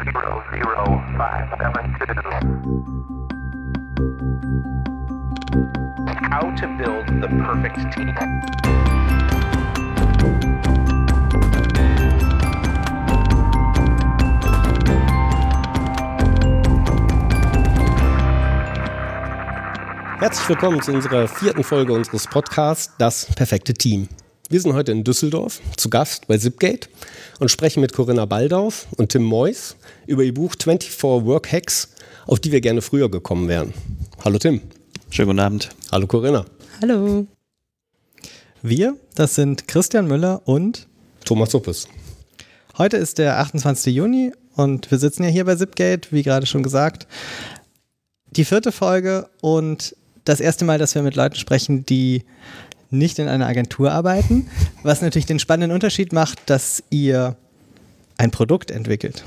How to build the perfect team. Herzlich willkommen zu unserer vierten Folge unseres Podcasts Das perfekte Team. Wir sind heute in Düsseldorf zu Gast bei Zipgate und sprechen mit Corinna Baldauf und Tim Mois über ihr Buch 24 Work Hacks, auf die wir gerne früher gekommen wären. Hallo Tim. Schönen guten Abend. Hallo Corinna. Hallo. Wir, das sind Christian Müller und Thomas Suppes. heute ist der 28. Juni und wir sitzen ja hier bei Zipgate, wie gerade schon gesagt. Die vierte Folge und das erste Mal, dass wir mit Leuten sprechen, die nicht in einer Agentur arbeiten, was natürlich den spannenden Unterschied macht, dass ihr ein Produkt entwickelt.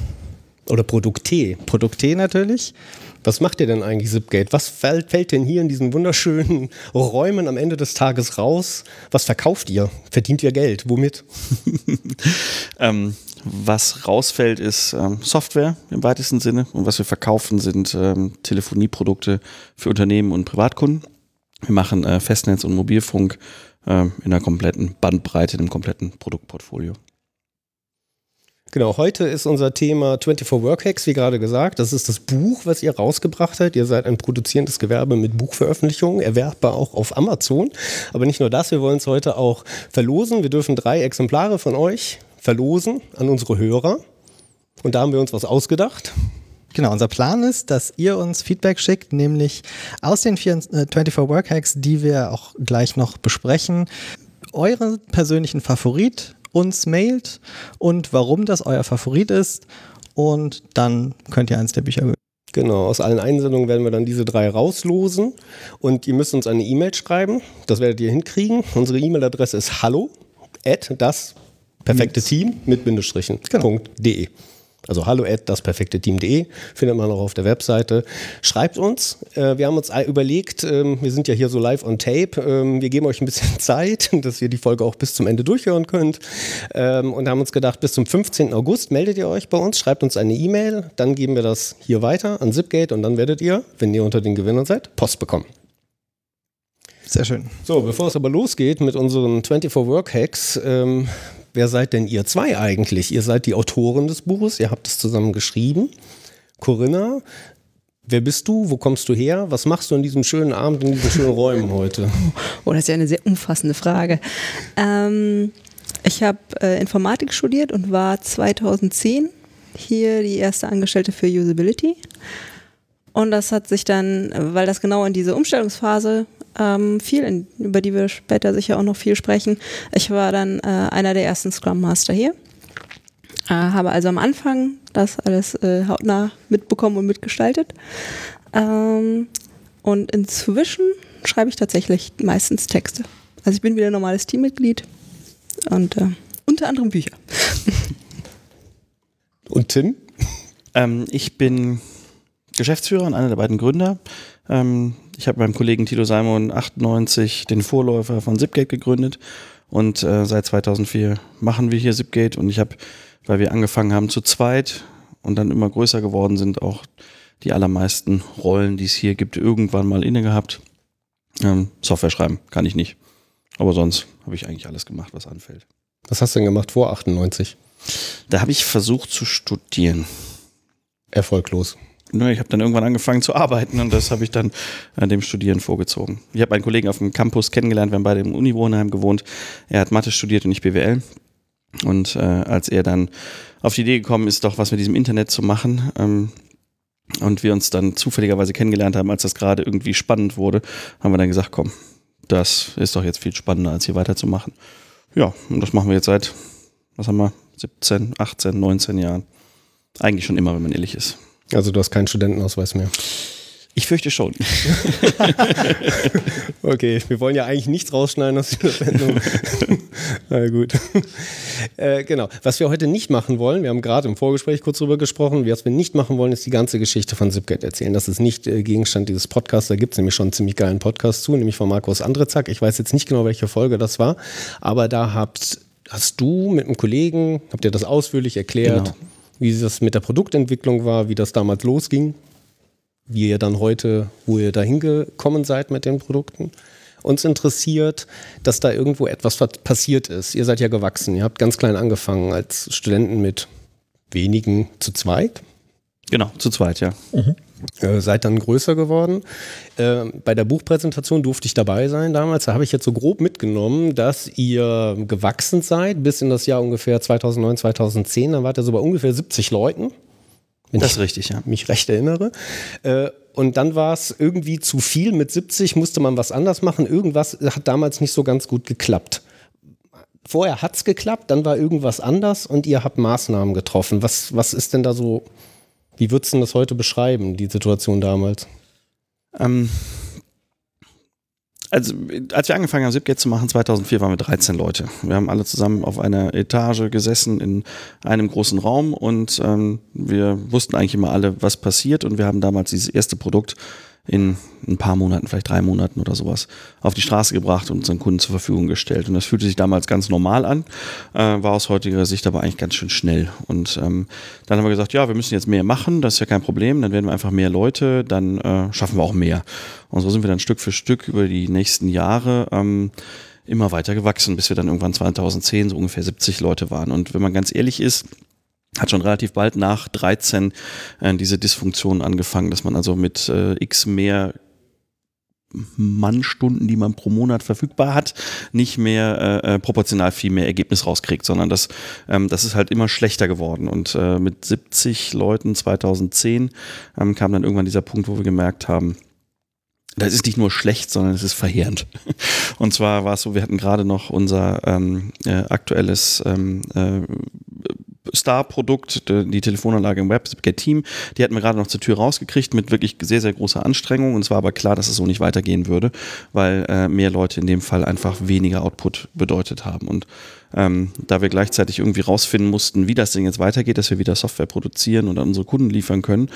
Oder Produkte. Produkte natürlich. Was macht ihr denn eigentlich, Zipgate? Was fällt, fällt denn hier in diesen wunderschönen Räumen am Ende des Tages raus? Was verkauft ihr? Verdient ihr Geld? Womit? Ähm, was rausfällt, ist ähm, Software im weitesten Sinne und was wir verkaufen, sind ähm, Telefonieprodukte für Unternehmen und Privatkunden. Wir machen äh, Festnetz und Mobilfunk ähm, in einer kompletten Bandbreite, einem kompletten Produktportfolio. Genau, heute ist unser Thema 24 Work Hacks, wie gerade gesagt. Das ist das Buch, was ihr rausgebracht habt. Ihr seid ein produzierendes Gewerbe mit Buchveröffentlichungen, erwerbbar auch auf Amazon. Aber nicht nur das, wir wollen es heute auch verlosen. Wir dürfen drei Exemplare von euch verlosen an unsere Hörer. Und da haben wir uns was ausgedacht. Genau, unser Plan ist, dass ihr uns Feedback schickt, nämlich aus den 24 Work Hacks, die wir auch gleich noch besprechen, euren persönlichen Favorit uns mailt und warum das euer Favorit ist. Und dann könnt ihr eins der Bücher gewinnen. Genau, aus allen Einsendungen werden wir dann diese drei rauslosen. Und ihr müsst uns eine E-Mail schreiben. Das werdet ihr hinkriegen. Unsere E-Mail-Adresse ist hallo at das perfekte Team mit Bindestrichen. Genau. Also hallo at dasperfekteteam.de findet man auch auf der Webseite. Schreibt uns. Äh, wir haben uns überlegt, ähm, wir sind ja hier so live on tape. Ähm, wir geben euch ein bisschen Zeit, dass ihr die Folge auch bis zum Ende durchhören könnt. Ähm, und haben uns gedacht, bis zum 15. August meldet ihr euch bei uns, schreibt uns eine E-Mail. Dann geben wir das hier weiter an Zipgate und dann werdet ihr, wenn ihr unter den Gewinnern seid, Post bekommen. Sehr schön. So, bevor es aber losgeht mit unseren 24 Work Hacks, ähm, wer seid denn ihr zwei eigentlich? Ihr seid die Autoren des Buches, ihr habt es zusammen geschrieben. Corinna, wer bist du? Wo kommst du her? Was machst du an diesem schönen Abend, in diesen schönen Räumen heute? Oh, das ist ja eine sehr umfassende Frage. Ähm, ich habe äh, Informatik studiert und war 2010 hier die erste Angestellte für Usability. Und das hat sich dann, weil das genau in diese Umstellungsphase ähm, fiel, in, über die wir später sicher auch noch viel sprechen, ich war dann äh, einer der ersten Scrum Master hier. Äh, habe also am Anfang das alles äh, hautnah mitbekommen und mitgestaltet. Ähm, und inzwischen schreibe ich tatsächlich meistens Texte. Also ich bin wieder normales Teammitglied und äh, unter anderem Bücher. Und Tim? Ähm, ich bin Geschäftsführer und einer der beiden Gründer. Ähm, ich habe beim Kollegen Tito Simon 98 den Vorläufer von Zipgate gegründet und äh, seit 2004 machen wir hier Zipgate und ich habe, weil wir angefangen haben zu zweit und dann immer größer geworden sind, auch die allermeisten Rollen, die es hier gibt, irgendwann mal inne gehabt. Ähm, Software schreiben kann ich nicht, aber sonst habe ich eigentlich alles gemacht, was anfällt. Was hast du denn gemacht vor 98? Da habe ich versucht zu studieren. Erfolglos. Nö, ich habe dann irgendwann angefangen zu arbeiten und das habe ich dann äh, dem Studieren vorgezogen. Ich habe einen Kollegen auf dem Campus kennengelernt, wir haben beide im Uniwohnheim gewohnt. Er hat Mathe studiert und ich BWL. Und äh, als er dann auf die Idee gekommen ist, doch was mit diesem Internet zu machen, ähm, und wir uns dann zufälligerweise kennengelernt haben, als das gerade irgendwie spannend wurde, haben wir dann gesagt, komm, das ist doch jetzt viel spannender, als hier weiterzumachen. Ja, und das machen wir jetzt seit, was haben wir, 17, 18, 19 Jahren. Eigentlich schon immer, wenn man ehrlich ist. Also du hast keinen Studentenausweis mehr. Ich fürchte schon. Okay, wir wollen ja eigentlich nichts rausschneiden aus dieser Sendung. Na gut. Äh, genau. Was wir heute nicht machen wollen, wir haben gerade im Vorgespräch kurz drüber gesprochen, was wir nicht machen wollen, ist die ganze Geschichte von Zipgate erzählen. Das ist nicht äh, Gegenstand dieses Podcasts. Da gibt es nämlich schon einen ziemlich geilen Podcast zu, nämlich von Markus Andrezak. Ich weiß jetzt nicht genau, welche Folge das war, aber da habt, hast du mit einem Kollegen, habt ihr das ausführlich erklärt, Genau. Wie das mit der Produktentwicklung war, wie das damals losging, wie ihr dann heute, wo ihr da hingekommen seid mit den Produkten. Uns interessiert, dass da irgendwo etwas passiert ist. Ihr seid ja gewachsen. Ihr habt ganz klein angefangen als Studenten mit wenigen zu zweit. Genau, zu zweit, ja. Äh, seid dann größer geworden. Äh, bei der Buchpräsentation durfte ich dabei sein damals. Da habe ich jetzt so grob mitgenommen, dass ihr gewachsen seid bis in das Jahr ungefähr 2009, 2010. Dann wart ihr so bei ungefähr 70 Leuten. Wenn Das ist richtig, ja. mich recht erinnere. Äh, und dann war es irgendwie zu viel. Mit 70 musste man was anders machen. Irgendwas hat damals nicht so ganz gut geklappt. Vorher hat es geklappt, dann war irgendwas anders und ihr habt Maßnahmen getroffen. Was, was ist denn da so, wie würdest du das heute beschreiben, die Situation damals? Ähm, also, als wir angefangen haben, Zipgate zu machen, 2004 waren wir 13 Leute. Wir haben alle zusammen auf einer Etage gesessen in einem großen Raum und ähm, wir wussten eigentlich immer alle, was passiert und wir haben damals dieses erste Produkt in ein paar Monaten, vielleicht drei Monaten oder sowas, auf die Straße gebracht und unseren Kunden zur Verfügung gestellt. Und das fühlte sich damals ganz normal an, äh, war aus heutiger Sicht aber eigentlich ganz schön schnell. Und ähm, dann haben wir gesagt, ja, wir müssen jetzt mehr machen, das ist ja kein Problem, dann werden wir einfach mehr Leute, dann äh, schaffen wir auch mehr. Und so sind wir dann Stück für Stück über die nächsten Jahre ähm, immer weiter gewachsen, bis wir dann irgendwann 2010 so ungefähr 70 Leute waren. Und wenn man ganz ehrlich ist, hat schon relativ bald nach 13 äh, diese Dysfunktion angefangen, dass man also mit äh, x mehr Mannstunden, die man pro Monat verfügbar hat, nicht mehr äh, äh, proportional viel mehr Ergebnis rauskriegt, sondern das, ähm, das ist halt immer schlechter geworden. Und äh, mit 70 Leuten 2010 ähm, kam dann irgendwann dieser Punkt, wo wir gemerkt haben, das ist nicht nur schlecht, sondern es ist verheerend. Und zwar war es so, wir hatten gerade noch unser ähm, äh, aktuelles ähm, äh, Star-Produkt, die Telefonanlage im Web, Get Team, die hatten wir gerade noch zur Tür rausgekriegt mit wirklich sehr, sehr großer Anstrengung. Und es war aber klar, dass es so nicht weitergehen würde, weil äh, mehr Leute in dem Fall einfach weniger Output bedeutet haben. Und ähm, da wir gleichzeitig irgendwie rausfinden mussten, wie das Ding jetzt weitergeht, dass wir wieder Software produzieren und an unsere Kunden liefern können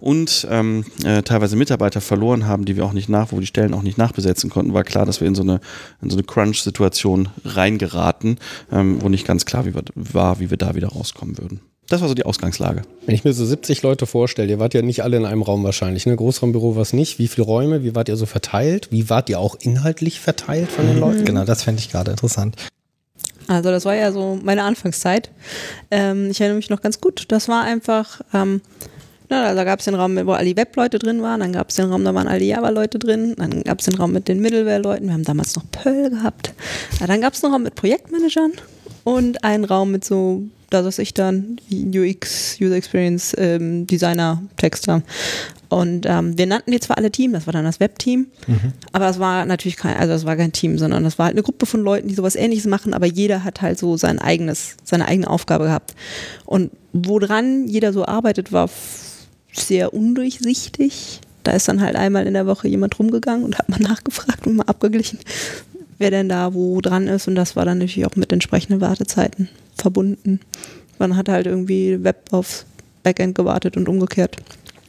und ähm, äh, teilweise Mitarbeiter verloren haben, die wir auch nicht nach, wo wir die Stellen auch nicht nachbesetzen konnten, war klar, dass wir in so eine, in so eine Crunch-Situation reingeraten, ähm, wo nicht ganz klar wie wir, war, wie wir da wieder rauskommen würden. Das war so die Ausgangslage. Wenn ich mir so 70 Leute vorstelle, ihr wart ja nicht alle in einem Raum wahrscheinlich, ne? Großraumbüro war es nicht. Wie viele Räume, wie wart ihr so verteilt? Wie wart ihr auch inhaltlich verteilt von den Leuten? Genau, das fände ich gerade interessant. Also das war ja so meine Anfangszeit. Ähm, ich erinnere mich noch ganz gut. Das war einfach, ähm, na, da gab es den Raum, wo alle Web-Leute drin waren, dann gab es den Raum, da waren alle Java-Leute drin, dann gab es den Raum mit den Middleware-Leuten, wir haben damals noch Perl gehabt. Ja, dann gab es einen Raum mit Projektmanagern und einen Raum mit so, da saß ich dann, UX, User Experience, ähm, Designer, Texter. Und ähm, wir nannten die zwar alle Team, das war dann das Web-Team, aber es war natürlich kein, also es war kein Team, sondern das war halt eine Gruppe von Leuten, die sowas ähnliches machen, aber jeder hat halt so sein eigenes, seine eigene Aufgabe gehabt. Und woran jeder so arbeitet, war sehr undurchsichtig. Da ist dann halt einmal in der Woche jemand rumgegangen und hat mal nachgefragt und mal abgeglichen, wer denn da wo dran ist. Und das war dann natürlich auch mit entsprechenden Wartezeiten verbunden. Man hat halt irgendwie Web aufs Backend gewartet und umgekehrt.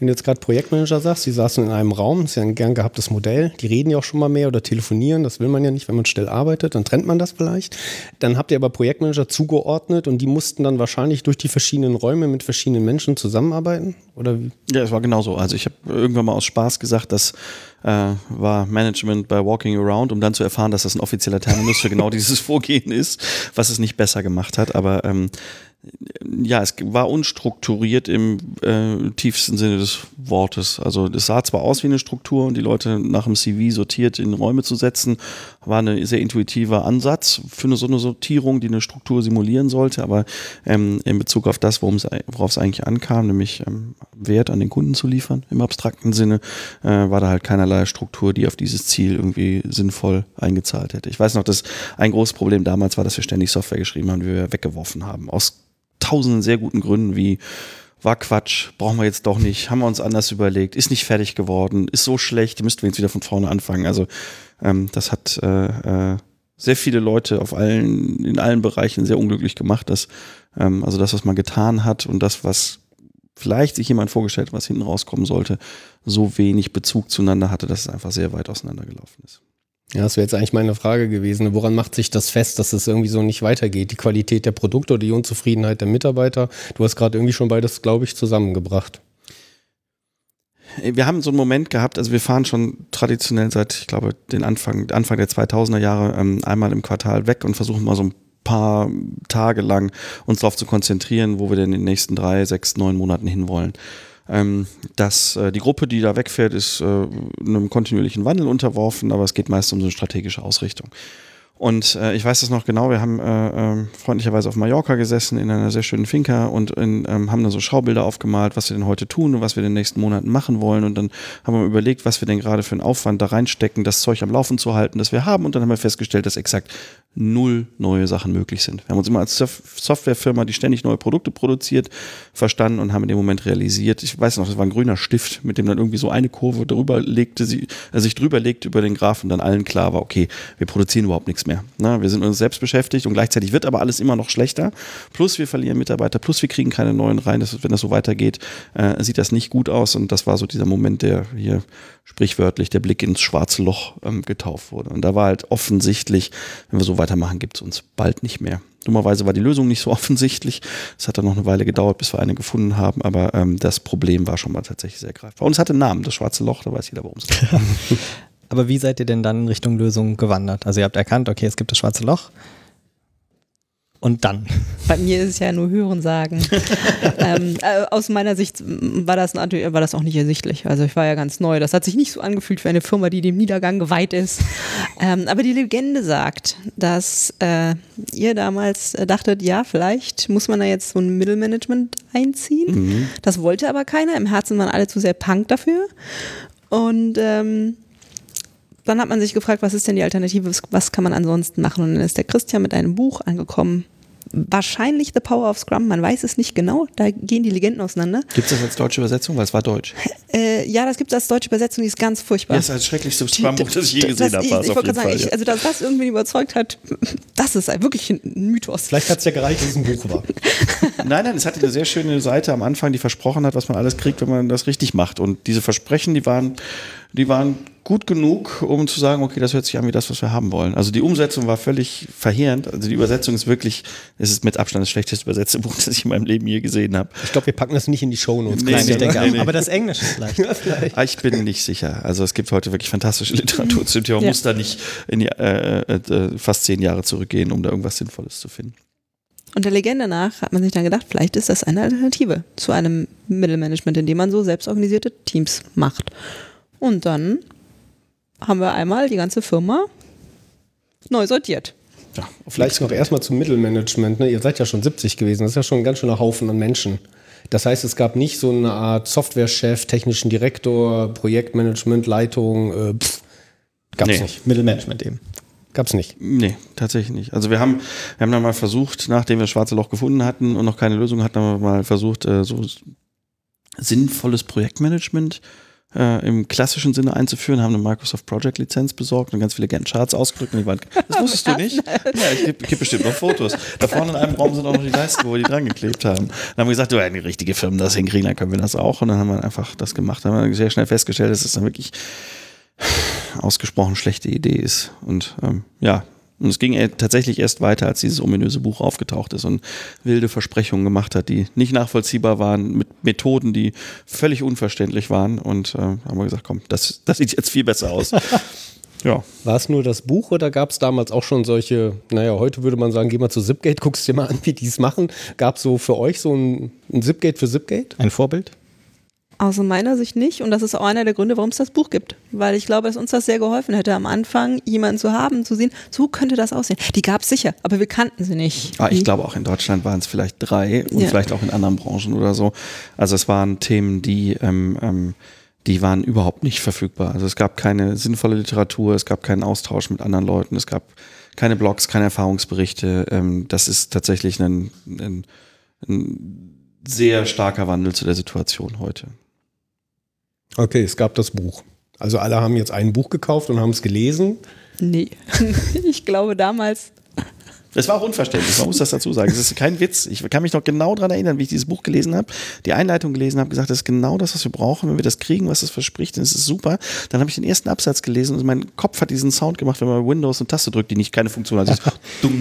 Wenn du jetzt gerade Projektmanager sagst, die saßen in einem Raum, ist ja ein gern gehabtes Modell, die reden ja auch schon mal mehr oder telefonieren, das will man ja nicht, wenn man schnell arbeitet, dann trennt man das vielleicht. Dann habt ihr aber Projektmanager zugeordnet und die mussten dann wahrscheinlich durch die verschiedenen Räume mit verschiedenen Menschen zusammenarbeiten? Oder wie? Ja, es war genauso. Also ich habe irgendwann mal aus Spaß gesagt, das äh, war Management bei Walking Around, um dann zu erfahren, dass das ein offizieller Terminus für genau dieses Vorgehen ist, was es nicht besser gemacht hat. Aber ähm, ja, es war unstrukturiert im äh, tiefsten Sinne des Wortes. Also es sah zwar aus wie eine Struktur und die Leute nach dem CV sortiert in Räume zu setzen, war ein sehr intuitiver Ansatz für eine, so eine Sortierung, die eine Struktur simulieren sollte, aber ähm, in Bezug auf das, worauf es eigentlich ankam, nämlich ähm, Wert an den Kunden zu liefern, im abstrakten Sinne, äh, war da halt keinerlei Struktur, die auf dieses Ziel irgendwie sinnvoll eingezahlt hätte. Ich weiß noch, dass ein großes Problem damals war, dass wir ständig Software geschrieben haben, die wir weggeworfen haben. Aus tausenden sehr guten Gründen wie war Quatsch, brauchen wir jetzt doch nicht, haben wir uns anders überlegt, ist nicht fertig geworden, ist so schlecht, müssten wir jetzt wieder von vorne anfangen. Also ähm, das hat äh, äh, sehr viele Leute auf allen, in allen Bereichen sehr unglücklich gemacht, dass ähm, also das, was man getan hat und das, was vielleicht sich jemand vorgestellt hat, was hinten rauskommen sollte, so wenig Bezug zueinander hatte, dass es einfach sehr weit auseinandergelaufen ist. Ja, das wäre jetzt eigentlich meine Frage gewesen. Woran macht sich das fest, dass es irgendwie so nicht weitergeht? Die Qualität der Produkte oder die Unzufriedenheit der Mitarbeiter? Du hast gerade irgendwie schon beides, glaube ich, zusammengebracht. Wir haben so einen Moment gehabt, also wir fahren schon traditionell seit, ich glaube, den Anfang, Anfang der 2000er Jahre ähm, einmal im Quartal weg und versuchen mal so ein paar Tage lang uns darauf zu konzentrieren, wo wir denn in den nächsten drei, sechs, neun Monaten hinwollen. Ähm, dass äh, die Gruppe, die da wegfährt, ist äh, einem kontinuierlichen Wandel unterworfen, aber es geht meist um so eine strategische Ausrichtung. Und äh, ich weiß das noch genau, wir haben äh, äh, freundlicherweise auf Mallorca gesessen in einer sehr schönen Finca und in, ähm, haben dann so Schaubilder aufgemalt, was wir denn heute tun und was wir in den nächsten Monaten machen wollen. Und dann haben wir überlegt, was wir denn gerade für einen Aufwand da reinstecken, das Zeug am Laufen zu halten, das wir haben. Und dann haben wir festgestellt, dass exakt null neue Sachen möglich sind. Wir haben uns immer als Sof- Softwarefirma, die ständig neue Produkte produziert, verstanden und haben in dem Moment realisiert, ich weiß noch, das war ein grüner Stift, mit dem dann irgendwie so eine Kurve drüber legte, sie, äh, sich drüber legte über den Graph und dann allen klar war, okay, wir produzieren überhaupt nichts mehr. Na, wir sind uns selbst beschäftigt und gleichzeitig wird aber alles immer noch schlechter. Plus wir verlieren Mitarbeiter, plus wir kriegen keine neuen rein. Das, wenn das so weitergeht, äh, sieht das nicht gut aus und das war so dieser Moment, der hier sprichwörtlich der Blick ins schwarze Loch ähm, getauft wurde. Und da war halt offensichtlich, wenn wir so weitermachen, gibt es uns bald nicht mehr. Dummerweise war die Lösung nicht so offensichtlich. Es hat dann noch eine Weile gedauert, bis wir eine gefunden haben, aber ähm, das Problem war schon mal tatsächlich sehr greifbar. Und es hatte einen Namen, das schwarze Loch, da weiß jeder, worum es geht. Aber wie seid ihr denn dann in Richtung Lösung gewandert? Also ihr habt erkannt, okay, es gibt das schwarze Loch. Und dann? Bei mir ist es ja nur Hören sagen. ähm, äh, aus meiner Sicht war das, natürlich- war das auch nicht ersichtlich. Also ich war ja ganz neu. Das hat sich nicht so angefühlt für eine Firma, die dem Niedergang geweiht ist. Ähm, aber die Legende sagt, dass äh, ihr damals äh, dachtet, ja, vielleicht muss man da jetzt so ein Mittelmanagement einziehen. Das wollte aber keiner. Im Herzen waren alle zu sehr Punk dafür. Und ähm, dann hat man sich gefragt, was ist denn die Alternative, was, kann man ansonsten machen? Und dann ist der Christian mit einem Buch angekommen. Wahrscheinlich The Power of Scrum, man weiß es nicht genau, da gehen die Legenden auseinander. Gibt es das als deutsche Übersetzung? Weil es war deutsch. Äh, ja, das gibt es als deutsche Übersetzung, die ist ganz furchtbar. Das ist das schrecklichste Scrum-Buch, das ich je gesehen habe. Ich, ich wollte gerade sagen, ich, also dass das irgendwie überzeugt hat, das ist wirklich ein Mythos. Vielleicht hat es ja gereicht, dass es ein Buch war. Nein, nein, es hatte eine sehr schöne Seite am Anfang, die versprochen hat, was man alles kriegt, wenn man das richtig macht. Und diese Versprechen, die waren, die waren gut genug, um zu sagen, okay, das hört sich an wie das, was wir haben wollen. Also die Umsetzung war völlig verheerend. Also die Übersetzung ist wirklich, es ist mit Abstand das schlechteste übersetzte Buch, das ich in meinem Leben je gesehen habe. Ich glaube, wir packen das nicht in die Shownotes. Nee, Nein, ich nee, nee, nee. Aber das Englische vielleicht. Ah, Ich bin nicht sicher. Also es gibt heute wirklich fantastische Literatur zum Thema. Man Ja. muss da nicht in die, äh, äh, fast zehn Jahre zurückgehen, um da irgendwas Sinnvolles zu finden. Und der Legende nach hat man sich dann gedacht, vielleicht ist das eine Alternative zu einem Mittelmanagement, in dem man so selbstorganisierte Teams macht. Und dann haben wir einmal die ganze Firma neu sortiert. Ja, Vielleicht noch erstmal zum Mittelmanagement. Ne? Ihr seid ja schon 70 gewesen. Das ist ja schon ein ganz schöner Haufen an Menschen. Das heißt, es gab nicht so eine Art Softwarechef, technischen Direktor, Projektmanagement, Leitung. Äh, pff, gab's Nee. nicht. Mittelmanagement eben. Gab's nicht. Nee, tatsächlich nicht. Also wir haben, wir haben dann mal versucht, nachdem wir das schwarze Loch gefunden hatten und noch keine Lösung hatten, haben wir mal versucht, äh, so sinnvolles Projektmanagement äh, im klassischen Sinne einzuführen, haben eine Microsoft Project Lizenz besorgt und ganz viele Gantt Charts ausgedrückt. Und die waren, das wusstest du nicht? Ja, ich gebe geb bestimmt noch Fotos. Da vorne in einem Raum sind auch noch die Leisten, wo wir die dran geklebt haben. Dann haben wir gesagt, du, wenn die richtige Firmen das hinkriegen, dann können wir das auch. Und dann haben wir einfach das gemacht. Dann haben wir sehr schnell festgestellt, dass es dann wirklich ausgesprochen schlechte Idee ist. Und ähm, ja, und es ging äh, tatsächlich erst weiter, als dieses ominöse Buch aufgetaucht ist und wilde Versprechungen gemacht hat, die nicht nachvollziehbar waren, mit Methoden, die völlig unverständlich waren. Und äh, haben wir gesagt, komm, das, das sieht jetzt viel besser aus. ja. War es nur das Buch oder gab es damals auch schon solche, naja, heute würde man sagen, geh mal zu Zipgate, guckst dir mal an, wie die es machen. Gab es so für euch so ein, ein Zipgate für Zipgate? Ein Vorbild? Aus meiner Sicht nicht. Und das ist auch einer der Gründe, warum es das Buch gibt. Weil ich glaube, dass uns das sehr geholfen hätte, am Anfang jemanden zu haben, zu sehen, so könnte das aussehen. Die gab es sicher, aber wir kannten sie nicht. Ah, ich Die- glaube auch in Deutschland waren es vielleicht drei und Ja. vielleicht auch in anderen Branchen oder so. Also es waren Themen, die, ähm, ähm, die waren überhaupt nicht verfügbar. Also es gab keine sinnvolle Literatur, es gab keinen Austausch mit anderen Leuten, es gab keine Blogs, keine Erfahrungsberichte. Ähm, das ist tatsächlich ein, ein, ein sehr starker Wandel zu der Situation heute. Okay, es gab das Buch. Also alle haben jetzt ein Buch gekauft und haben es gelesen. Nee. ich glaube damals, Es war auch unverständlich, man muss das dazu sagen. Es ist kein Witz. Ich kann mich noch genau daran erinnern, wie ich dieses Buch gelesen habe, die Einleitung gelesen habe, gesagt, das ist genau das, was wir brauchen. Wenn wir das kriegen, was es verspricht, dann ist es super. Dann habe ich den ersten Absatz gelesen und mein Kopf hat diesen Sound gemacht, wenn man Windows eine Taste drückt, die nicht keine Funktion hat. Also.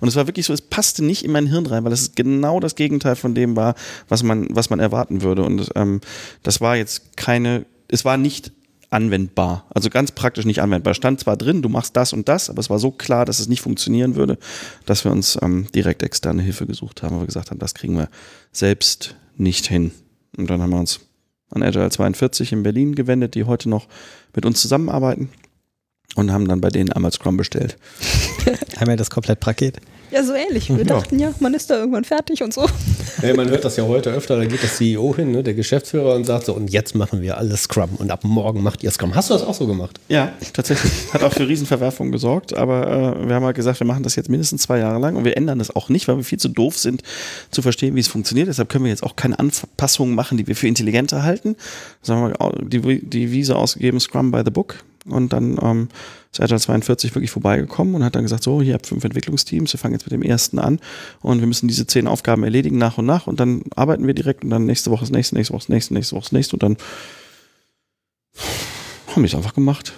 Und es war wirklich so, es passte nicht in mein Hirn rein, weil es genau das Gegenteil von dem war, was man, was man erwarten würde. Und ähm, das war jetzt keine, es war nicht anwendbar. Also ganz praktisch nicht anwendbar. Stand zwar drin, du machst das und das, aber es war so klar, dass es nicht funktionieren würde, dass wir uns ähm, direkt externe Hilfe gesucht haben, weil wir gesagt haben, das kriegen wir selbst nicht hin. Und dann haben wir uns an Agile 42 in Berlin gewendet, die heute noch mit uns zusammenarbeiten und haben dann bei denen einmal Scrum bestellt. Einmal das Komplettpaket. Ja, so ähnlich. Wir dachten ja, man ist da irgendwann fertig und so. Ja, man hört das ja heute öfter, da geht der CEO hin, ne, der Geschäftsführer, und sagt so, und jetzt machen wir alles Scrum und ab morgen macht ihr Scrum. Hast du das auch so gemacht? Ja, tatsächlich. Hat auch für Riesenverwerfungen gesorgt, aber äh, wir haben halt gesagt, wir machen das jetzt mindestens zwei Jahre lang und wir ändern das auch nicht, weil wir viel zu doof sind, zu verstehen, wie es funktioniert. Deshalb können wir jetzt auch keine Anpassungen machen, die wir für intelligenter halten. Sagen wir die, die Wiese ausgegeben, Scrum by the Book. Und dann ähm, ist Agile 42 wirklich vorbeigekommen und hat dann gesagt, so, hier habt fünf Entwicklungsteams, wir fangen jetzt mit dem ersten an und wir müssen diese zehn Aufgaben erledigen nach und nach und dann arbeiten wir direkt und dann nächste Woche das nächste, nächste Woche das nächste, nächste Woche das nächste und dann haben wir es einfach gemacht.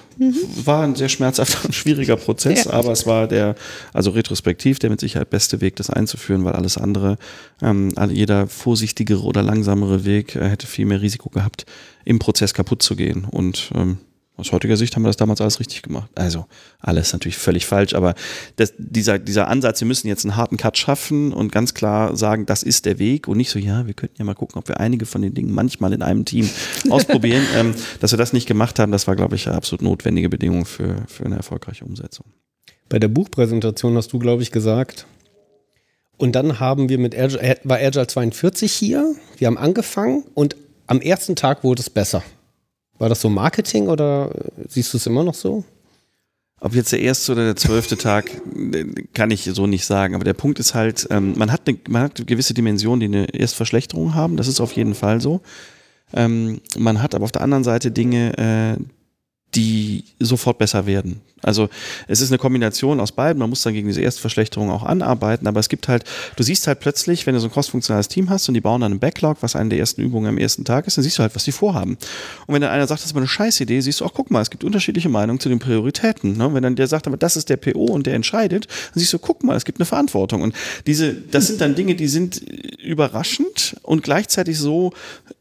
War ein sehr schmerzhafter und schwieriger Prozess, Ja. aber es war der, also retrospektiv, der mit Sicherheit beste Weg, das einzuführen, weil alles andere, ähm, jeder vorsichtigere oder langsamere Weg äh, hätte viel mehr Risiko gehabt, im Prozess kaputt zu gehen. Und ähm, aus heutiger Sicht haben wir das damals alles richtig gemacht. Also alles natürlich völlig falsch, aber das, dieser, dieser Ansatz, wir müssen jetzt einen harten Cut schaffen und ganz klar sagen, das ist der Weg und nicht so, ja, wir könnten ja mal gucken, ob wir einige von den Dingen manchmal in einem Team ausprobieren. ähm, dass wir das nicht gemacht haben, das war, glaube ich, eine absolut notwendige Bedingung für, für eine erfolgreiche Umsetzung. Bei der Buchpräsentation hast du, glaube ich, gesagt, und dann haben wir mit Agile, äh, war Agile 42 hier, wir haben angefangen und am ersten Tag wurde es besser. War das so Marketing oder siehst du es immer noch so? Ob jetzt der erste oder der zwölfte Tag, kann ich so nicht sagen. Aber der Punkt ist halt, ähm, man, hat eine, man hat gewisse Dimensionen, die eine Erstverschlechterung haben. Das ist auf jeden Fall so. Ähm, man hat aber auf der anderen Seite Dinge, äh, die sofort besser werden. Also es ist eine Kombination aus beiden. Man muss dann gegen diese Erstverschlechterung auch anarbeiten. Aber es gibt halt, du siehst halt plötzlich, wenn du so ein crossfunktionales Team hast und die bauen dann einen Backlog, was eine der ersten Übungen am ersten Tag ist, dann siehst du halt, was die vorhaben. Und wenn dann einer sagt, das ist aber eine Scheißidee, siehst du, ach guck mal, es gibt unterschiedliche Meinungen zu den Prioritäten. Ne? Wenn dann der sagt, aber das ist der PO und der entscheidet, dann siehst du, guck mal, es gibt eine Verantwortung. Und diese, das sind dann Dinge, die sind überraschend und gleichzeitig so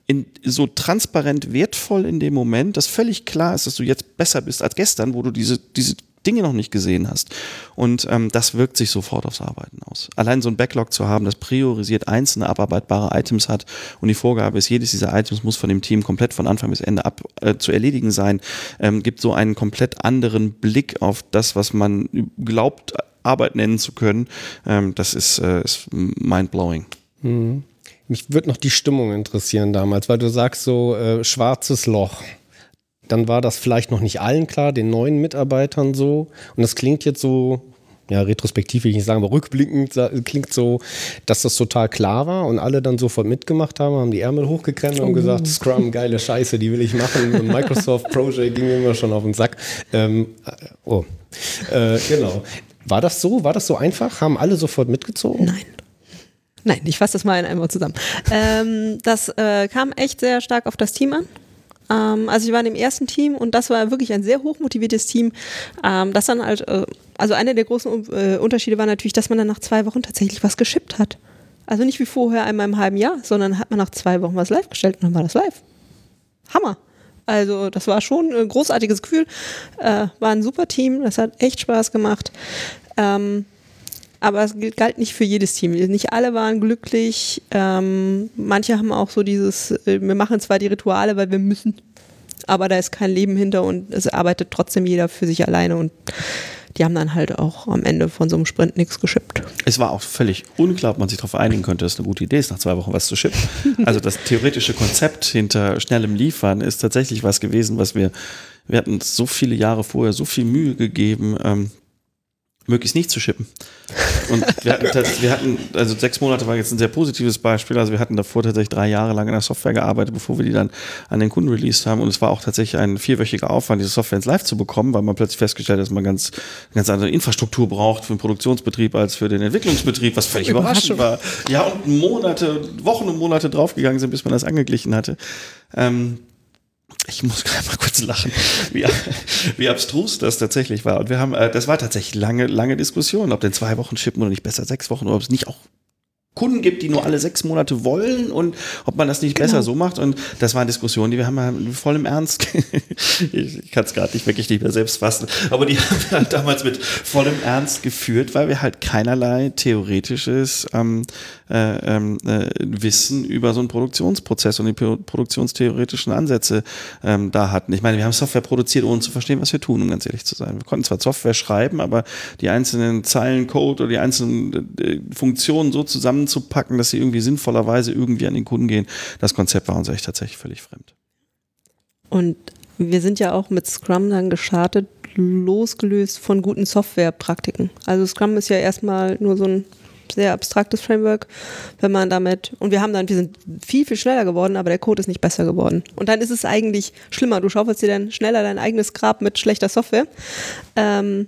in, so transparent wertvoll in dem Moment, dass völlig klar ist, dass du jetzt besser bist als gestern, wo du diese, diese Dinge noch nicht gesehen hast. Und ähm, das wirkt sich sofort aufs Arbeiten aus. Allein so ein Backlog zu haben, das priorisiert einzelne abarbeitbare Items hat und die Vorgabe ist, jedes dieser Items muss von dem Team komplett von Anfang bis Ende ab, äh, zu erledigen sein, ähm, gibt so einen komplett anderen Blick auf das, was man glaubt, Arbeit nennen zu können. Ähm, das ist, äh, ist mindblowing. Mich würde noch die Stimmung interessieren damals, weil du sagst so äh, schwarzes Loch. Dann war das vielleicht noch nicht allen klar, den neuen Mitarbeitern so. Und das klingt jetzt so, ja, retrospektiv will ich nicht sagen, aber rückblickend klingt so, dass das total klar war und alle dann sofort mitgemacht haben, haben die Ärmel hochgekrempelt und gesagt, Scrum, geile Scheiße, die will ich machen. Und Microsoft Project ging mir immer schon auf den Sack. Ähm, äh, oh, äh, genau. War das so? War das so einfach? Haben alle sofort mitgezogen? Nein. Nein, ich fasse das mal in einem Wort zusammen. Ähm, das äh, kam echt sehr stark auf das Team an. Ähm, also ich war in dem ersten Team und das war wirklich ein sehr hochmotiviertes Team. Ähm, das dann halt, äh, also einer der großen äh, Unterschiede war natürlich, dass man dann nach zwei Wochen tatsächlich was geschippt hat. Also nicht wie vorher einmal im halben Jahr, sondern hat man nach zwei Wochen was live gestellt und dann war das live. Hammer. Also das war schon ein großartiges Gefühl. Äh, war ein super Team, das hat echt Spaß gemacht. Ähm, aber es galt nicht für jedes Team. Nicht alle waren glücklich. Ähm, manche haben auch so dieses, äh, wir machen zwar die Rituale, weil wir müssen, aber da ist kein Leben hinter und es arbeitet trotzdem jeder für sich alleine und die haben dann halt auch am Ende von so einem Sprint nichts geschippt. Es war auch völlig unklar, ob man sich darauf einigen könnte, dass es eine gute Idee ist, nach zwei Wochen was zu schippen. Also das theoretische Konzept hinter schnellem Liefern ist tatsächlich was gewesen, was wir, wir hatten so viele Jahre vorher so viel Mühe gegeben, ähm, möglichst nicht zu shippen. Und wir hatten, wir hatten, also sechs Monate war jetzt ein sehr positives Beispiel. Also wir hatten davor tatsächlich drei Jahre lang an der Software gearbeitet, bevor wir die dann an den Kunden released haben. Und es war auch tatsächlich ein vierwöchiger Aufwand, diese Software ins Live zu bekommen, weil man plötzlich festgestellt hat, dass man ganz, ganz andere Infrastruktur braucht für den Produktionsbetrieb als für den Entwicklungsbetrieb, was völlig überraschend war. Ja, und Monate, Wochen und Monate draufgegangen sind, bis man das angeglichen hatte. Ähm, ich muss gerade mal kurz lachen, wie, wie abstrus das tatsächlich war. Und wir haben, äh, das war tatsächlich lange, lange Diskussion, ob denn zwei Wochen shippen oder nicht besser sechs Wochen oder ob es nicht auch Kunden gibt, die nur alle sechs Monate wollen und ob man das nicht besser so macht. Und das war eine Diskussion, die wir haben halt voll im Ernst, ich, kann es gerade nicht wirklich nicht mehr selbst fassen, aber die haben wir halt damals mit vollem Ernst geführt, weil wir halt keinerlei theoretisches ähm, äh, ähm, äh, Wissen über so einen Produktionsprozess und die pro- produktionstheoretischen Ansätze ähm, da hatten. Ich meine, wir haben Software produziert, ohne zu verstehen, was wir tun, um ganz ehrlich zu sein. Wir konnten zwar Software schreiben, aber die einzelnen Zeilen Code oder die einzelnen äh, Funktionen so zusammenzupacken, dass sie irgendwie sinnvollerweise irgendwie an den Kunden gehen, das Konzept war uns echt tatsächlich völlig fremd. Und wir sind ja auch mit Scrum dann gestartet, losgelöst von guten Softwarepraktiken. Also Scrum ist ja erstmal nur so ein sehr abstraktes Framework, wenn man damit, und wir haben dann, wir sind viel, viel schneller geworden, aber der Code ist nicht besser geworden. Und dann ist es eigentlich schlimmer. Du schaufelst dir dann schneller dein eigenes Grab mit schlechter Software. Ähm,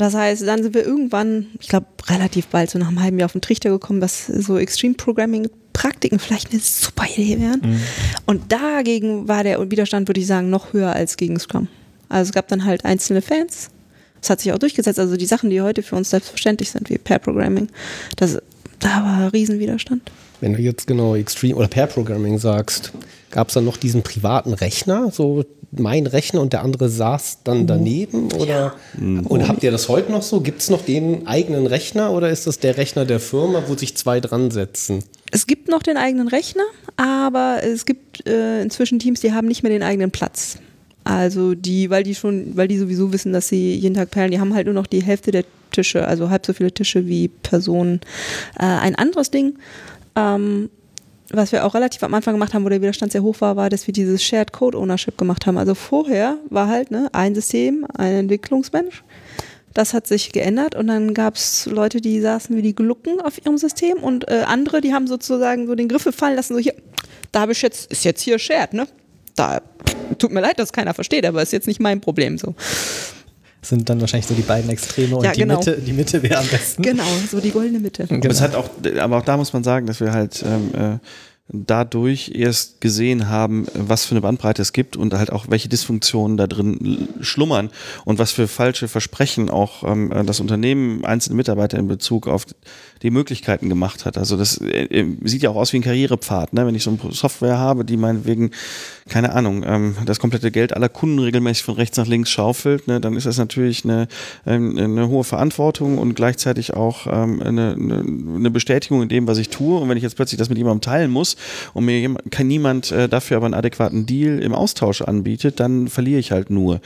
das heißt, dann sind wir irgendwann, ich glaube, relativ bald, so nach einem halben Jahr auf den Trichter gekommen, dass so Extreme Programming Praktiken vielleicht eine super Idee wären. Und dagegen war der Widerstand, würde ich sagen, noch höher als gegen Scrum. Also es gab dann halt einzelne Fans. Das hat sich auch durchgesetzt. Also die Sachen, die heute für uns selbstverständlich sind, wie Pair Programming, das, da war Riesenwiderstand. Wenn du jetzt genau Extreme oder Pair Programming sagst, gab es dann noch diesen privaten Rechner, so mein Rechner und der andere saß dann daneben? Oder und habt ihr das heute noch so? Gibt es noch den eigenen Rechner oder ist das der Rechner der Firma, wo sich zwei dran setzen? Es gibt noch den eigenen Rechner, aber es gibt äh, inzwischen Teams, die haben nicht mehr den eigenen Platz. Also die, weil die schon, weil die sowieso wissen, dass sie jeden Tag perlen, die haben halt nur noch die Hälfte der Tische, also halb so viele Tische wie Personen. Äh, ein anderes Ding, ähm, was wir auch relativ am Anfang gemacht haben, wo der Widerstand sehr hoch war, war, dass wir dieses Shared Code Ownership gemacht haben. Also vorher war halt ne, ein System, ein Entwicklungsmensch. Das hat sich geändert und dann gab es Leute, die saßen wie die Glucken auf ihrem System und äh, andere, die haben sozusagen so den Griffel fallen lassen, so hier, da habe ich jetzt, ist jetzt hier Shared, ne? Da tut mir leid, dass keiner versteht, aber ist jetzt nicht mein Problem so. Sind dann wahrscheinlich so die beiden Extreme und Ja, die, genau. Mitte, die Mitte wäre am besten. Genau, so die goldene Mitte. Genau. Aber es hat auch, aber auch da muss man sagen, dass wir halt ähm, äh, dadurch erst gesehen haben, was für eine Bandbreite es gibt und halt auch welche Dysfunktionen da drin schlummern und was für falsche Versprechen auch ähm, das Unternehmen einzelne Mitarbeiter in Bezug auf die Möglichkeiten gemacht hat. Also das äh, sieht ja auch aus wie ein Karrierepfad, ne? wenn ich so eine Software habe, die meinetwegen, keine Ahnung, ähm, das komplette Geld aller Kunden regelmäßig von rechts nach links schaufelt, ne? dann ist das natürlich eine, ähm, eine hohe Verantwortung und gleichzeitig auch ähm, eine, eine Bestätigung in dem, was ich tue. Und wenn ich jetzt plötzlich das mit jemandem teilen muss und mir kann niemand äh, dafür aber einen adäquaten Deal im Austausch anbietet, dann verliere ich halt nur.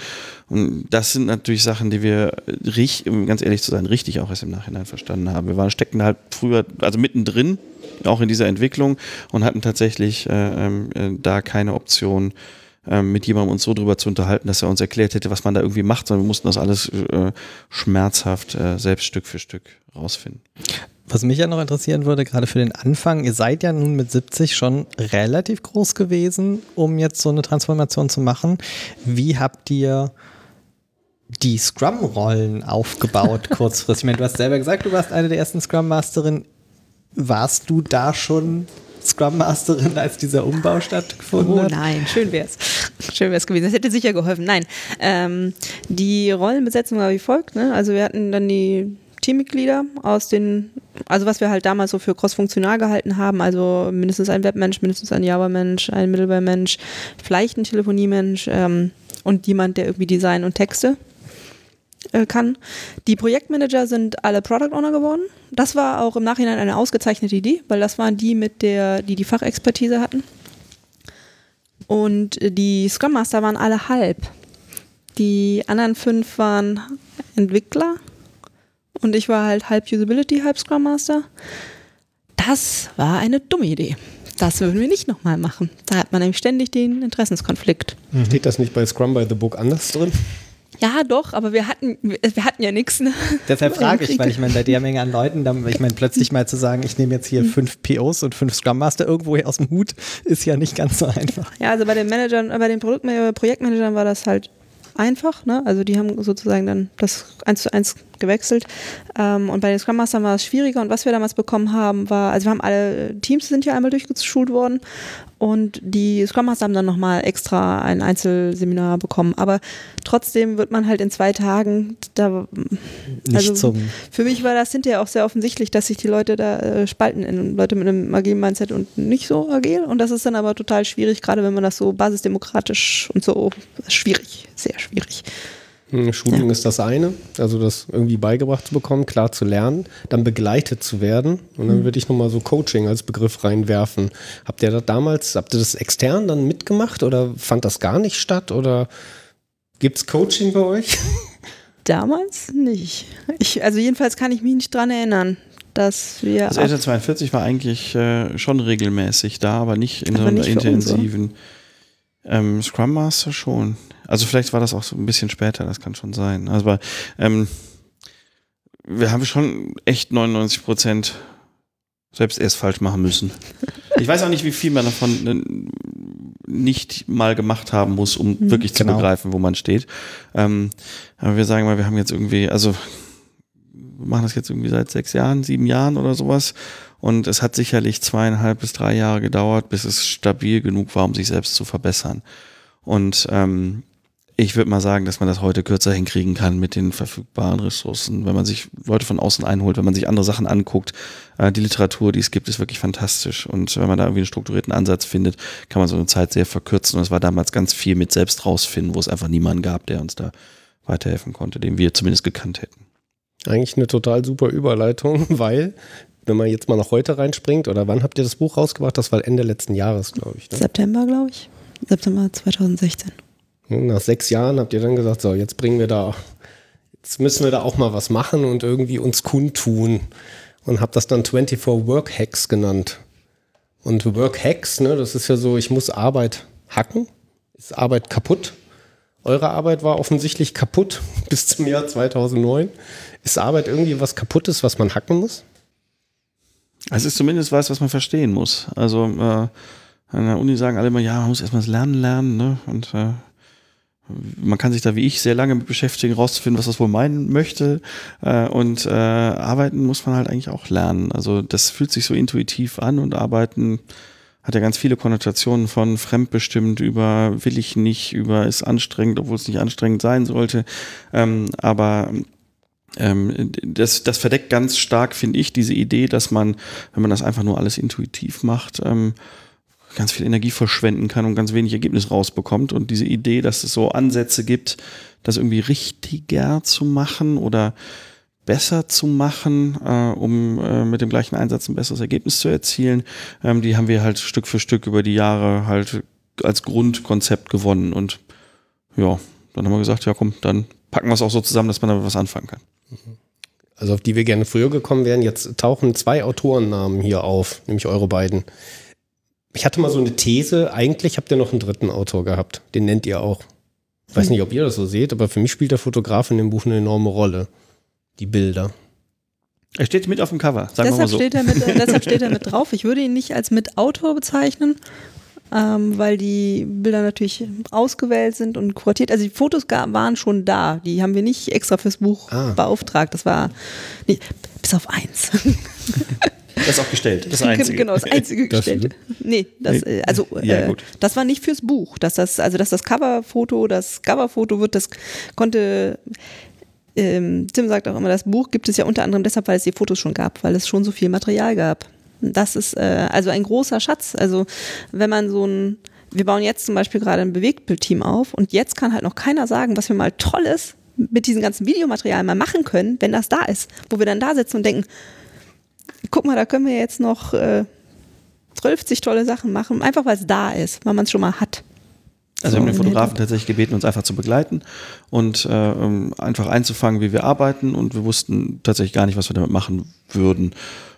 Und das sind natürlich Sachen, die wir, richtig, um ganz ehrlich zu sein, richtig auch erst im Nachhinein verstanden haben. Wir waren steckten halt früher, also mittendrin, auch in dieser Entwicklung und hatten tatsächlich äh, ähm, äh, da keine Option, ähm, mit jemandem uns so drüber zu unterhalten, dass er uns erklärt hätte, was man da irgendwie macht, sondern wir mussten das alles äh, schmerzhaft äh, selbst Stück für Stück rausfinden. Was mich ja noch interessieren würde, gerade für den Anfang, ihr seid ja nun mit 70 schon relativ groß gewesen, um jetzt so eine Transformation zu machen. Wie habt ihr die Scrum-Rollen aufgebaut kurzfristig? Ich meine, du hast selber gesagt, du warst eine der ersten Scrum-Masterinnen. Warst du da schon Scrum-Masterin, als dieser Umbau stattgefunden Oh hat? nein, schön wär's. Schön wär's gewesen. Das hätte sicher geholfen. Nein, ähm, die Rollenbesetzung war wie folgt. Ne? Also wir hatten dann die Teammitglieder aus den, also was wir halt damals so für cross-funktional gehalten haben, also mindestens ein Webmensch, mindestens ein Java-Mensch, ein Middleware-Mensch, vielleicht ein Telefoniemensch ähm, und jemand, der irgendwie Design und Texte äh, kann. Die Projektmanager sind alle Product Owner geworden. Das war auch im Nachhinein eine ausgezeichnete Idee, weil das waren die mit der, die die Fachexpertise hatten. Und die Scrum Master waren alle halb. Die anderen fünf waren Entwickler und ich war halt halb Usability, halb Scrum Master. Das war eine dumme Idee. Das würden wir nicht nochmal machen. Da hat man nämlich ständig den Interessenskonflikt. Steht das nicht bei Scrum by the Book anders drin? Ja, doch, aber wir hatten, wir hatten ja nichts. Ne? Deshalb frage ich, weil ich meine, bei der Menge an Leuten, dann, ich meine, plötzlich mal zu sagen, ich nehme jetzt hier fünf POs und fünf Scrum Master irgendwo hier aus dem Hut, ist ja nicht ganz so einfach. Ja, also bei den Managern, äh, bei den Produkt Projektmanagern war das halt einfach, ne? Also die haben sozusagen dann das eins zu eins gewechselt. Ähm, und bei den Scrum Mastern war es schwieriger. Und was wir damals bekommen haben, war, also wir haben alle Teams sind ja einmal durchgeschult worden und die Scrum Master haben dann nochmal extra ein Einzelseminar bekommen. Aber trotzdem wird man halt in zwei Tagen da Nicht Also, zum. Für mich war das hinterher auch sehr offensichtlich, dass sich die Leute da äh, spalten in Leute mit einem agilen Mindset und nicht so agil. Und das ist dann aber total schwierig, gerade wenn man das so basisdemokratisch und so schwierig, sehr schwierig. Hm, Schulung ist das eine, also das irgendwie beigebracht zu bekommen, klar zu lernen, dann begleitet zu werden. Und dann würde ich nochmal so Coaching als Begriff reinwerfen. Habt ihr das damals, habt ihr das extern dann mitgemacht oder fand das gar nicht statt? Oder gibt es Coaching bei euch? Damals nicht. Ich, also jedenfalls kann ich mich nicht dran erinnern, dass wir. Also Agile 42 war eigentlich äh, schon regelmäßig da, aber nicht in Aber so einer intensiven ähm, Scrum Master schon. Also vielleicht war das auch so ein bisschen später, das kann schon sein. Also aber, ähm, wir haben schon echt 99 Prozent selbst erst falsch machen müssen. Ich weiß auch nicht, wie viel man davon äh, nicht mal gemacht haben muss, um Mhm. wirklich zu Genau. begreifen, wo man steht. Ähm, aber wir sagen mal, wir haben jetzt irgendwie, also wir machen das jetzt irgendwie seit sechs Jahren, sieben Jahren oder sowas. Und es hat sicherlich zweieinhalb bis drei Jahre gedauert, bis es stabil genug war, um sich selbst zu verbessern. Und ähm, ich würde mal sagen, dass man das heute kürzer hinkriegen kann mit den verfügbaren Ressourcen, wenn man sich Leute von außen einholt, wenn man sich andere Sachen anguckt. Äh, die Literatur, die es gibt, ist wirklich fantastisch. Und wenn man da irgendwie einen strukturierten Ansatz findet, kann man so eine Zeit sehr verkürzen. Und es war damals ganz viel mit selbst rausfinden, wo es einfach niemanden gab, der uns da weiterhelfen konnte, den wir zumindest gekannt hätten. Eigentlich eine total super Überleitung, weil, wenn man jetzt mal nach heute reinspringt, oder wann habt ihr das Buch rausgebracht? Das war Ende letzten Jahres, glaube ich. Ne? September, glaube ich. September 2016. Nach sechs Jahren habt ihr dann gesagt, so, jetzt bringen wir da, jetzt müssen wir da auch mal was machen und irgendwie uns kundtun. Und habt das dann 24 Work Hacks genannt. Und Work Hacks, ne, das ist ja so, ich muss Arbeit hacken. Ist Arbeit kaputt? Eure Arbeit war offensichtlich kaputt bis zum Jahr 2009. Ist Arbeit irgendwie was kaputtes, was man hacken muss? Es ist zumindest was, was man verstehen muss. Also äh, an der Uni sagen alle immer, ja, man muss erstmal das Lernen lernen, ne? Und äh, man kann sich da wie ich sehr lange mit beschäftigen, rauszufinden, was das wohl meinen möchte. Äh, und äh, arbeiten muss man halt eigentlich auch lernen. Also das fühlt sich so intuitiv an und arbeiten hat ja ganz viele Konnotationen von fremdbestimmt über will ich nicht, über ist anstrengend, obwohl es nicht anstrengend sein sollte. Ähm, aber ähm, das, das verdeckt ganz stark, finde ich, diese Idee, dass man, wenn man das einfach nur alles intuitiv macht, ähm, ganz viel Energie verschwenden kann und ganz wenig Ergebnis rausbekommt. Und diese Idee, dass es so Ansätze gibt, das irgendwie richtiger zu machen oder besser zu machen, äh, um äh, mit dem gleichen Einsatz ein besseres Ergebnis zu erzielen, ähm, die haben wir halt Stück für Stück über die Jahre halt als Grundkonzept gewonnen. Und ja, dann haben wir gesagt, ja komm, dann packen wir es auch so zusammen, dass man damit was anfangen kann. Also auf die wir gerne früher gekommen wären. Jetzt tauchen zwei Autorennamen hier auf, nämlich eure beiden. Ich hatte mal so eine These, eigentlich habt ihr noch einen dritten Autor gehabt. Den nennt ihr auch. Ich weiß nicht, ob ihr das so seht, aber für mich spielt der Fotograf in dem Buch eine enorme Rolle. Die Bilder. Er steht mit auf dem Cover, sagen wir mal Deshalb, so. steht er mit, äh, deshalb steht er mit drauf. Ich würde ihn nicht als Mitautor bezeichnen, ähm, weil die Bilder natürlich ausgewählt sind und kuratiert. Also die Fotos waren schon da. Die haben wir nicht extra fürs Buch Ah. beauftragt. Das war nicht, bis auf eins. Das ist auch gestellt. Das einzige. Genau, das einzige Das gestellte. Nee, das, Nee. also, Ja, äh, das war nicht fürs Buch. Dass das, also, dass das Coverfoto das Coverfoto wird, das konnte. Ähm, Tim sagt auch immer, das Buch gibt es ja unter anderem deshalb, weil es die Fotos schon gab, weil es schon so viel Material gab. Das ist äh, also ein großer Schatz. Also, wenn man so ein. Wir bauen jetzt zum Beispiel gerade ein Bewegtbildteam auf und jetzt kann halt noch keiner sagen, was wir mal Tolles mit diesem ganzen Videomaterial mal machen können, wenn das da ist. Wo wir dann da sitzen und denken, guck mal, da können wir jetzt noch äh, 50 tolle Sachen machen, einfach weil es da ist, weil man es schon mal hat. Also wir haben den Fotografen tatsächlich gebeten, uns einfach zu begleiten und äh, ähm, einfach einzufangen, wie wir arbeiten und wir wussten tatsächlich gar nicht, was wir damit machen würden.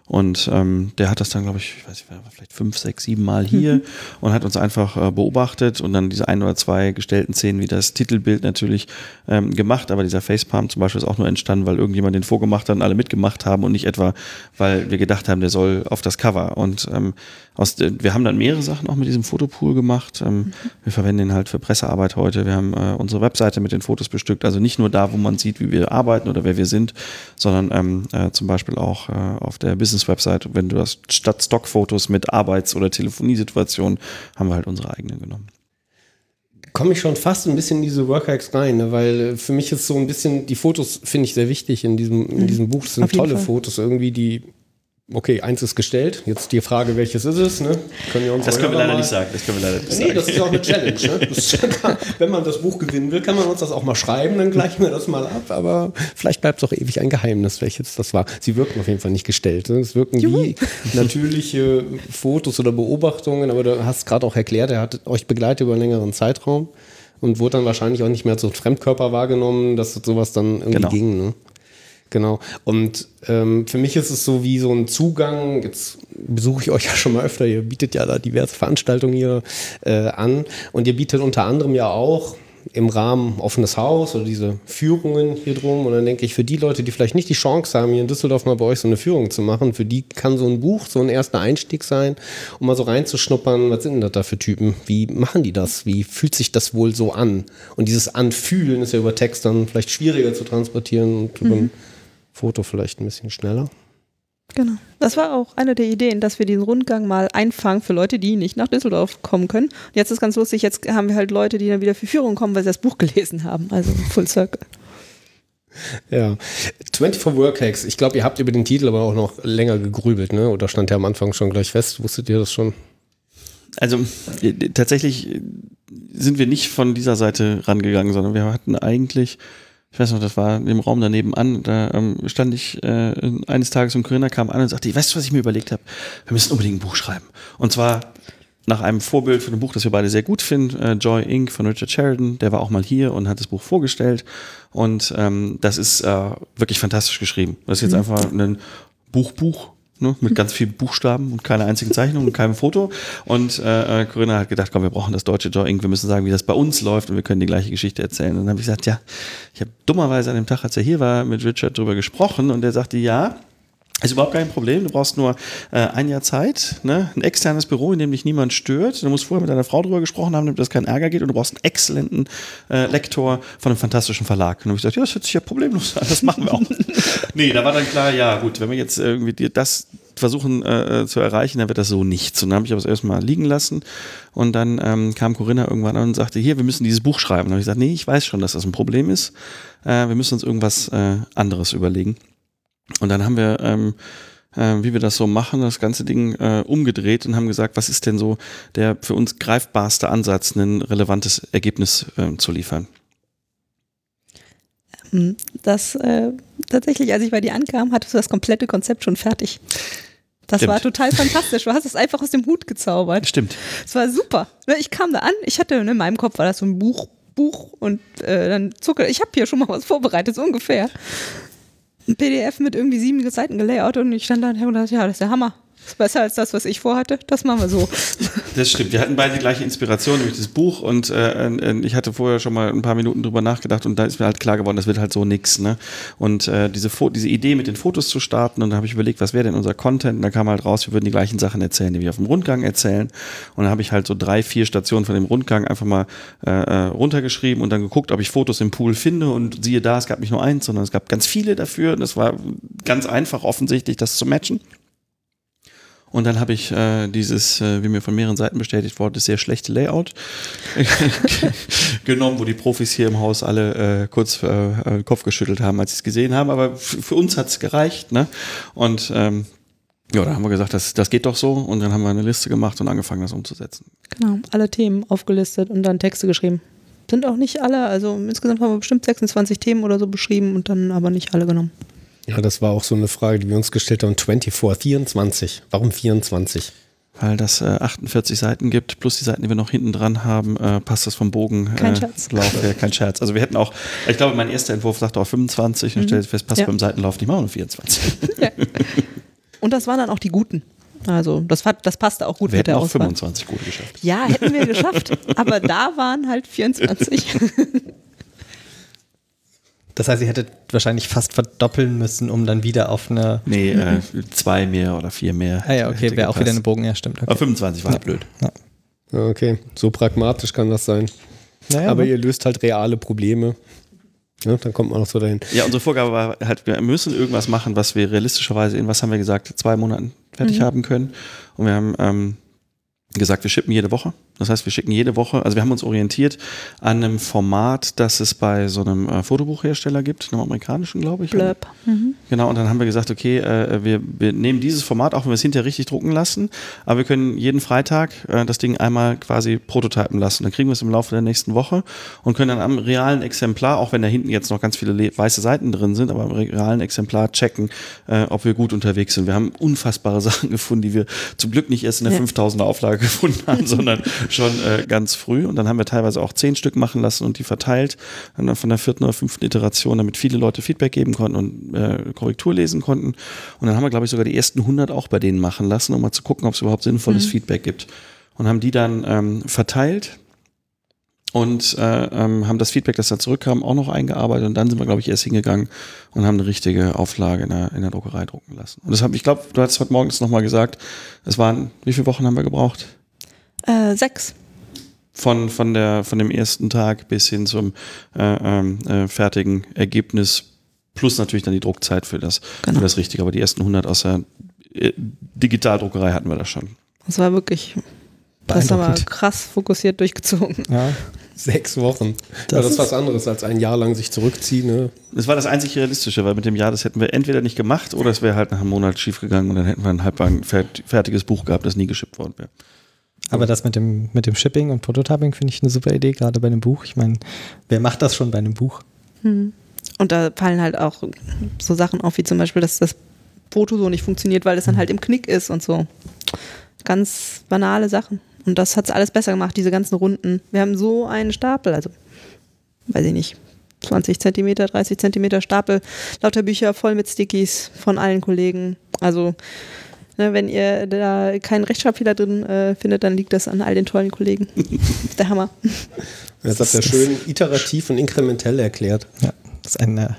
Und ähm, der hat das dann, glaube ich, ich weiß nicht, vielleicht fünf, sechs, sieben Mal hier und hat uns einfach äh, beobachtet und dann diese ein oder zwei gestellten Szenen wie das Titelbild natürlich ähm, gemacht. Aber dieser Facepalm zum Beispiel ist auch nur entstanden, weil irgendjemand den vorgemacht hat und alle mitgemacht haben und nicht etwa, weil wir gedacht haben, der soll auf das Cover. Und ähm, aus, de- wir haben dann mehrere Sachen auch mit diesem Fotopool gemacht. Ähm, Wir verwenden ihn halt für Pressearbeit heute. Wir haben äh, unsere Webseite mit den Fotos bestückt. Also nicht nur da, wo man sieht, wie wir arbeiten oder wer wir sind, sondern ähm, äh, zum Beispiel auch äh, auf der Business-Website, wenn du das statt Stockfotos mit Arbeits- oder Telefoniesituationen, haben wir halt unsere eigenen genommen. komme ich schon fast ein bisschen in diese Workhacks rein, ne? weil äh, für mich ist so ein bisschen, die Fotos finde ich sehr wichtig in diesem, in diesem Buch. Das sind tolle Fall. Fotos irgendwie, die, okay, eins ist gestellt. Jetzt die Frage, welches ist es? Ne? Können wir unsere Hörer mal- sagen. Das können wir leider nicht Nee, das ist auch eine Challenge. Ne? Das wenn man das Buch gewinnen will, kann man uns das auch mal schreiben, dann gleichen wir das mal ab. Aber vielleicht bleibt es auch ewig ein Geheimnis, welches das war. Sie wirken auf jeden Fall nicht gestellt. Ne? Es wirken wie natürliche Fotos oder Beobachtungen, aber du hast gerade auch erklärt, er hat euch begleitet über einen längeren Zeitraum und wurde dann wahrscheinlich auch nicht mehr als so Fremdkörper wahrgenommen, dass sowas dann irgendwie Genau. ging. Ne? Genau. Und ähm, für mich ist es so wie so ein Zugang. Jetzt besuche ich euch ja schon mal öfter. Ihr bietet ja da diverse Veranstaltungen hier äh, an. Und ihr bietet unter anderem ja auch im Rahmen offenes Haus oder diese Führungen hier drum. Und dann denke ich, für die Leute, die vielleicht nicht die Chance haben, hier in Düsseldorf mal bei euch so eine Führung zu machen, für die kann so ein Buch so ein erster Einstieg sein, um mal so reinzuschnuppern, was sind denn das da für Typen? Wie machen die das? Wie fühlt sich das wohl so an? Und dieses Anfühlen ist ja über Text dann vielleicht schwieriger zu transportieren und über ein Foto vielleicht ein bisschen schneller. Genau. Das war auch eine der Ideen, dass wir diesen Rundgang mal einfangen für Leute, die nicht nach Düsseldorf kommen können. Und jetzt ist ganz lustig, jetzt haben wir halt Leute, die dann wieder für Führung kommen, weil sie das Buch gelesen haben. Also Full Circle. Ja. 24 Workhacks. Ich glaube, ihr habt über den Titel aber auch noch länger gegrübelt, ne? Oder stand der am Anfang schon gleich fest? Wusstet ihr das schon? Also äh, tatsächlich äh, sind wir nicht von dieser Seite rangegangen, sondern wir hatten eigentlich, ich weiß noch, das war im Raum daneben an, da ähm, stand ich äh, eines Tages und Corinna kam an und sagte, weißt du, was ich mir überlegt habe? Wir müssen unbedingt ein Buch schreiben. Und zwar nach einem Vorbild von einem Buch, das wir beide sehr gut finden, äh, Joy Inc. von Richard Sheridan, der war auch mal hier und hat das Buch vorgestellt. Und ähm, das ist äh, wirklich fantastisch geschrieben. Das ist jetzt einfach ein Buchbuch. Ne, mit ganz vielen Buchstaben und keiner einzigen Zeichnung und keinem Foto. Und äh, äh, Corinna hat gedacht, komm, wir brauchen das deutsche Joy Inc. Wir müssen sagen, wie das bei uns läuft und wir können die gleiche Geschichte erzählen. Und dann habe ich gesagt, ja, ich habe dummerweise an dem Tag, als er hier war, mit Richard drüber gesprochen und der sagte, ja, ist überhaupt kein Problem. Du brauchst nur äh, ein Jahr Zeit, ne? ein externes Büro, in dem dich niemand stört. Du musst vorher mit deiner Frau drüber gesprochen haben, damit das keinen Ärger geht. Und du brauchst einen exzellenten äh, Lektor von einem fantastischen Verlag. Und dann habe ich gesagt, ja, das hört sich ja problemlos an. Das machen wir auch. nee, da war dann klar, ja gut, wenn wir jetzt irgendwie dir das versuchen äh, zu erreichen, dann wird das so nichts. Und dann habe ich aber das erstmal liegen lassen. Und dann ähm, kam Corinna irgendwann an und sagte, hier, wir müssen dieses Buch schreiben. Und dann habe ich gesagt, nee, ich weiß schon, dass das ein Problem ist. Äh, wir müssen uns irgendwas äh, anderes überlegen. Und dann haben wir, ähm, äh, wie wir das so machen, das ganze Ding äh, umgedreht und haben gesagt, was ist denn so der für uns greifbarste Ansatz, ein relevantes Ergebnis äh, zu liefern. Hm, Das äh, tatsächlich, als ich bei dir ankam, hattest du das komplette Konzept schon fertig. Das Stimmt. war total fantastisch. Du hast es einfach aus dem Hut gezaubert. Stimmt. Es war super. Ne, Ich kam da an, ich hatte in meinem Kopf war das so ein Buch, Buch und äh, dann Zucker. Ich habe hier schon mal was vorbereitet, so ungefähr. Ein PDF mit irgendwie sieben Seiten gelayoutet und ich stand da und gedacht, ja, das ist der Hammer. Ist besser als das, was ich vorhatte. Das machen wir so. Das stimmt. Wir hatten beide die gleiche Inspiration, nämlich das Buch. Und äh, äh, ich hatte vorher schon mal ein paar Minuten drüber nachgedacht und da ist mir halt klar geworden, das wird halt so nix. Ne? Und äh, diese, diese Idee mit den Fotos zu starten, und da habe ich überlegt, was wäre denn unser Content? Und da kam halt raus, wir würden die gleichen Sachen erzählen, die wir auf dem Rundgang erzählen. Und dann habe ich halt so drei, vier Stationen von dem Rundgang einfach mal äh, äh, runtergeschrieben und dann geguckt, ob ich Fotos im Pool finde. Und siehe da, es gab nicht nur eins, sondern es gab ganz viele dafür. Und es war ganz einfach offensichtlich, das zu matchen. Und dann habe ich äh, dieses, äh, wie mir von mehreren Seiten bestätigt wurde, sehr schlechte Layout genommen, wo die Profis hier im Haus alle äh, kurz äh, äh, Kopf geschüttelt haben, als sie es gesehen haben. Aber für uns hat es gereicht. Ne? Und ähm, ja, da haben wir gesagt, das, das geht doch so. Und dann haben wir eine Liste gemacht und angefangen, das umzusetzen. Genau, alle Themen aufgelistet und dann Texte geschrieben. Sind auch nicht alle, also insgesamt haben wir bestimmt 26 Themen oder so beschrieben und dann aber nicht alle genommen. Ja, das war auch so eine Frage, die wir uns gestellt haben. 24, 24. Warum 24? Weil das äh, 48 Seiten gibt, plus die Seiten, die wir noch hinten dran haben, äh, passt das vom Bogen. Kein äh, Scherz. Lauf her, kein Scherz. Also wir hätten auch, ich glaube, mein erster Entwurf sagte auch 25 und stellte fest, passt Ja. beim Seitenlauf nicht mal nur 24. Und Und das waren dann auch die guten. Also das, hat, das passte auch gut Wir mit hätten der auch Auswahl. 25 gute geschafft. Ja, hätten wir geschafft. aber da waren halt 24. Das heißt, ihr hättet wahrscheinlich fast verdoppeln müssen, um dann wieder auf eine. Nee, äh, zwei mehr oder vier mehr. Ah ja, okay, wäre auch wieder eine. Bogen, ja, stimmt. Aber Okay. 25 war halt blöd. Ja, Okay, so pragmatisch kann das sein. Naja, Aber ihr löst halt reale Probleme. Ja, dann kommt man noch so dahin. Ja, unsere Vorgabe war halt, wir müssen irgendwas machen, was wir realistischerweise in, was haben wir gesagt, zwei Monaten fertig haben können. Und wir haben ähm, gesagt, wir schippen jede Woche. Das heißt, wir schicken jede Woche, also wir haben uns orientiert an einem Format, das es bei so einem äh, Fotobuchhersteller gibt, einem amerikanischen, glaube ich. Blurb. Mhm. Genau, und dann haben wir gesagt, okay, äh, wir, wir nehmen dieses Format, auch wenn wir es hinterher richtig drucken lassen, aber wir können jeden Freitag äh, das Ding einmal quasi prototypen lassen. Dann kriegen wir es im Laufe der nächsten Woche und können dann am realen Exemplar, auch wenn da hinten jetzt noch ganz viele le- weiße Seiten drin sind, aber am realen Exemplar checken, äh, ob wir gut unterwegs sind. Wir haben unfassbare Sachen gefunden, die wir zum Glück nicht erst in der Ja. 5000er Auflage gefunden haben, sondern schon äh, ganz früh. Und dann haben wir teilweise auch zehn Stück machen lassen und die verteilt. Und dann von der vierten oder fünften Iteration, damit viele Leute Feedback geben konnten und äh, Korrektur lesen konnten. Und dann haben wir, glaube ich, sogar die ersten 100 auch bei denen machen lassen, um mal zu gucken, ob es überhaupt sinnvolles Feedback gibt. Und haben die dann ähm, verteilt und äh, ähm, haben das Feedback, das da zurückkam, auch noch eingearbeitet. Und dann sind wir, glaube ich, erst hingegangen und haben eine richtige Auflage in der, in der Druckerei drucken lassen. Und das habe ich glaube, du hattest heute morgens nochmal gesagt, es waren, wie viele Wochen haben wir gebraucht? Äh, sechs. von, von, der, von dem ersten Tag bis hin zum äh, ähm, äh, fertigen Ergebnis, plus natürlich dann die Druckzeit für das, Genau. für das Richtige. Aber die ersten 100 aus der äh, Digitaldruckerei hatten wir da schon. Das war wirklich, das haben wir krass fokussiert durchgezogen. Ja. Sechs Wochen. Das ja, das ist was anderes als ein Jahr lang sich zurückziehen. Ne? Das war das einzig Realistische, weil mit dem Jahr, das hätten wir entweder nicht gemacht oder es wäre halt nach einem Monat schiefgegangen und dann hätten wir ein halb fertiges Buch gehabt, das nie geschippt worden wäre. Aber das mit dem, mit dem Shipping und Prototyping finde ich eine super Idee, gerade bei einem Buch. Ich meine, wer macht das schon bei einem Buch? Und da fallen halt auch so Sachen auf, wie zum Beispiel, dass das Foto so nicht funktioniert, weil es dann halt im Knick ist und so. Ganz banale Sachen. Und das hat es alles besser gemacht, diese ganzen Runden. Wir haben so einen Stapel, also weiß ich nicht, 20 Zentimeter, 30 Zentimeter Stapel, lauter Bücher voll mit Stickies von allen Kollegen. Also ne, wenn ihr da keinen Rechtschreibfehler drin äh, findet, dann liegt das an all den tollen Kollegen. Der Hammer. Das hat er schön iterativ und inkrementell erklärt. Ja, das ist eine,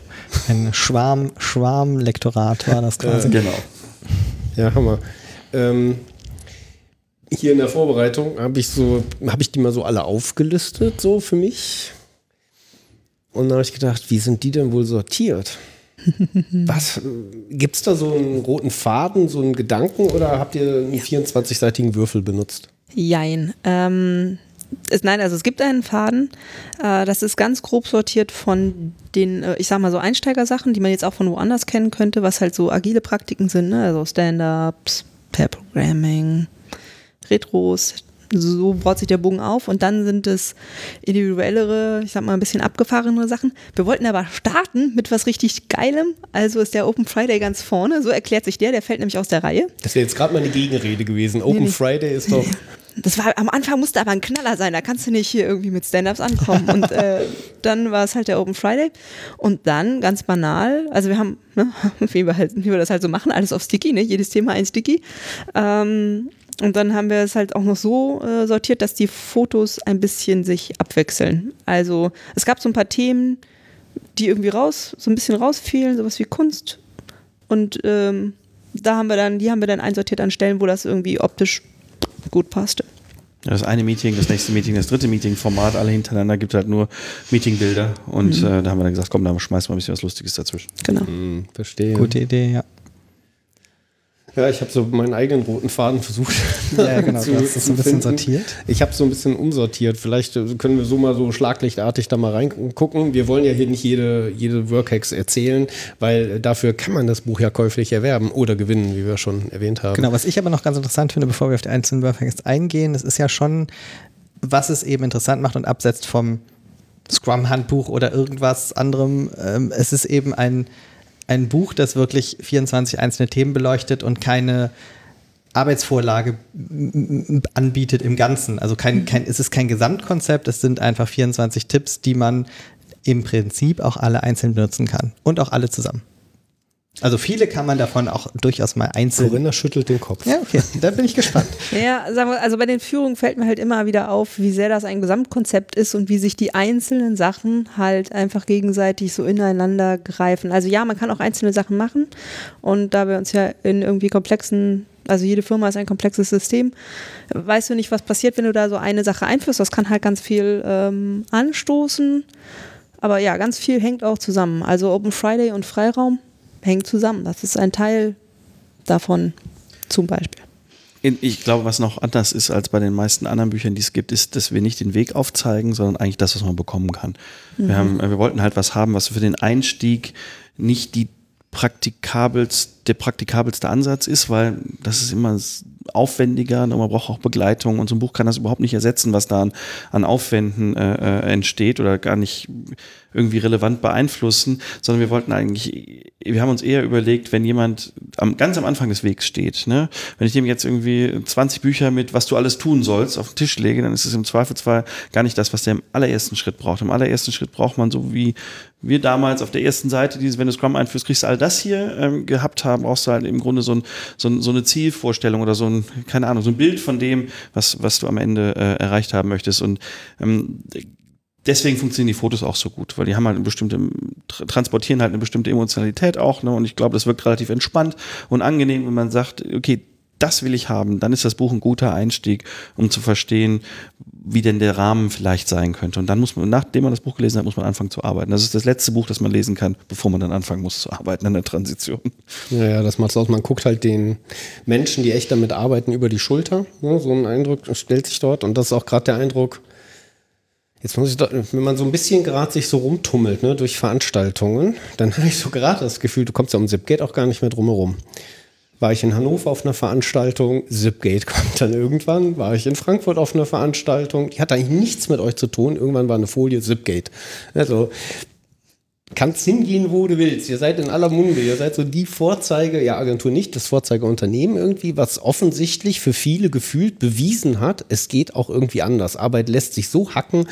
ein Schwarm, Schwarmlektorat war das quasi. Genau. Ja, Hammer. Ähm, hier in der Vorbereitung habe ich so, habe ich die mal so alle aufgelistet, so für mich. Und dann habe ich gedacht, wie sind die denn wohl sortiert? Was? Gibt es da so einen roten Faden, so einen Gedanken oder habt ihr einen 24-seitigen Würfel benutzt? Jein. Ähm, es, nein, also es gibt einen Faden. Äh, das ist ganz grob sortiert von den, äh, ich sag mal so Einsteigersachen, die man jetzt auch von woanders kennen könnte, was halt so agile Praktiken sind, ne? also Stand-ups, Pair Programming, Retros. So baut sich der Bogen auf und dann sind es individuellere, ich sag mal ein bisschen abgefahrenere Sachen. Wir wollten aber starten mit was richtig Geilem, also ist der Open Friday ganz vorne, so erklärt sich der, der fällt nämlich aus der Reihe. Das wäre jetzt gerade mal eine Gegenrede gewesen. Open nee. Friday ist doch. Das war am Anfang musste aber ein Knaller sein, da kannst du nicht hier irgendwie mit Stand-ups ankommen. Und äh, dann war es halt der Open Friday. Und dann ganz banal, also wir haben, ne, wie, wir halt, wie wir das halt so machen, alles auf Sticky, ne? jedes Thema ein Sticky. Ähm, und dann haben wir es halt auch noch so äh, sortiert, dass die Fotos ein bisschen sich abwechseln. Also es gab so ein paar Themen, die irgendwie raus, so ein bisschen rausfielen, sowas wie Kunst. Und ähm, da haben wir dann, die haben wir dann einsortiert an Stellen, wo das irgendwie optisch gut passte. Ja, Das eine Meeting, das nächste Meeting, das dritte Meeting, Format, alle hintereinander, gibt halt nur Meetingbilder. Und äh, da haben wir dann gesagt, komm, da schmeißen wir ein bisschen was Lustiges dazwischen. Genau. Hm, verstehe. Gute Idee, ja. Ja, ich habe so meinen eigenen roten Faden versucht. Ja, genau. zu- Du hast das so ein bisschen finden. sortiert. Ich habe so ein bisschen umsortiert. Vielleicht äh, können wir so mal so schlaglichtartig da mal reingucken. Wir wollen ja hier nicht jede, jede Workhacks erzählen, weil äh, dafür kann man das Buch ja käuflich erwerben oder gewinnen, wie wir schon erwähnt haben. Genau, was ich aber noch ganz interessant finde, bevor wir auf die einzelnen Workhacks eingehen, das ist ja schon, was es eben interessant macht und absetzt vom Scrum-Handbuch oder irgendwas anderem. Ähm, es ist eben ein, ein Buch, das wirklich 24 einzelne Themen beleuchtet und keine Arbeitsvorlage anbietet im Ganzen. Also kein, kein, es ist kein Gesamtkonzept, es sind einfach 24 Tipps, die man im Prinzip auch alle einzeln benutzen kann und auch alle zusammen. Also viele kann man davon auch durchaus mal einzeln. Corinna schüttelt den Kopf. Ja, okay, da bin ich gespannt. Ja, sagen wir, also bei den Führungen fällt mir halt immer wieder auf, wie sehr das ein Gesamtkonzept ist und wie sich die einzelnen Sachen halt einfach gegenseitig so ineinander greifen. Also ja, man kann auch einzelne Sachen machen und da wir uns ja in irgendwie komplexen, also jede Firma ist ein komplexes System, weißt du nicht, was passiert, wenn du da so eine Sache einführst. Das kann halt ganz viel ähm, anstoßen. Aber ja, ganz viel hängt auch zusammen. Also Open Friday und Freiraum hängen zusammen. Das ist ein Teil davon zum Beispiel. Ich glaube, was noch anders ist als bei den meisten anderen Büchern, die es gibt, ist, dass wir nicht den Weg aufzeigen, sondern eigentlich das, was man bekommen kann. Wir, haben, wir wollten halt was haben, was für den Einstieg nicht die praktikabelste, der praktikabelste Ansatz ist, weil das ist immer aufwendiger und man braucht auch Begleitung und so ein Buch kann das überhaupt nicht ersetzen, was da an, an Aufwänden äh, äh, entsteht oder gar nicht irgendwie relevant beeinflussen, sondern wir wollten eigentlich, wir haben uns eher überlegt, wenn jemand am, ganz am Anfang des Wegs steht, ne, wenn ich dem jetzt irgendwie 20 Bücher mit, was du alles tun sollst, auf den Tisch lege, dann ist es im Zweifelsfall gar nicht das, was der im allerersten Schritt braucht. Im allerersten Schritt braucht man so wie wir damals auf der ersten Seite, dieses, wenn du Scrum einführst, kriegst du all das hier ähm, gehabt haben, brauchst du halt im Grunde so, ein, so, ein, so eine Zielvorstellung oder so ein, keine Ahnung, so ein Bild von dem, was, was du am Ende äh, erreicht haben möchtest. Und ähm, deswegen funktionieren die Fotos auch so gut, weil die haben halt eine bestimmte, tra- transportieren halt eine bestimmte Emotionalität auch, ne? Und ich glaube, das wirkt relativ entspannt und angenehm, wenn man sagt, okay, das will ich haben, dann ist das Buch ein guter Einstieg, um zu verstehen, wie denn der Rahmen vielleicht sein könnte. Und dann muss man, nachdem man das Buch gelesen hat, muss man anfangen zu arbeiten. Das ist das letzte Buch, das man lesen kann, bevor man dann anfangen muss zu arbeiten an der Transition. Ja, ja, das macht's aus. Man guckt halt den Menschen, die echt damit arbeiten, über die Schulter. Ne? So ein Eindruck stellt sich dort. Und das ist auch gerade der Eindruck, jetzt muss ich doch, wenn man so ein bisschen gerade sich so rumtummelt, ne, durch Veranstaltungen, dann habe ich so gerade das Gefühl, du kommst ja um Zipgate auch gar nicht mehr drum herum. War ich in Hannover auf einer Veranstaltung, Zipgate kommt dann irgendwann. War ich in Frankfurt auf einer Veranstaltung, die hat eigentlich nichts mit euch zu tun. Irgendwann war eine Folie Zipgate. Also kannst hingehen, wo du willst. Ihr seid in aller Munde. Ihr seid so die Vorzeige, ja, Agentur nicht, das Vorzeigeunternehmen irgendwie, was offensichtlich für viele gefühlt bewiesen hat, es geht auch irgendwie anders. Arbeit lässt sich so hacken,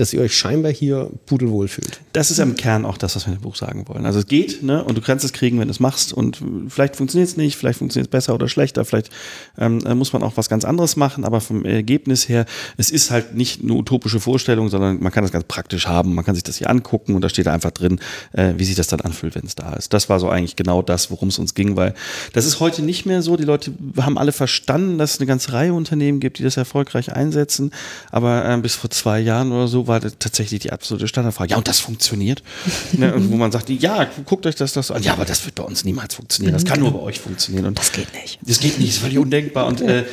dass ihr euch scheinbar hier pudelwohl fühlt. Das ist im Kern auch das, was wir in dem Buch sagen wollen. Also es geht, ne? Und du kannst es kriegen, wenn du es machst. Und vielleicht funktioniert es nicht, vielleicht funktioniert es besser oder schlechter, vielleicht ähm, äh, muss man auch was ganz anderes machen, aber vom Ergebnis her, es ist halt nicht eine utopische Vorstellung, sondern man kann das ganz praktisch haben. Man kann sich das hier angucken und da steht einfach drin, äh, wie sich das dann anfühlt, wenn es da ist. Das war so eigentlich genau das, worum es uns ging, weil das ist heute nicht mehr so. Die Leute haben alle verstanden, dass es eine ganze Reihe Unternehmen gibt, die das erfolgreich einsetzen. Aber äh, bis vor zwei Jahren oder so war tatsächlich die absolute Standardfrage. Ja, und das funktioniert. ne, und wo man sagt, ja, guckt euch das, das so an. Ja, aber das wird bei uns niemals funktionieren. Das kann nur bei euch funktionieren. Und Das geht nicht. das geht nicht, das ist völlig undenkbar. Und äh,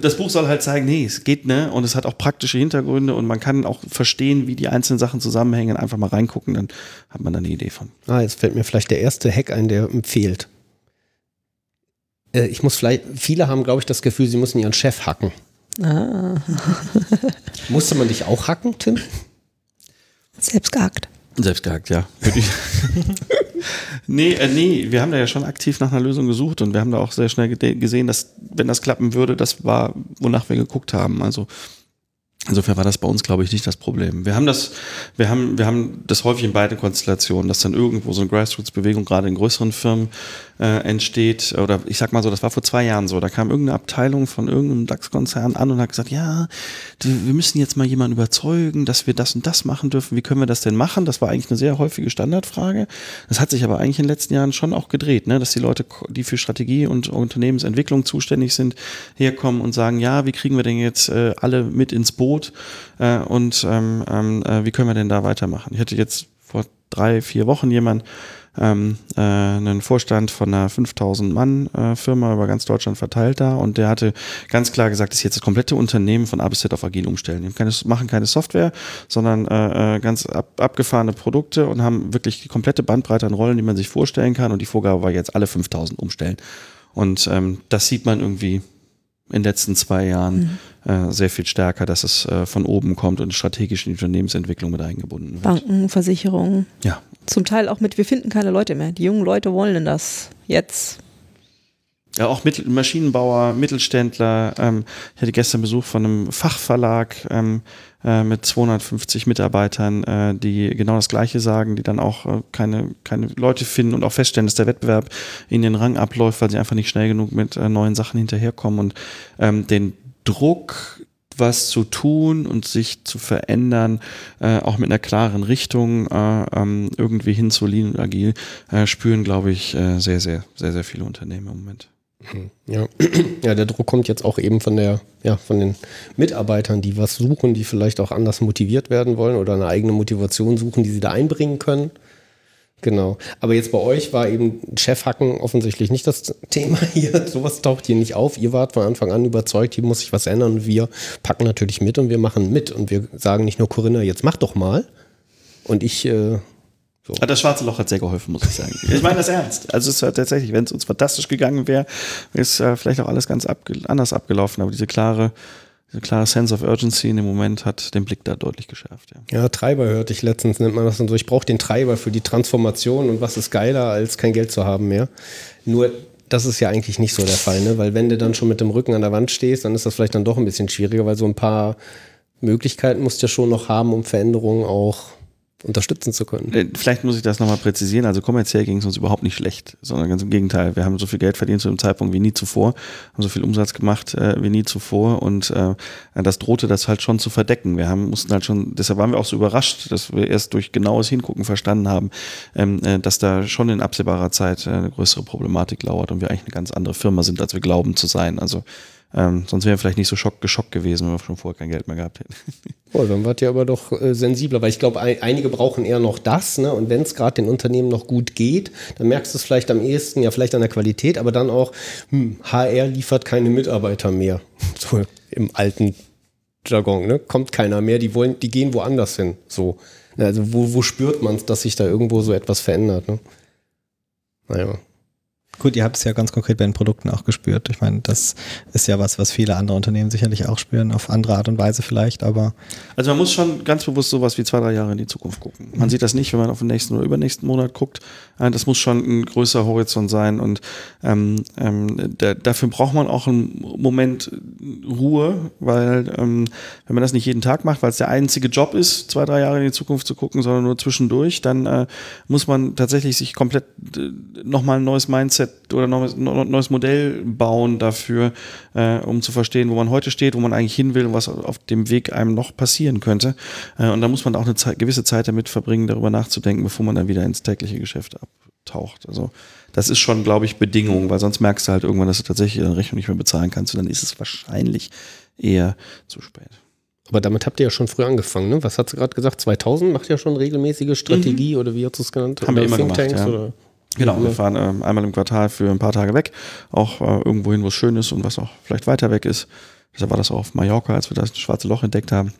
das Buch soll halt zeigen, nee, es geht, ne? Und es hat auch praktische Hintergründe und man kann auch verstehen, wie die einzelnen Sachen zusammenhängen. Einfach mal reingucken, dann hat man da eine Idee von. Ah, jetzt fällt mir vielleicht der erste Hack ein, der fehlt. Äh, ich muss vielleicht, viele haben, glaube ich, das Gefühl, sie müssen ihren Chef hacken. Ah, Musste man dich auch hacken, Tim? selbst gehackt. Selbst gehackt, ja. Nee, äh, nee, wir haben da ja schon aktiv nach einer Lösung gesucht und wir haben da auch sehr schnell gesehen, dass, wenn das klappen würde, das war, wonach wir geguckt haben. Also insofern war das bei uns, glaube ich, nicht das Problem. Wir haben das, wir haben, wir haben das häufig in beiden Konstellationen, dass dann irgendwo so eine Grassroots-Bewegung gerade in größeren Firmen äh, entsteht. Oder ich sag mal so, das war vor zwei Jahren so. Da kam irgendeine Abteilung von irgendeinem DAX-Konzern an und hat gesagt, ja, wir müssen jetzt mal jemanden überzeugen, dass wir das und das machen dürfen. Wie können wir das denn machen? Das war eigentlich eine sehr häufige Standardfrage. Das hat sich aber eigentlich in den letzten Jahren schon auch gedreht, ne? dass die Leute, die für Strategie und Unternehmensentwicklung zuständig sind, herkommen und sagen, ja, wie kriegen wir denn jetzt äh, alle mit ins Boot äh, und ähm, ähm, äh, wie können wir denn da weitermachen? Ich hatte jetzt vor drei, vier Wochen jemanden, ähm, äh, einen Vorstand von einer 5000 Mann äh, Firma über ganz Deutschland verteilt da und der hatte ganz klar gesagt, dass jetzt das komplette Unternehmen von A bis Z auf agil umstellen. Die machen keine Software, sondern äh, äh, ganz ab, abgefahrene Produkte und haben wirklich die komplette Bandbreite an Rollen, die man sich vorstellen kann und die Vorgabe war jetzt alle 5000 umstellen. Und ähm, das sieht man irgendwie in den letzten zwei Jahren äh, sehr viel stärker, dass es äh, von oben kommt und strategisch in die Unternehmensentwicklung mit eingebunden wird. Banken, Versicherungen. Ja, Zum Teil auch mit, wir finden keine Leute mehr. Die jungen Leute wollen das jetzt. Ja, auch Mittel Maschinenbauer, Mittelständler. Ähm, ich hatte gestern Besuch von einem Fachverlag ähm, äh, mit 250 Mitarbeitern, äh, die genau das Gleiche sagen, die dann auch äh, keine, keine Leute finden und auch feststellen, dass der Wettbewerb in den Rang abläuft, weil sie einfach nicht schnell genug mit äh, neuen Sachen hinterherkommen und ähm, den Druck was zu tun und sich zu verändern, äh, auch mit einer klaren Richtung äh, ähm, irgendwie hin zu Lean und Agil, äh, spüren, glaube ich, äh, sehr, sehr, sehr, sehr viele Unternehmen im Moment. Ja. ja, der Druck kommt jetzt auch eben von der, ja, von den Mitarbeitern, die was suchen, die vielleicht auch anders motiviert werden wollen oder eine eigene Motivation suchen, die sie da einbringen können. Genau. Aber jetzt bei euch war eben Chefhacken offensichtlich nicht das Thema hier. Sowas taucht hier nicht auf. Ihr wart von Anfang an überzeugt, hier muss sich was ändern wir packen natürlich mit und wir machen mit und wir sagen nicht nur Corinna, jetzt mach doch mal. Und ich äh, so. Das schwarze Loch hat sehr geholfen, muss ich sagen. Ich meine das ernst. Also es ist halt tatsächlich, wenn es uns fantastisch gegangen wäre, ist äh, vielleicht auch alles ganz abge anders abgelaufen. Aber diese klare, diese klare Sense of Urgency in dem Moment hat den Blick da deutlich geschärft. Ja, ja Treiber hörte ich letztens, nennt man das dann so. Ich brauche den Treiber für die Transformation und was ist geiler, als kein Geld zu haben mehr. Nur das ist ja eigentlich nicht so der Fall, ne? Weil wenn du dann schon mit dem Rücken an der Wand stehst, dann ist das vielleicht dann doch ein bisschen schwieriger, weil so ein paar Möglichkeiten musst du ja schon noch haben, um Veränderungen auch unterstützen zu können. Äh, vielleicht muss ich das nochmal präzisieren. Also kommerziell ging es uns überhaupt nicht schlecht, sondern ganz im Gegenteil. Wir haben so viel Geld verdient zu dem Zeitpunkt wie nie zuvor, haben so viel Umsatz gemacht äh, wie nie zuvor und äh, das drohte das halt schon zu verdecken. Wir haben, mussten halt schon, deshalb waren wir auch so überrascht, dass wir erst durch genaues Hingucken verstanden haben, ähm, äh, dass da schon in absehbarer Zeit äh, eine größere Problematik lauert und wir eigentlich eine ganz andere Firma sind, als wir glauben zu sein. Also ähm, sonst wir vielleicht nicht so schock, geschockt gewesen, wenn wir schon vorher kein Geld mehr gehabt hätten. Oh, dann wart ihr aber doch äh, sensibler, weil ich glaube, ein, einige brauchen eher noch das. Ne? Und wenn es gerade den Unternehmen noch gut geht, dann merkst du es vielleicht am ehesten, ja, vielleicht an der Qualität, aber dann auch, hm, HR liefert keine Mitarbeiter mehr. So im alten Jargon, ne? Kommt keiner mehr, die wollen, die gehen woanders hin. So. Also wo, wo spürt man es, dass sich da irgendwo so etwas verändert? Ne? Naja. Gut, ihr habt es ja ganz konkret bei den Produkten auch gespürt. Ich meine, das ist ja was, was viele andere Unternehmen sicherlich auch spüren, auf andere Art und Weise vielleicht, aber. Also man muss schon ganz bewusst sowas wie zwei, drei Jahre in die Zukunft gucken. Man mhm. sieht das nicht, wenn man auf den nächsten oder übernächsten Monat guckt. Äh, das muss schon ein größer Horizont sein und ähm, ähm, da, dafür braucht man auch einen Moment Ruhe, weil ähm, wenn man das nicht jeden Tag macht, weil es der einzige Job ist, zwei, drei Jahre in die Zukunft zu gucken, sondern nur zwischendurch, dann äh, muss man tatsächlich sich komplett äh, nochmal ein neues Mindset Mindset oder neues, neues Modell bauen dafür, äh, um zu verstehen, wo man heute steht, wo man eigentlich hin will und was auf dem Weg einem noch passieren könnte. Äh, und da muss man auch eine Zeit, gewisse Zeit damit verbringen, darüber nachzudenken, bevor man dann wieder ins tägliche Geschäft abtaucht. Also das ist schon, glaube ich, Bedingung, weil sonst merkst du halt irgendwann, dass du tatsächlich eine Rechnung nicht mehr bezahlen kannst und dann ist es wahrscheinlich eher zu spät. Aber damit habt ihr ja schon früh angefangen, ne? Was hat sie gerade gesagt? 2000 macht ja schon regelmäßige Strategie mhm. oder wie hat es genannt? Haben oder wir immer gemacht, ja. oder? Genau, wir fahren ähm, einmal im Quartal für ein paar Tage weg, auch äh, irgendwo hin, wo es schön ist und was auch vielleicht weiter weg ist. Deshalb war das auch auf Mallorca, als wir das schwarze Loch entdeckt haben.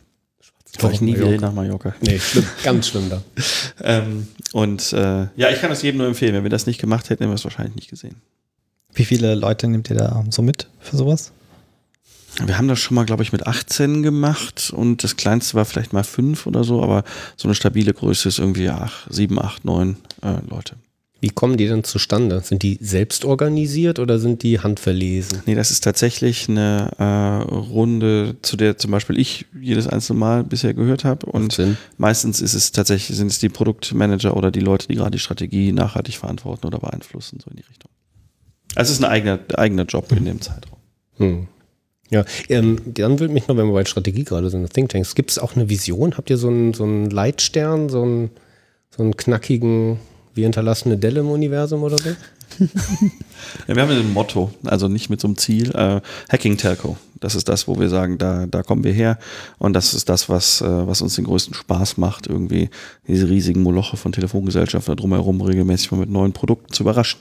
Ich fahre ich nie wieder nach Mallorca. Nee, schlimm, ganz schlimm da. ähm, und äh, ja, ich kann das jedem nur empfehlen. Wenn wir das nicht gemacht hätten, hätten wir es wahrscheinlich nicht gesehen. Wie viele Leute nehmt ihr da so mit für sowas? Wir haben das schon mal, glaube ich, mit 18 gemacht und das kleinste war vielleicht mal fünf oder so, aber so eine stabile Größe ist irgendwie acht, sieben, acht, neun äh, Leute. Wie kommen die denn zustande? Sind die selbst organisiert oder sind die handverlesen? Nee, das ist tatsächlich eine äh, Runde, zu der zum Beispiel ich jedes einzelne Mal bisher gehört habe. Und meistens ist es tatsächlich, sind es die Produktmanager oder die Leute, die gerade die Strategie nachhaltig verantworten oder beeinflussen, so in die Richtung. Also es ist ein eigener, eigener Job in dem Zeitraum. Hm. Ja, ähm, dann würde mich noch, wenn wir bei Strategie gerade sind, Thinktanks, gibt es auch eine Vision? Habt ihr so einen, so einen Leitstern, so einen, so einen knackigen wir hinterlassen eine Delle im Universum oder so? ja, wir haben ein Motto, also nicht mit so einem Ziel. Äh, Hacking Telco. Das ist das, wo wir sagen, da, da kommen wir her. Und das ist das, was, äh, was uns den größten Spaß macht, irgendwie diese riesigen Moloche von Telefongesellschaften drumherum regelmäßig mal mit neuen Produkten zu überraschen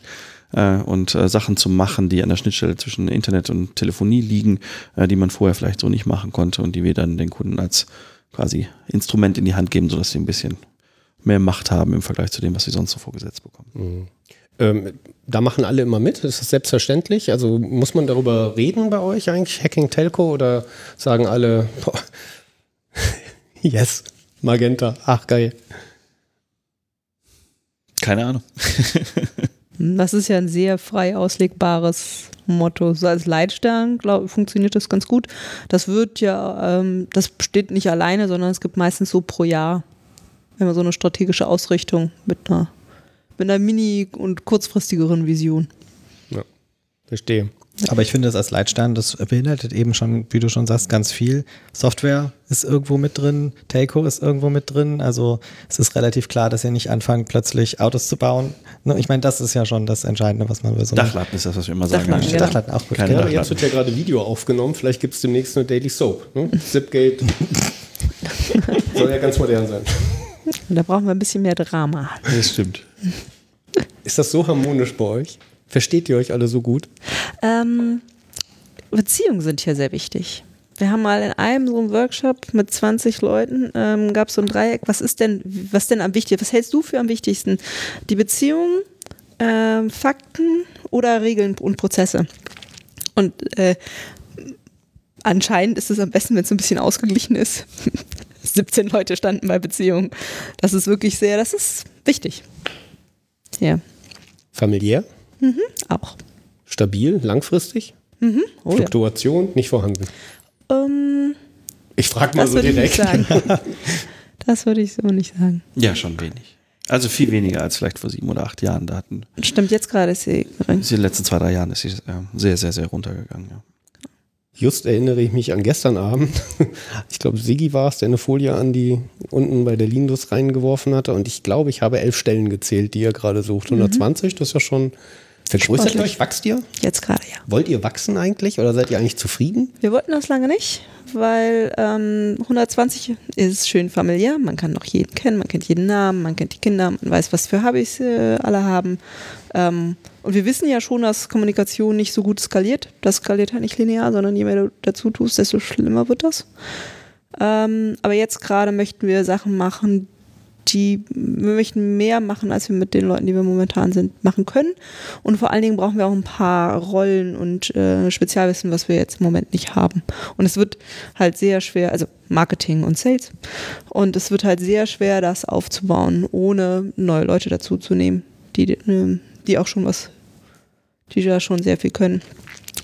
äh, und äh, Sachen zu machen, die an der Schnittstelle zwischen Internet und Telefonie liegen, äh, die man vorher vielleicht so nicht machen konnte und die wir dann den Kunden als quasi Instrument in die Hand geben, sodass sie ein bisschen mehr Macht haben im Vergleich zu dem, was sie sonst so vorgesetzt bekommen. Mhm. Ähm, da machen alle immer mit, ist das selbstverständlich? Also muss man darüber reden bei euch eigentlich, Hacking Telco, oder sagen alle, boah, yes, Magenta, ach geil. Keine Ahnung. das ist ja ein sehr frei auslegbares Motto. So als Leitstern glaub, funktioniert das ganz gut. Das wird ja, ähm, das steht nicht alleine, sondern es gibt meistens so pro Jahr immer so eine strategische Ausrichtung mit einer, mit einer mini- und kurzfristigeren Vision. Ja, verstehe. Aber ich finde das als Leitstern, das beinhaltet eben schon, wie du schon sagst, ganz viel. Software ist irgendwo mit drin, Telco ist irgendwo mit drin. Also es ist relativ klar, dass ihr nicht anfangt, plötzlich Autos zu bauen. Ne, Ich meine, das ist ja schon das Entscheidende, was man will. So Dachlatten ist das, was wir immer sagen. Dachlatten, genau. Dachlatten auch gut. Keine Ja, Genau. jetzt wird ja gerade Video aufgenommen. Vielleicht gibt es demnächst eine Daily Soap. Ne? Zipgate. Soll ja ganz modern sein. Und da brauchen wir ein bisschen mehr Drama. Das stimmt. Ist das so harmonisch bei euch? Versteht ihr euch alle so gut? Ähm, Beziehungen sind hier sehr wichtig. Wir haben mal in einem so einem Workshop mit 20 Leuten, ähm, gab es so ein Dreieck, was ist denn, was denn am wichtigsten, was hältst du für am wichtigsten? Die Beziehungen, ähm, Fakten oder Regeln und Prozesse? Und äh, anscheinend ist es am besten, wenn es ein bisschen ausgeglichen ist. 17 Leute standen bei Beziehungen. Das ist wirklich sehr, das ist wichtig. Ja, Familiär? auch. Stabil? Langfristig? Oh ja. Fluktuation? Nicht vorhanden. Ähm, Ich frage mal Das so würde ich nicht direkt. sagen. Das würde ich so nicht sagen. Ja, schon wenig. Also viel weniger als vielleicht vor sieben oder acht Jahren. Da hatten Stimmt, jetzt gerade ist sie gering. in den letzten zwei, drei Jahren ist sie äh, sehr, sehr, sehr runtergegangen. Ja. Just erinnere ich mich an gestern Abend. Ich glaube, Sigi war es, der eine Folie an die unten bei der Lindus reingeworfen hatte. Und ich glaube, ich habe elf Stellen gezählt, die er gerade sucht. 120, das ist ja schon. Vergrößert ihr Sportlich. euch? Wachst ihr? Jetzt gerade, ja. Wollt ihr wachsen eigentlich oder seid ihr eigentlich zufrieden? Wir wollten das lange nicht, weil ähm, 120 ist schön familiär. Man kann noch jeden kennen, man kennt jeden Namen, man kennt die Kinder, man weiß, was für Hobbys äh, alle haben. Ähm, und wir wissen ja schon, dass Kommunikation nicht so gut skaliert. Das skaliert halt nicht linear, sondern je mehr du dazu tust, desto schlimmer wird das. Ähm, aber jetzt gerade möchten wir Sachen machen, die wir möchten mehr machen, als wir mit den Leuten, die wir momentan sind, machen können. Und vor allen Dingen brauchen wir auch ein paar Rollen und äh, Spezialwissen, was wir jetzt im Moment nicht haben. Und es wird halt sehr schwer, also Marketing und Sales. Und es wird halt sehr schwer, das aufzubauen, ohne neue Leute dazu zu nehmen, die, äh, die auch schon was, die ja schon sehr viel können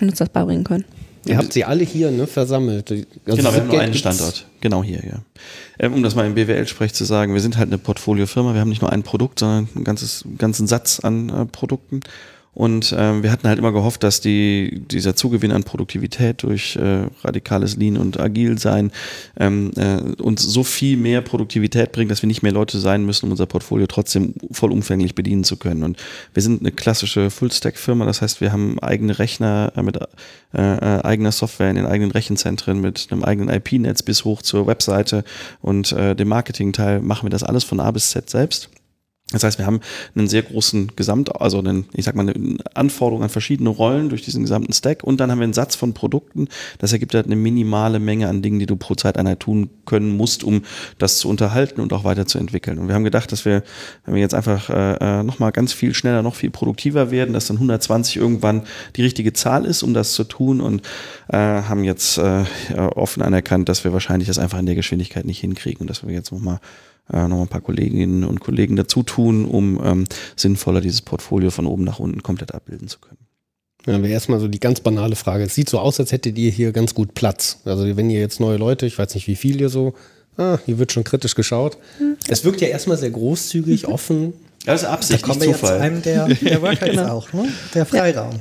und uns das beibringen können. Ihr habt sie alle hier ne, versammelt. Also genau, wir haben nur einen Standort. Genau hier, ja. Ähm, um das mal im BWL-Sprech zu sagen, wir sind halt eine Portfoliofirma. Wir haben nicht nur ein Produkt, sondern einen ganzes, ganzen Satz an äh, Produkten. Und ähm, wir hatten halt immer gehofft, dass die, dieser Zugewinn an Produktivität durch äh, radikales Lean und agil sein ähm, äh, uns so viel mehr Produktivität bringt, dass wir nicht mehr Leute sein müssen, um unser Portfolio trotzdem vollumfänglich bedienen zu können. Und wir sind eine klassische Full-Stack-Firma, das heißt, wir haben eigene Rechner äh, mit äh, äh, eigener Software in den eigenen Rechenzentren, mit einem eigenen IP-Netz bis hoch zur Webseite und äh, dem Marketing-Teil machen wir das alles von A bis Z selbst. Das heißt, wir haben einen sehr großen Gesamt, also einen, ich sag mal, eine Anforderung an verschiedene Rollen durch diesen gesamten Stack und dann haben wir einen Satz von Produkten. Das ergibt halt eine minimale Menge an Dingen, die du pro Zeiteinheit tun können musst, um das zu unterhalten und auch weiterzuentwickeln. Und wir haben gedacht, dass wir, wenn wir jetzt einfach äh, nochmal ganz viel schneller, noch viel produktiver werden, dass dann 120 irgendwann die richtige Zahl ist, um das zu tun und äh, haben jetzt äh, offen anerkannt, dass wir wahrscheinlich das einfach in der Geschwindigkeit nicht hinkriegen und dass wir jetzt nochmal äh, noch ein paar Kolleginnen und Kollegen dazu tun, um ähm, sinnvoller dieses Portfolio von oben nach unten komplett abbilden zu können. Ja, wäre erstmal so die ganz banale Frage. Es sieht so aus, als hättet ihr hier ganz gut Platz. Also wenn ihr jetzt neue Leute, ich weiß nicht wie viel ihr so, ah, hier wird schon kritisch geschaut. Es wirkt ja erstmal sehr großzügig, offen. Das ist Da Absicht, kommen nicht wir jetzt zu Zufall. einem der, der Workouts Genau. auch, ne? Der Freiraum. Ja,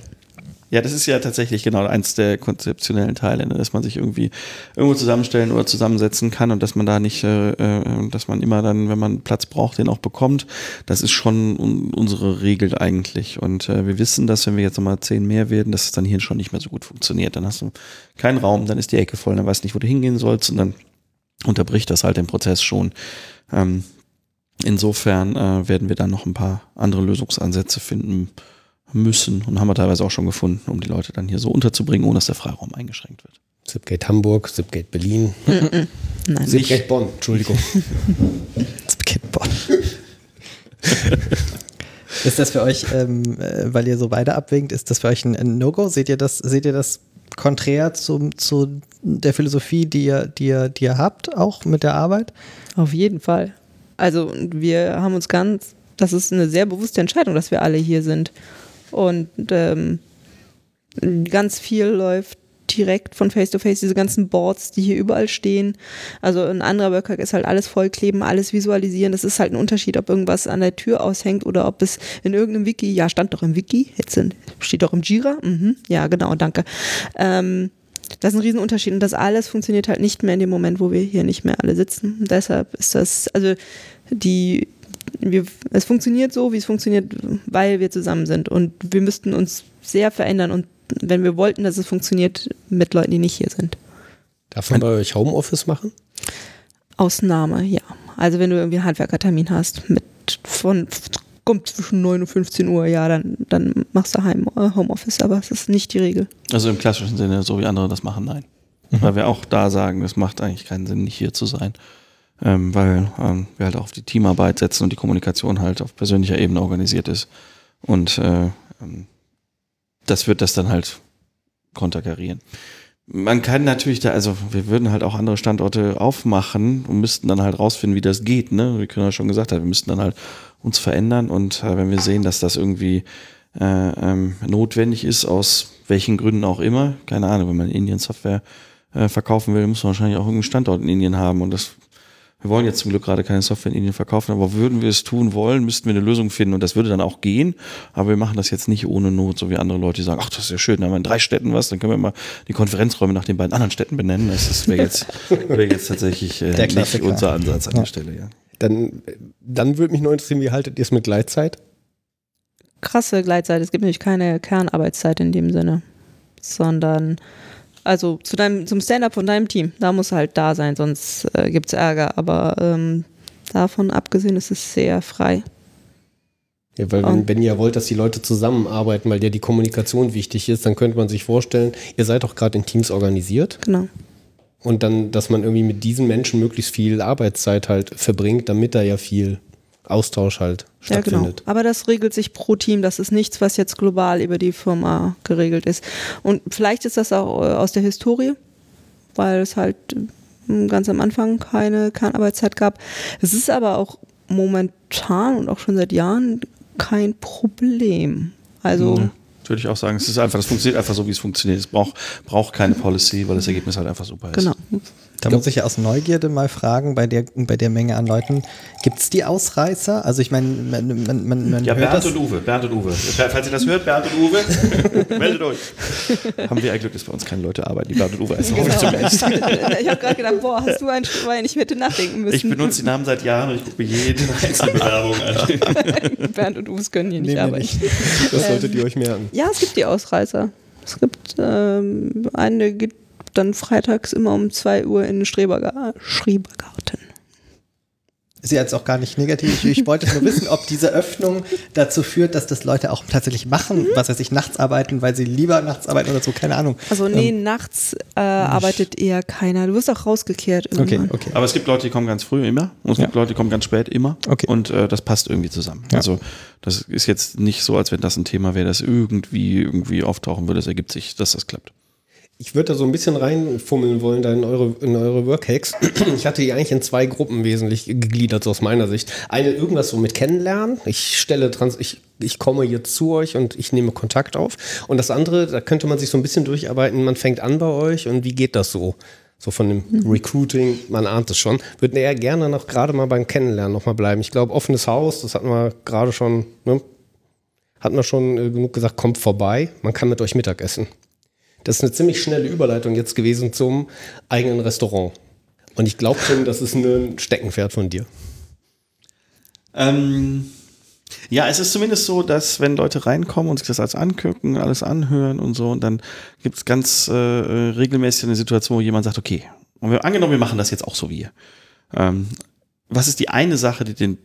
das ist ja tatsächlich genau eins der konzeptionellen Teile, ne? dass man sich irgendwie irgendwo zusammenstellen oder zusammensetzen kann und dass man da nicht, äh, äh, dass man immer dann, wenn man Platz braucht, den auch bekommt. Das ist schon un unsere Regel eigentlich. Und äh, wir wissen, dass wenn wir jetzt nochmal zehn mehr werden, dass es dann hier schon nicht mehr so gut funktioniert. Dann hast du keinen Raum, dann ist die Ecke voll, dann weißt du nicht, wo du hingehen sollst und dann unterbricht das halt den Prozess schon. Ähm, insofern äh, werden wir dann noch ein paar andere Lösungsansätze finden müssen und haben wir teilweise auch schon gefunden, um die Leute dann hier so unterzubringen, ohne dass der Freiraum eingeschränkt wird. Zipgate Hamburg, Zipgate Berlin, Nein. Zipgate Bonn, Entschuldigung. Skipball. ist das für euch, ähm, äh, weil ihr so beide abwinkt, ist das für euch ein, ein No-Go? Seht ihr das, seht ihr das konträr zum, zu der Philosophie, die ihr, die, ihr, die ihr habt, auch mit der Arbeit? Auf jeden Fall. Also wir haben uns ganz, das ist eine sehr bewusste Entscheidung, dass wir alle hier sind. Und ähm, Ganz viel läuft direkt von Face to Face, diese ganzen Boards, die hier überall stehen. Also ein anderer Worker ist halt alles vollkleben, alles visualisieren. Das ist halt ein Unterschied, ob irgendwas an der Tür aushängt oder ob es in irgendeinem Wiki, ja, stand doch im Wiki, jetzt steht doch im Jira. Mhm, ja, genau, danke. Ähm, das ist ein Riesenunterschied und das alles funktioniert halt nicht mehr in dem Moment, wo wir hier nicht mehr alle sitzen. Deshalb ist das, also die, wir, es funktioniert so, wie es funktioniert, weil wir zusammen sind und wir müssten uns sehr verändern und wenn wir wollten, dass es funktioniert mit Leuten, die nicht hier sind. Darf man bei euch Homeoffice machen? Ausnahme, ja. Also wenn du irgendwie einen Handwerkertermin hast mit von kommt zwischen 9 und 15 Uhr, ja, dann, dann machst du Heim, äh, Homeoffice, aber es ist nicht die Regel. Also im klassischen Sinne, so wie andere das machen, nein. Weil wir auch da sagen, es macht eigentlich keinen Sinn, nicht hier zu sein. Ähm, weil ähm, wir halt auch auf die Teamarbeit setzen und die Kommunikation halt auf persönlicher Ebene organisiert ist. Und äh, ähm, das wird das dann halt konterkarieren. Man kann natürlich da, also wir würden halt auch andere Standorte aufmachen und müssten dann halt rausfinden, wie das geht. Ne? Wie Kühner schon gesagt hat, wir müssten dann halt uns verändern und äh, wenn wir sehen, dass das irgendwie äh, ähm, notwendig ist, aus welchen Gründen auch immer, keine Ahnung, wenn man in Indien Software äh, verkaufen will, muss man wahrscheinlich auch irgendeinen Standort in Indien haben und das wir wollen jetzt zum Glück gerade keine Software in Indien verkaufen, aber würden wir es tun wollen, müssten wir eine Lösung finden und das würde dann auch gehen. Aber wir machen das jetzt nicht ohne Not, so wie andere Leute, die sagen, ach, das ist ja schön, dann haben wir in drei Städten was, dann können wir mal die Konferenzräume nach den beiden anderen Städten benennen. Das wäre jetzt, wäre jetzt tatsächlich äh, Der nicht unser Ansatz an Ja. der Stelle, ja. Dann, dann würde mich nur interessieren, wie haltet ihr es mit Gleitzeit? Krasse Gleitzeit. Es gibt nämlich keine Kernarbeitszeit in dem Sinne, sondern also zu deinem, zum Stand-up von deinem Team, da muss halt da sein, sonst äh, gibt es Ärger. Aber ähm, davon abgesehen ist es sehr frei. Ja, weil wenn, wenn ihr wollt, dass die Leute zusammenarbeiten, weil dir die Kommunikation wichtig ist, dann könnte man sich vorstellen, ihr seid doch gerade in Teams organisiert Genau. und dann, dass man irgendwie mit diesen Menschen möglichst viel Arbeitszeit halt verbringt, damit da ja viel Austausch halt Ja, genau. stattfindet. Aber das regelt sich pro Team. Das ist nichts, was jetzt global über die Firma geregelt ist. Und vielleicht ist das auch äh, aus der Historie, weil es halt äh, ganz am Anfang keine Kernarbeitszeit gab. Es ist aber auch momentan und auch schon seit Jahren kein Problem. Also Ja, Würde ich auch sagen, es ist einfach, das funktioniert einfach so, wie es funktioniert. Es braucht, braucht keine Policy, weil das Ergebnis halt einfach super ist. genau. Da muss ich aus Neugierde mal fragen, bei der, bei der Menge an Leuten, gibt es die Ausreißer? Also ich meine, man, man, man, man Ja, hört Bernd das. und Uwe, Bernd und Uwe. Falls ihr das hört, Bernd und Uwe, meldet euch. Haben wir ein Glück, dass bei uns keine Leute arbeiten, die Bernd und Uwe heißen. Hoffe ich habe gerade gedacht, boah, hast du ein Schwein, ich hätte nachdenken müssen. Ich benutze die Namen seit Jahren und ich gucke mir jede einzelne Bewerbung an. Bernd und Uwe können hier nicht Nee, arbeiten. nicht. Das solltet ihr euch merken. Ja, es gibt die Ausreißer. Es gibt ähm, eine dann freitags immer um 2 Uhr in den Schreberga Schrebergarten. Ist ja jetzt auch gar nicht negativ. Ich, ich wollte nur wissen, ob diese Öffnung dazu führt, dass das Leute auch tatsächlich machen, was weiß ich, nachts arbeiten, weil sie lieber nachts arbeiten oder so, keine Ahnung. Also nee, nachts äh, arbeitet eher keiner. Du wirst auch rausgekehrt Okay, irgendwann. okay. Aber es gibt Leute, die kommen ganz früh immer und es Ja. gibt Leute, die kommen ganz spät immer. Okay. Und äh, das passt irgendwie zusammen. Ja. Also das ist jetzt nicht so, als wenn das ein Thema wäre, das irgendwie irgendwie auftauchen würde. Es ergibt sich, dass das klappt. Ich würde da so ein bisschen reinfummeln wollen da in eure, in eure Workhacks. Ich hatte die eigentlich in zwei Gruppen wesentlich gegliedert, so aus meiner Sicht. Eine irgendwas so mit Kennenlernen. Ich stelle trans, ich, ich komme jetzt zu euch und ich nehme Kontakt auf. Und das andere, da könnte man sich so ein bisschen durcharbeiten. Man fängt an bei euch und wie geht das so? So von dem Recruiting, man ahnt es schon. Würden eher gerne noch gerade mal beim Kennenlernen noch mal bleiben. Ich glaube, offenes Haus, das hatten wir gerade schon, ne? Hatten wir schon äh, genug gesagt, kommt vorbei. Man kann mit euch Mittagessen. Das ist eine ziemlich schnelle Überleitung jetzt gewesen zum eigenen Restaurant. Und ich glaube schon, das ist ein Steckenpferd von dir. Ähm, ja, es ist zumindest so, dass wenn Leute reinkommen und sich das alles angucken, alles anhören und so, und dann gibt es ganz äh, äh, regelmäßig eine Situation, wo jemand sagt, okay, und wir, angenommen, wir machen das jetzt auch so wie ihr. Ähm, was ist die eine Sache, die den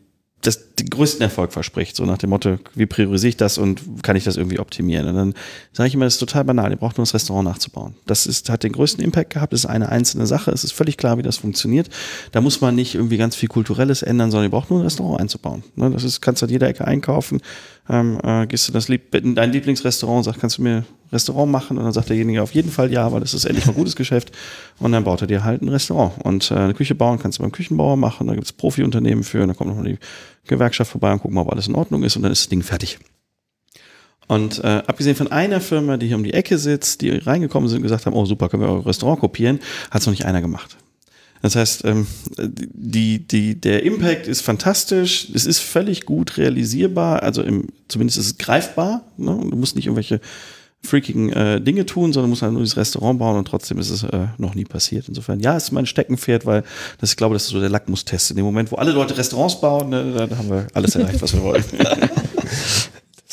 das den größten Erfolg verspricht, so nach dem Motto, wie priorisiere ich das und kann ich das irgendwie optimieren? Und dann sage ich immer, das ist total banal, ihr braucht nur das Restaurant nachzubauen. Das ist, hat den größten Impact gehabt, das ist eine einzelne Sache, es ist völlig klar, wie das funktioniert. Da muss man nicht irgendwie ganz viel Kulturelles ändern, sondern ihr braucht nur ein Restaurant einzubauen. Ne, das ist, kannst du an jeder Ecke einkaufen, ähm, äh, gehst du das Lieb in dein Lieblingsrestaurant und sagst, kannst du mir Restaurant machen? Und dann sagt derjenige auf jeden Fall ja, weil das ist endlich mal ein gutes Geschäft. Und dann baut er dir halt ein Restaurant. Und äh, eine Küche bauen kannst du beim Küchenbauer machen, da gibt es Profi-Unternehmen für, und dann kommt nochmal die Gewerkschaft vorbei und gucken, ob alles in Ordnung ist und dann ist das Ding fertig. Und äh, abgesehen von einer Firma, die hier um die Ecke sitzt, die reingekommen sind und gesagt haben, oh super, können wir euer Restaurant kopieren, hat es noch nicht einer gemacht. Das heißt, ähm, die, die, der Impact ist fantastisch, es ist völlig gut realisierbar, also im, zumindest ist es greifbar. Ne? Und du musst nicht irgendwelche freakigen äh, Dinge tun, sondern musst halt nur dieses Restaurant bauen und trotzdem ist es äh, noch nie passiert. Insofern, ja, ist mein Steckenpferd, weil das, ich glaube, das ist so der Lackmustest. In dem Moment, wo alle Leute Restaurants bauen, ne, da haben wir alles erreicht, was wir wollen.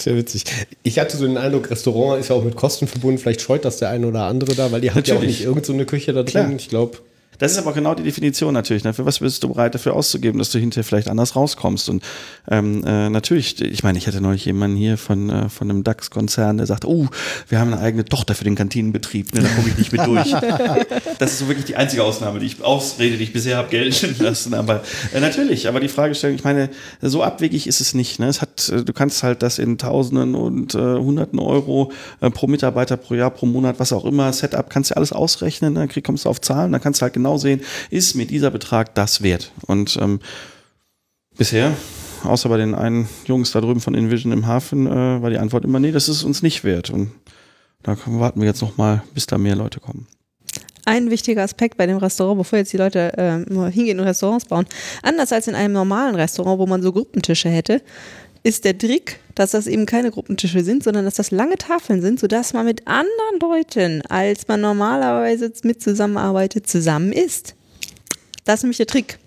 Ja witzig. Ich hatte so den Eindruck, Restaurant ist ja auch mit Kosten verbunden. Vielleicht scheut das der eine oder andere da, weil die hat ja auch nicht irgend so eine Küche da drin. Klar. Ich glaube, Das ist aber genau die Definition natürlich. Ne? Für was bist du bereit dafür auszugeben, dass du hinterher vielleicht anders rauskommst? Und ähm, äh, natürlich, ich meine, ich hatte neulich jemanden hier von, äh, von einem DAX-Konzern, der sagt, oh, wir haben eine eigene Tochter für den Kantinenbetrieb, ne? da komme ich nicht mit durch. das ist so wirklich die einzige Ausnahme, die ich Ausrede, die ich bisher habe gelten lassen. Aber äh, natürlich, aber die Fragestellung, ich meine, so abwegig ist es nicht. Ne? Es hat, äh, du kannst halt das in Tausenden und äh, Hunderten Euro äh, pro Mitarbeiter, pro Jahr, pro Monat, was auch immer, Setup, kannst du alles ausrechnen, dann krieg, kommst du auf Zahlen, dann kannst du halt genau sehen, ist mir dieser Betrag das wert? Und ähm, bisher, außer bei den einen Jungs da drüben von Envision im Hafen, äh, war die Antwort immer, nee, das ist uns nicht wert. Und da warten wir jetzt noch mal, bis da mehr Leute kommen. Ein wichtiger Aspekt bei dem Restaurant, bevor jetzt die Leute mal hingehen und Restaurants bauen, anders als in einem normalen Restaurant, wo man so Gruppentische hätte, ist der Trick, dass das eben keine Gruppentische sind, sondern dass das lange Tafeln sind, sodass man mit anderen Leuten, als man normalerweise mit zusammenarbeitet, zusammen isst. Das ist nämlich der Trick.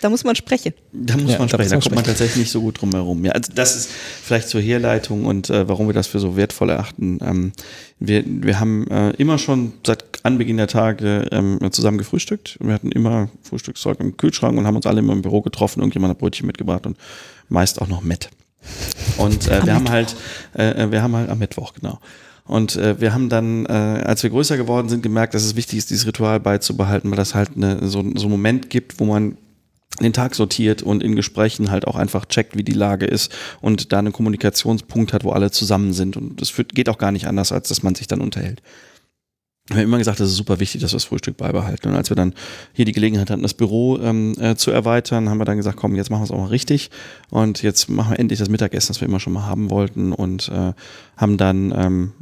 Da muss man sprechen. Da muss Ja, man sprechen, da kommt man tatsächlich nicht so gut drum herum. Ja, also das ist vielleicht zur Herleitung und äh, warum wir das für so wertvoll erachten. Ähm, wir, wir haben äh, immer schon seit Anbeginn der Tage ähm, zusammen gefrühstückt. Wir hatten immer Frühstückszeug im Kühlschrank und haben uns alle immer im Büro getroffen. Irgendjemand hat Brötchen mitgebracht und meist auch noch Met. Und äh, wir haben halt, äh, wir haben halt am Mittwoch, genau. Und äh, wir haben dann, äh, als wir größer geworden sind, gemerkt, dass es wichtig ist, dieses Ritual beizubehalten, weil das halt eine, so, so einen Moment gibt, wo man den Tag sortiert und in Gesprächen halt auch einfach checkt, wie die Lage ist und da einen Kommunikationspunkt hat, wo alle zusammen sind. Und es führt- geht auch gar nicht anders, als dass man sich dann unterhält. Wir haben immer gesagt, das ist super wichtig, dass wir das Frühstück beibehalten. Und als wir dann hier die Gelegenheit hatten, das Büro ähm, äh, zu erweitern, haben wir dann gesagt, komm, jetzt machen wir es auch mal richtig. Und jetzt machen wir endlich das Mittagessen, das wir immer schon mal haben wollten. Und äh, haben dann ähm,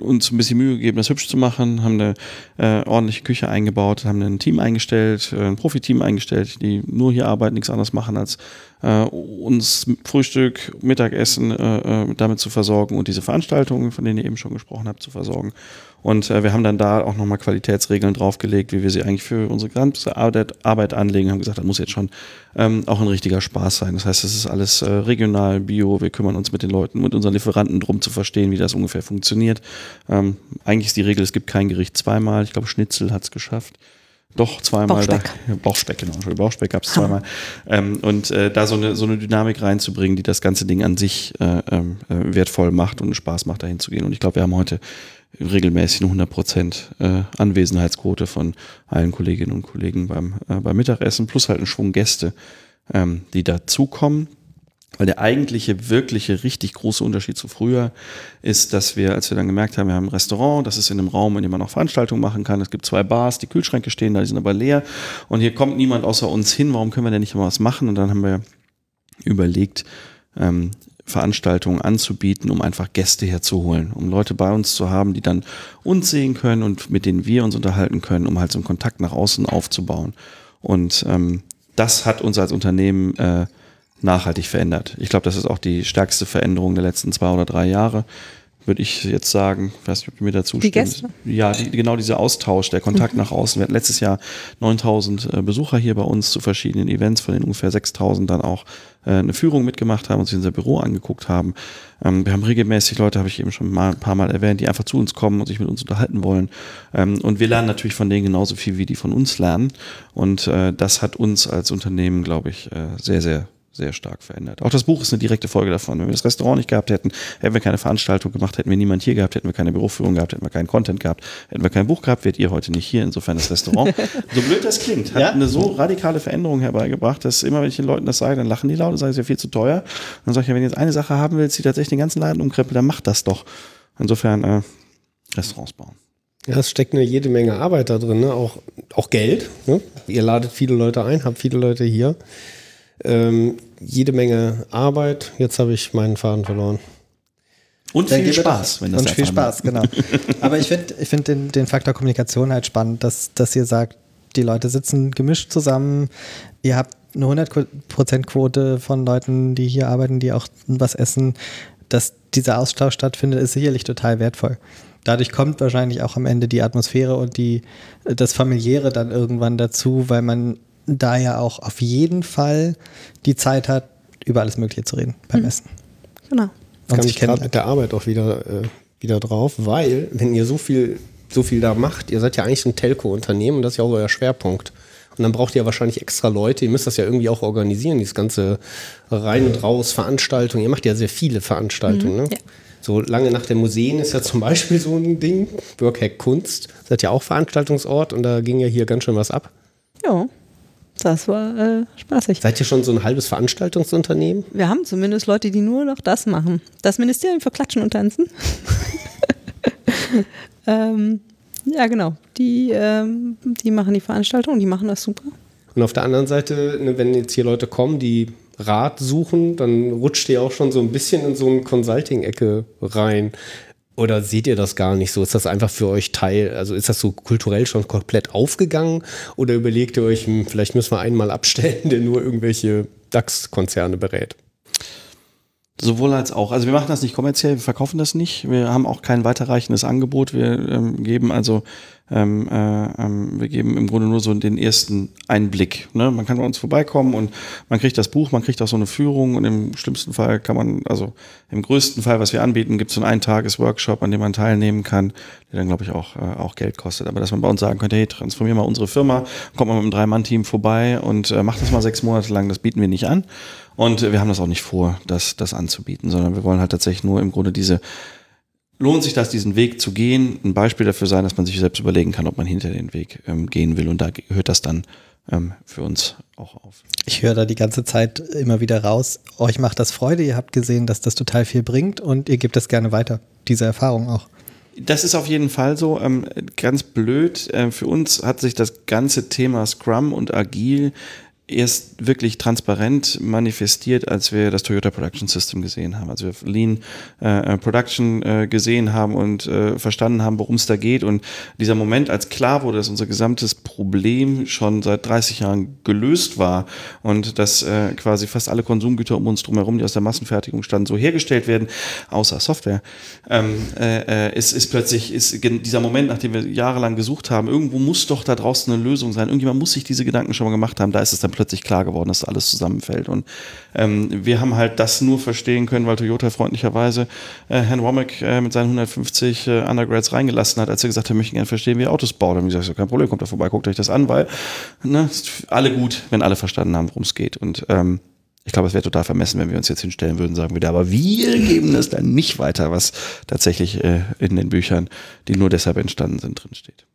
uns ein bisschen Mühe gegeben, das hübsch zu machen, haben eine äh, ordentliche Küche eingebaut, haben ein Team eingestellt, äh, ein Profiteam eingestellt, die nur hier arbeiten, nichts anderes machen, als äh, uns Frühstück, Mittagessen äh, äh, damit zu versorgen und diese Veranstaltungen, von denen ihr eben schon gesprochen habt, zu versorgen. Und äh, wir haben dann da auch nochmal Qualitätsregeln draufgelegt, wie wir sie eigentlich für unsere ganze Arbeit, Arbeit anlegen. Haben gesagt, das muss jetzt schon ähm, auch ein richtiger Spaß sein. Das heißt, es ist alles äh, regional, bio. Wir kümmern uns mit den Leuten, mit unseren Lieferanten drum zu verstehen, wie das ungefähr funktioniert. Ähm, eigentlich ist die Regel, es gibt kein Gericht zweimal. Ich glaube, Schnitzel hat es geschafft. Doch, zweimal. Bauchspeck. Da, Bauchspeck, genau. Bauchspeck gab es zweimal. Ähm, und äh, da so eine, so eine Dynamik reinzubringen, die das ganze Ding an sich äh, ähm, äh, wertvoll macht und Spaß macht, dahin zu gehen. Und ich glaube, wir haben heute regelmäßig eine 100% äh, Anwesenheitsquote von allen Kolleginnen und Kollegen beim, äh, beim Mittagessen, plus halt einen Schwung Gäste, ähm, die dazukommen. Weil der eigentliche, wirkliche, richtig große Unterschied zu früher ist, dass wir, als wir dann gemerkt haben, wir haben ein Restaurant, das ist in einem Raum, in dem man auch Veranstaltungen machen kann. Es gibt zwei Bars, die Kühlschränke stehen da, die sind aber leer. Und hier kommt niemand außer uns hin. Warum können wir denn nicht mal was machen? Und dann haben wir überlegt, ähm, Veranstaltungen anzubieten, um einfach Gäste herzuholen, um Leute bei uns zu haben, die dann uns sehen können und mit denen wir uns unterhalten können, um halt so einen Kontakt nach außen aufzubauen. Und ähm, das hat uns als Unternehmen äh, nachhaltig verändert. Ich glaube, das ist auch die stärkste Veränderung der letzten zwei oder drei Jahre, würde ich jetzt sagen. Ich weiß nicht, ob ihr mir dazu Die stimmt. Gäste? Ja, die, genau dieser Austausch, der Kontakt nach außen. Wir hatten letztes Jahr 9000 äh, Besucher hier bei uns zu verschiedenen Events, von denen ungefähr 6000 dann auch äh, eine Führung mitgemacht haben und sich unser Büro angeguckt haben. Ähm, wir haben regelmäßig Leute, habe ich eben schon mal ein paar Mal erwähnt, die einfach zu uns kommen und sich mit uns unterhalten wollen. Ähm, und wir lernen natürlich von denen genauso viel, wie die von uns lernen. Und äh, das hat uns als Unternehmen, glaube ich, äh, sehr, sehr sehr stark verändert. Auch das Buch ist eine direkte Folge davon. Wenn wir das Restaurant nicht gehabt hätten, hätten wir keine Veranstaltung gemacht, hätten wir niemand hier gehabt, hätten wir keine Büroführung gehabt, hätten wir keinen Content gehabt, hätten wir kein Buch gehabt, wärt ihr heute nicht hier. Insofern das Restaurant, so blöd das klingt, hat Ja. eine so radikale Veränderung herbeigebracht, dass immer, wenn ich den Leuten das sage, dann lachen die laut und sagen, es ist ja viel zu teuer. Dann sage ich ja, wenn ihr jetzt eine Sache haben willst, die tatsächlich den ganzen Laden umkrempelt, dann macht das doch. Insofern äh, Restaurants bauen. Ja, es steckt eine jede Menge Arbeit da drin, ne? auch, auch Geld. Ne? Ihr ladet viele Leute ein, habt viele Leute hier. Ähm, jede Menge Arbeit. Jetzt habe ich meinen Faden verloren. Und viel Spaß, wenn das Und viel Spaß, genau. Aber ich finde ich find den, den Faktor Kommunikation halt spannend, dass, dass ihr sagt, die Leute sitzen gemischt zusammen, ihr habt eine 100% Quote von Leuten, die hier arbeiten, die auch was essen. Dass dieser Austausch stattfindet, ist sicherlich total wertvoll. Dadurch kommt wahrscheinlich auch am Ende die Atmosphäre und die, das Familiäre dann irgendwann dazu, weil man da ja auch auf jeden Fall die Zeit hat, über alles Mögliche zu reden beim Essen. Genau. Und kam ich gerade mit der Arbeit auch wieder, äh, wieder drauf, weil, wenn ihr so viel, so viel da macht, ihr seid ja eigentlich ein Telco-Unternehmen und das ist ja auch euer Schwerpunkt. Und dann braucht ihr wahrscheinlich extra Leute, ihr müsst das ja irgendwie auch organisieren, dieses ganze rein und raus Veranstaltungen. Ihr macht ja sehr viele Veranstaltungen, ne? ja. So lange nach den Museen ist ja zum Beispiel so ein Ding. Workhack Kunst. Seid ja auch Veranstaltungsort und da ging ja hier ganz schön was ab. Ja, das war äh, spaßig. Seid ihr schon so ein halbes Veranstaltungsunternehmen? Wir haben zumindest Leute, die nur noch das machen. Das Ministerium für Klatschen und Tanzen. ähm, ja, genau. Die, ähm, die machen die Veranstaltung die machen das super. Und auf der anderen Seite, ne, wenn jetzt hier Leute kommen, die Rat suchen, dann rutscht ihr auch schon so ein bisschen in so eine Consulting-Ecke rein. Oder seht ihr das gar nicht so? Ist das einfach für euch Teil? Also ist das so kulturell schon komplett aufgegangen? Oder überlegt ihr euch, hm, vielleicht müssen wir einen mal abstellen, der nur irgendwelche DAX-Konzerne berät? Sowohl als auch. Also wir machen das nicht kommerziell, wir verkaufen das nicht. Wir haben auch kein weiterreichendes Angebot. Wir ähm, geben also, ähm, äh, ähm, wir geben im Grunde nur so den ersten Einblick. Ne? Man kann bei uns vorbeikommen und man kriegt das Buch, man kriegt auch so eine Führung und im schlimmsten Fall kann man, also im größten Fall, was wir anbieten, gibt es so einen Eintages-Workshop, an dem man teilnehmen kann, der dann, glaube ich, auch, äh, auch Geld kostet. Aber dass man bei uns sagen könnte, hey, transformier mal unsere Firma, kommt mal mit einem Drei-Mann-Team vorbei und äh, macht das mal sechs Monate lang, das bieten wir nicht an. Und wir haben das auch nicht vor, das, das anzubieten, sondern wir wollen halt tatsächlich nur im Grunde diese, lohnt sich das, diesen Weg zu gehen, ein Beispiel dafür sein, dass man sich selbst überlegen kann, ob man hinter den Weg ähm, gehen will. Und da hört das dann ähm, für uns auch auf. Ich höre da die ganze Zeit immer wieder raus, euch macht das Freude, ihr habt gesehen, dass das total viel bringt und ihr gebt das gerne weiter, diese Erfahrung auch. Das ist auf jeden Fall so. Ähm, ganz blöd. Äh, für uns hat sich das ganze Thema Scrum und Agil erst wirklich transparent manifestiert, als wir das Toyota Production System gesehen haben. Also wir Lean äh, Production äh, gesehen haben und äh, verstanden haben, worum es da geht. Und dieser Moment, als klar wurde, dass unser gesamtes Problem schon seit 30 Jahren gelöst war und dass äh, quasi fast alle Konsumgüter um uns drumherum, die aus der Massenfertigung standen, so hergestellt werden, außer Software, ähm, äh, äh, ist, ist plötzlich ist dieser Moment, nachdem wir jahrelang gesucht haben, irgendwo muss doch da draußen eine Lösung sein. Irgendjemand muss sich diese Gedanken schon mal gemacht haben. Da ist es dann plötzlich klar geworden, dass alles zusammenfällt. Und ähm, wir haben halt das nur verstehen können, weil Toyota freundlicherweise äh, Herrn Womack äh, mit seinen 150 äh, Undergrads reingelassen hat, als er gesagt hat, wir möchten gerne verstehen, wie ihr Autos baut. Und ich gesagt, kein Problem, kommt da vorbei, guckt euch das an, weil ne, ist alle gut, wenn alle verstanden haben, worum es geht. Und ähm, ich glaube, es wäre total vermessen, wenn wir uns jetzt hinstellen würden, sagen wieder, aber wir geben das dann nicht weiter, was tatsächlich äh, in den Büchern, die nur deshalb entstanden sind, drinsteht.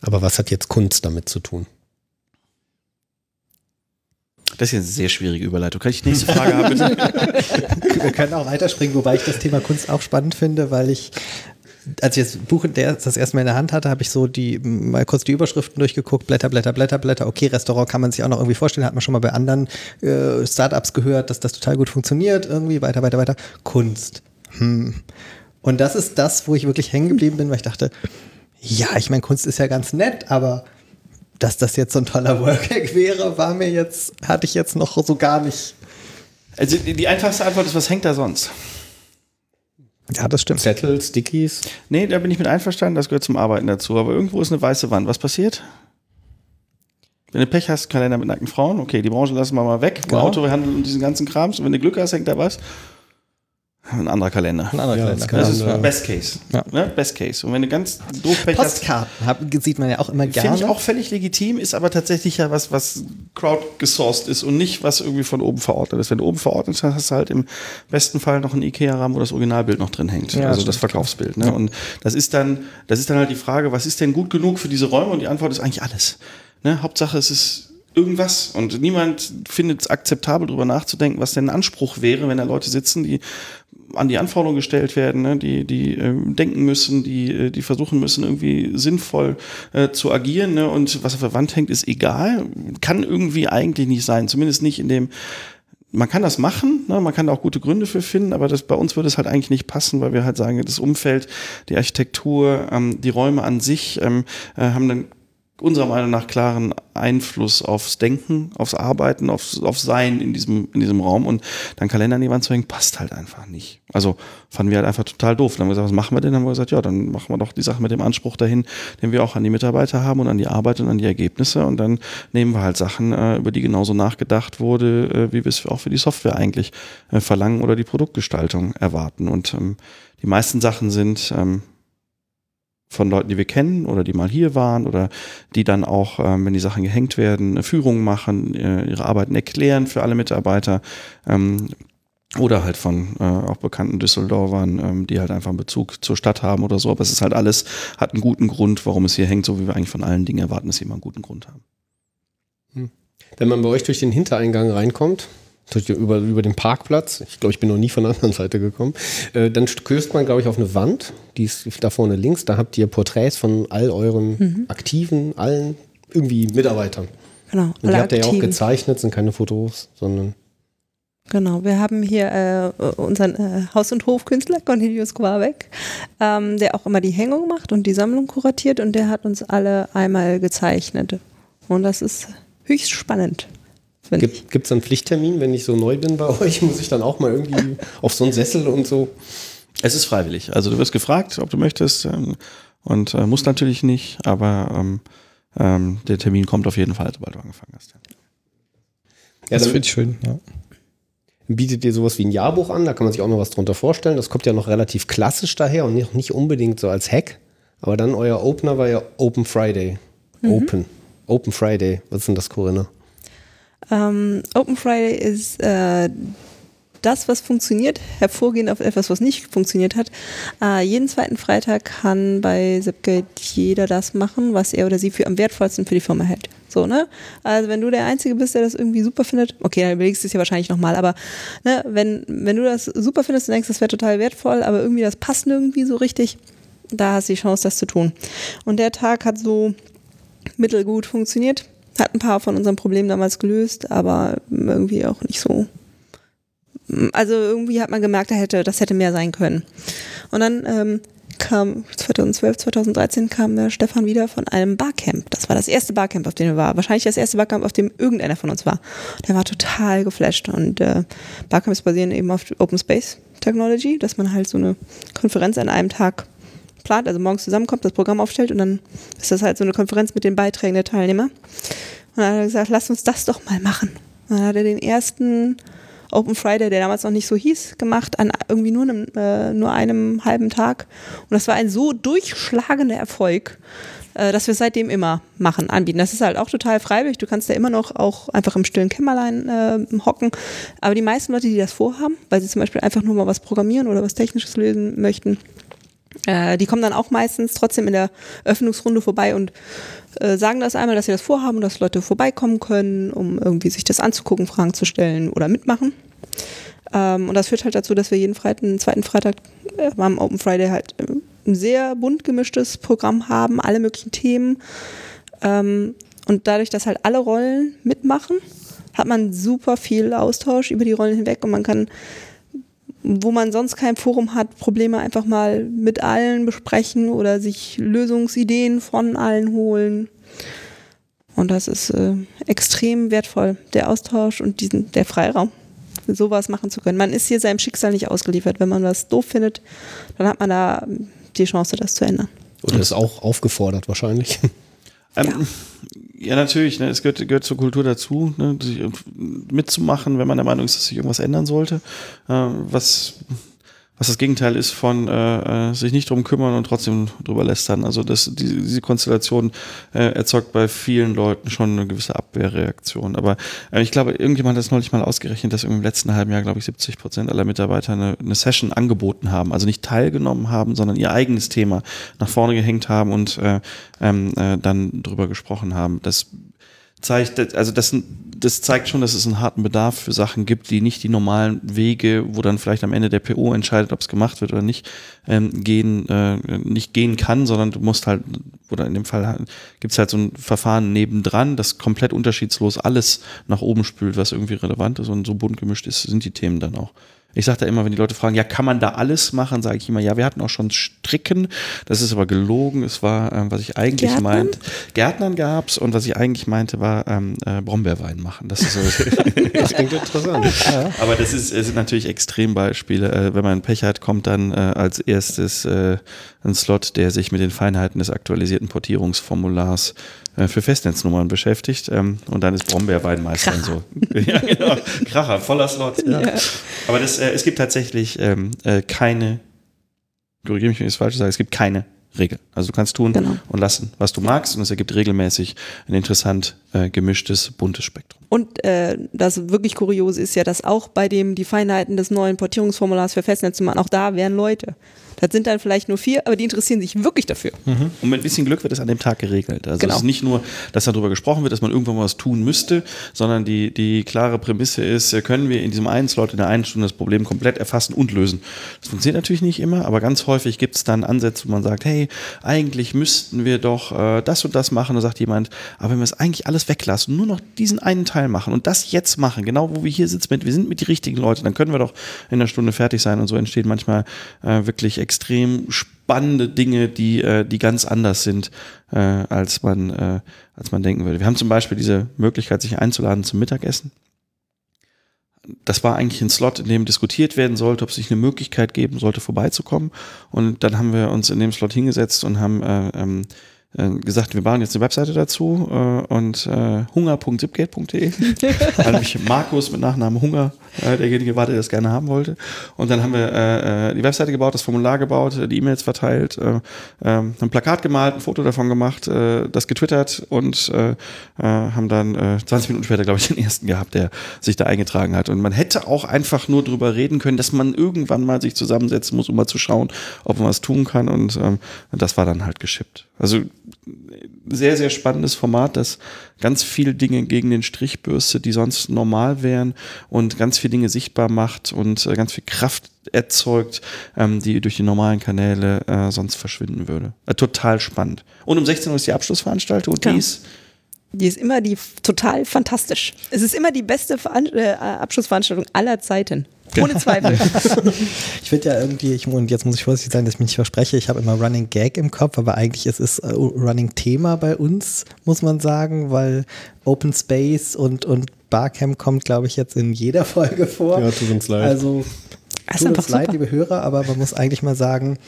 Aber was hat jetzt Kunst damit zu tun? Das ist jetzt eine sehr schwierige Überleitung. Kann ich die nächste Frage haben, bitte? Wir können auch weiterspringen, wobei ich das Thema Kunst auch spannend finde, weil ich, als ich das Buch das erste Mal in der Hand hatte, habe ich so die mal kurz die Überschriften durchgeguckt, Blätter, Blätter, Blätter, Blätter. Okay, Restaurant kann man sich auch noch irgendwie vorstellen, hat man schon mal bei anderen äh, Startups gehört, dass das total gut funktioniert, irgendwie weiter, weiter, weiter. Kunst. Hm. Und das ist das, wo ich wirklich hängen geblieben bin, weil ich dachte, ja, ich meine, Kunst ist ja ganz nett, aber dass das jetzt so ein toller Workhack wäre, war mir jetzt, hatte ich jetzt noch so gar nicht. Also die einfachste Antwort ist, was hängt da sonst? Ja, das stimmt. Zettel, Stickies? Nee, da bin ich mit einverstanden, das gehört zum Arbeiten dazu. Aber irgendwo ist eine weiße Wand. Was passiert? Wenn du Pech hast, Kalender mit nackten Frauen, okay, die Branche lassen wir mal weg. Im Genau. Auto handeln und diesen ganzen Krams. Und wenn du Glück hast, hängt da was. Ein anderer Kalender. Ein anderer Ja, Kalender. das kann Das Ja, ist ja. Best Case. Ja. Ne? Best Case. Und wenn du ganz doof Pech hast, Postkarten hab, sieht man ja auch immer gerne. Finde ich auch völlig legitim, ist aber tatsächlich ja was, was crowd gesourced ist und nicht was irgendwie von oben verordnet ist. Wenn du oben verordnet hast, hast du halt im besten Fall noch einen Ikea-Rahmen, wo das Originalbild noch drin hängt. Ja, also das Verkaufsbild. Ne? Und das ist dann, das ist dann halt die Frage, was ist denn gut genug für diese Räume? Und die Antwort ist eigentlich alles. Ne? Hauptsache es ist irgendwas und niemand findet es akzeptabel, darüber nachzudenken, was denn ein Anspruch wäre, wenn da Leute sitzen, die an die Anforderungen gestellt werden, ne, die, die ähm, denken müssen, die, äh, die versuchen müssen, irgendwie sinnvoll äh, zu agieren. Ne, und was auf der Wand hängt, ist egal. Kann irgendwie eigentlich nicht sein. Zumindest nicht in dem man kann das machen, ne? man kann da auch gute Gründe für finden, aber das, bei uns würde es halt eigentlich nicht passen, weil wir halt sagen, das Umfeld, die Architektur, ähm, die Räume an sich ähm, äh, haben dann unserer Meinung nach klaren Einfluss aufs Denken, aufs Arbeiten, aufs, aufs Sein in diesem, in diesem Raum und dann Kalender an die Wand zu hängen, passt halt einfach nicht. Also fanden wir halt einfach total doof. Dann haben wir gesagt, was machen wir denn? Dann haben wir gesagt, ja, dann machen wir doch die Sache mit dem Anspruch dahin, den wir auch an die Mitarbeiter haben und an die Arbeit und an die Ergebnisse und dann nehmen wir halt Sachen, äh, über die genauso nachgedacht wurde, äh, wie wir es auch für die Software eigentlich äh, verlangen oder die Produktgestaltung erwarten. Und ähm, die meisten Sachen sind, ähm, von Leuten, die wir kennen oder die mal hier waren oder die dann auch, ähm, wenn die Sachen gehängt werden, Führungen machen, äh, ihre Arbeiten erklären für alle Mitarbeiter. Ähm, oder halt von äh, auch bekannten Düsseldorfern, ähm, die halt einfach einen Bezug zur Stadt haben oder so. Aber es ist halt alles, hat einen guten Grund, warum es hier hängt, so wie wir eigentlich von allen Dingen erwarten, dass sie immer einen guten Grund haben. Wenn man bei euch durch den Hintereingang reinkommt, über, über den Parkplatz, ich glaube, ich bin noch nie von der anderen Seite gekommen, äh, dann stößt man, glaube ich, auf eine Wand, die ist da vorne links, da habt ihr Porträts von all euren aktiven, allen irgendwie Mitarbeitern. Genau. Und die habt ihr ja auch gezeichnet, sind keine Fotos, sondern Genau, wir haben hier äh, unseren äh, Haus- und Hofkünstler Cornelius Quabeck, ähm, der auch immer die Hängung macht und die Sammlung kuratiert und der hat uns alle einmal gezeichnet. Und das ist höchst spannend. Gibt es einen Pflichttermin, wenn ich so neu bin bei euch, muss ich dann auch mal irgendwie auf so einen Sessel und so. Es ist freiwillig. Also du wirst gefragt, ob du möchtest ähm, und äh, musst natürlich nicht, aber ähm, ähm, der Termin kommt auf jeden Fall, sobald du angefangen hast. Ja, das dann finde ich schön. Ja. bietet ihr sowas wie ein Jahrbuch an, da kann man sich auch noch was drunter vorstellen. Das kommt ja noch relativ klassisch daher und nicht, nicht unbedingt so als Hack. Aber dann euer Opener war ja Open Friday. Open. Open Friday. Was ist denn das, Corinna? Ähm, Open Friday ist äh, das, was funktioniert, hervorgehend auf etwas, was nicht funktioniert hat. Äh, jeden zweiten Freitag kann bei Zipgate jeder das machen, was er oder sie für am wertvollsten für die Firma hält. So, ne? Also wenn du der Einzige bist, der das irgendwie super findet, okay, dann überlegst du es ja wahrscheinlich nochmal, aber ne, wenn, wenn du das super findest und denkst, das wäre total wertvoll, aber irgendwie das passt nirgendwie so richtig, da hast du die Chance, das zu tun. Und der Tag hat so mittelgut funktioniert. Hat ein paar von unseren Problemen damals gelöst, aber irgendwie auch nicht so. Also irgendwie hat man gemerkt, da hätte, das hätte mehr sein können. Und dann ähm, kam 2012, 2013 kam der Stefan wieder von einem Barcamp. Das war das erste Barcamp, auf dem er war. Wahrscheinlich das erste Barcamp, auf dem irgendeiner von uns war. Der war total geflasht. Und äh, Barcamps basieren eben auf Open Space Technology, dass man halt so eine Konferenz an einem Tag plant, also morgens zusammenkommt, das Programm aufstellt und dann ist das halt so eine Konferenz mit den Beiträgen der Teilnehmer. Und dann hat er gesagt, lass uns das doch mal machen. Und dann hat er den ersten Open Friday, der damals noch nicht so hieß, gemacht, an irgendwie nur einem, äh, nur einem halben Tag. Und das war ein so durchschlagender Erfolg, äh, dass wir seitdem immer machen, anbieten. Das ist halt auch total freiwillig. Du kannst ja immer noch auch einfach im stillen Kämmerlein äh, hocken. Aber die meisten Leute, die das vorhaben, weil sie zum Beispiel einfach nur mal was programmieren oder was Technisches lösen möchten, äh, die kommen dann auch meistens trotzdem in der Öffnungsrunde vorbei und äh, sagen das einmal, dass sie das vorhaben, dass Leute vorbeikommen können, um irgendwie sich das anzugucken, Fragen zu stellen oder mitmachen. Ähm, und das führt halt dazu, dass wir jeden Freitag, zweiten Freitag äh, am Open Friday halt äh, ein sehr bunt gemischtes Programm haben, alle möglichen Themen. Ähm, und dadurch, dass halt alle Rollen mitmachen, hat man super viel Austausch über die Rollen hinweg und man kann wo man sonst kein Forum hat, Probleme einfach mal mit allen besprechen oder sich Lösungsideen von allen holen. Und das ist äh, extrem wertvoll, der Austausch und diesen, der Freiraum, sowas machen zu können. Man ist hier seinem Schicksal nicht ausgeliefert. Wenn man was doof findet, dann hat man da die Chance, das zu ändern. Oder ist auch aufgefordert wahrscheinlich. Ähm, ja. Natürlich, ne, es gehört, gehört zur Kultur dazu, ne, sich mitzumachen, wenn man der Meinung ist, dass sich irgendwas ändern sollte. Äh, was, was das Gegenteil ist von äh, äh, sich nicht drum kümmern und trotzdem drüber lästern. Also das, die, diese Konstellation äh, erzeugt bei vielen Leuten schon eine gewisse Abwehrreaktion. Aber äh, ich glaube, irgendjemand hat das neulich mal ausgerechnet, dass im letzten halben Jahr, glaube ich, 70 Prozent aller Mitarbeiter eine, eine Session angeboten haben. Also nicht teilgenommen haben, sondern ihr eigenes Thema nach vorne gehängt haben und äh, ähm, äh, dann drüber gesprochen haben. Das zeigt, also das, das zeigt schon, dass es einen harten Bedarf für Sachen gibt, die nicht die normalen Wege, wo dann vielleicht am Ende der PO entscheidet, ob es gemacht wird oder nicht, ähm, gehen, äh, nicht gehen kann, sondern du musst halt, oder in dem Fall gibt es halt so ein Verfahren nebendran, das komplett unterschiedslos alles nach oben spült, was irgendwie relevant ist und so bunt gemischt ist, sind die Themen dann auch. Ich sage da immer, wenn die Leute fragen, ja, kann man da alles machen, sage ich immer, ja, wir hatten auch schon Stricken, das ist aber gelogen. Es war, ähm, was ich eigentlich Gärtnern? meinte, Gärtnern gab's und was ich eigentlich meinte, war ähm, äh, Brombeerwein machen. Das ist so. Das klingt interessant. aber das ist, es sind natürlich Extrembeispiele. Äh, wenn man Pech hat, kommt dann äh, als erstes äh, ein Slot, der sich mit den Feinheiten des aktualisierten Portierungsformulars äh, für Festnetznummern beschäftigt. Ähm, und dann ist Brombeerwein meist dann so. ja, genau. Kracher, voller Slot. Ja. Aber das, äh, es gibt tatsächlich ähm, äh, keine, korrigiere mich, wenn ich es falsch sage, es gibt keine Regel. Also du kannst tun Genau. und lassen, was du magst und es ergibt regelmäßig ein interessant äh, gemischtes, buntes Spektrum. Und äh, das wirklich kuriose ist ja, dass auch bei dem die Feinheiten des neuen Portierungsformulars für Festnetznummern, auch da wären Leute. Das sind dann vielleicht nur vier, aber die interessieren sich wirklich dafür. Und mit ein bisschen Glück wird es an dem Tag geregelt. Also Genau. es ist nicht nur, dass darüber gesprochen wird, dass man irgendwann mal was tun müsste, sondern die, die klare Prämisse ist, äh, können wir in diesem einen Slot in der einen Stunde das Problem komplett erfassen und lösen. Das funktioniert natürlich nicht immer, aber ganz häufig gibt es dann Ansätze, wo man sagt, hey, eigentlich müssten wir doch äh, das und das machen. Da sagt jemand, aber wenn wir es eigentlich alles weglassen, nur noch diesen einen Teil machen und das jetzt machen, genau wo wir hier sitzen, mit, wir sind mit die richtigen Leute, dann können wir doch in einer Stunde fertig sein und so entstehen manchmal äh, wirklich extrem spannende Dinge, die, äh, die ganz anders sind, äh, als, man, äh, als man denken würde. Wir haben zum Beispiel diese Möglichkeit, sich einzuladen zum Mittagessen. Das war eigentlich ein Slot, in dem diskutiert werden sollte, ob es sich eine Möglichkeit geben sollte, vorbeizukommen. Und dann haben wir uns in dem Slot hingesetzt und haben äh, ähm, äh, gesagt, wir bauen jetzt eine Webseite dazu äh, und äh, hunger.zipgate.de. Weil nämlich Markus mit Nachnamen Hunger äh, derjenige war, der das gerne haben wollte. Und dann haben wir äh, äh, die Webseite gebaut, das Formular gebaut, äh, die E-Mails verteilt, äh, ähm, ein Plakat gemalt, ein Foto davon gemacht, äh, das getwittert und äh, äh, haben dann äh, 20 Minuten später, glaube ich, den ersten gehabt, der sich da eingetragen hat. Und man hätte auch einfach nur drüber reden können, dass man irgendwann mal sich zusammensetzen muss, um mal zu schauen, ob man was tun kann. Und ähm, das war dann halt geschippt. Also sehr, sehr spannendes Format, das ganz viele Dinge gegen den Strich bürstet, die sonst normal wären und ganz viele Dinge sichtbar macht und äh, ganz viel Kraft erzeugt, ähm, die durch die normalen Kanäle äh, sonst verschwinden würde. Äh, total spannend. Und um 16 Uhr ist die Abschlussveranstaltung und Ja. die ist Die ist immer die total fantastisch. Es ist immer die beste Veran äh, Abschlussveranstaltung aller Zeiten. Ohne Zweifel. Ich finde ja irgendwie, ich, und jetzt muss ich vorsichtig sein, dass ich mich nicht verspreche, ich habe immer Running Gag im Kopf, aber eigentlich ist es äh, Running Thema bei uns, muss man sagen, weil Open Space und, und Barcamp kommt, glaube ich, jetzt in jeder Folge vor. Ja, tut uns leid. Also, tut uns leid, super. liebe Hörer, aber man muss eigentlich mal sagen,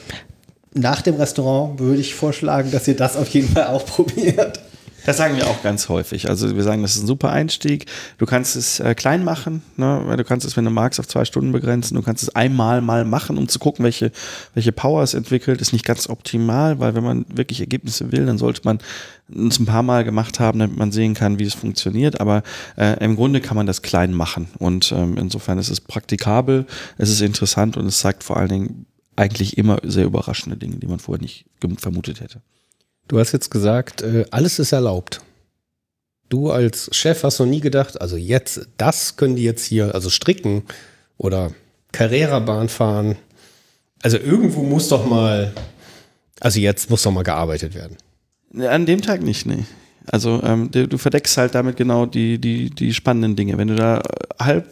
nach dem Restaurant würde ich vorschlagen, dass ihr das auf jeden Fall auch probiert. Das sagen wir auch ganz häufig. Also wir sagen, das ist ein super Einstieg. Du kannst es äh, klein machen, ne? du kannst es, wenn du magst, auf zwei Stunden begrenzen. Du kannst es einmal mal machen, um zu gucken, welche, welche Power es entwickelt. Ist nicht ganz optimal, weil wenn man wirklich Ergebnisse will, dann sollte man es ein paar Mal gemacht haben, damit man sehen kann, wie es funktioniert. Aber äh, im Grunde kann man das klein machen. Und ähm, insofern ist es praktikabel, es ist interessant und es zeigt vor allen Dingen eigentlich immer sehr überraschende Dinge, die man vorher nicht vermutet hätte. Du hast jetzt gesagt, äh, alles ist erlaubt. Du als Chef hast noch nie gedacht, also jetzt, das können die jetzt hier, also stricken oder Carrera-Bahn fahren. Also irgendwo muss doch mal, also jetzt muss doch mal gearbeitet werden. An dem Tag nicht, nee. Also ähm, du, verdeckst halt damit genau die, die, die spannenden Dinge. Wenn du da äh, halb,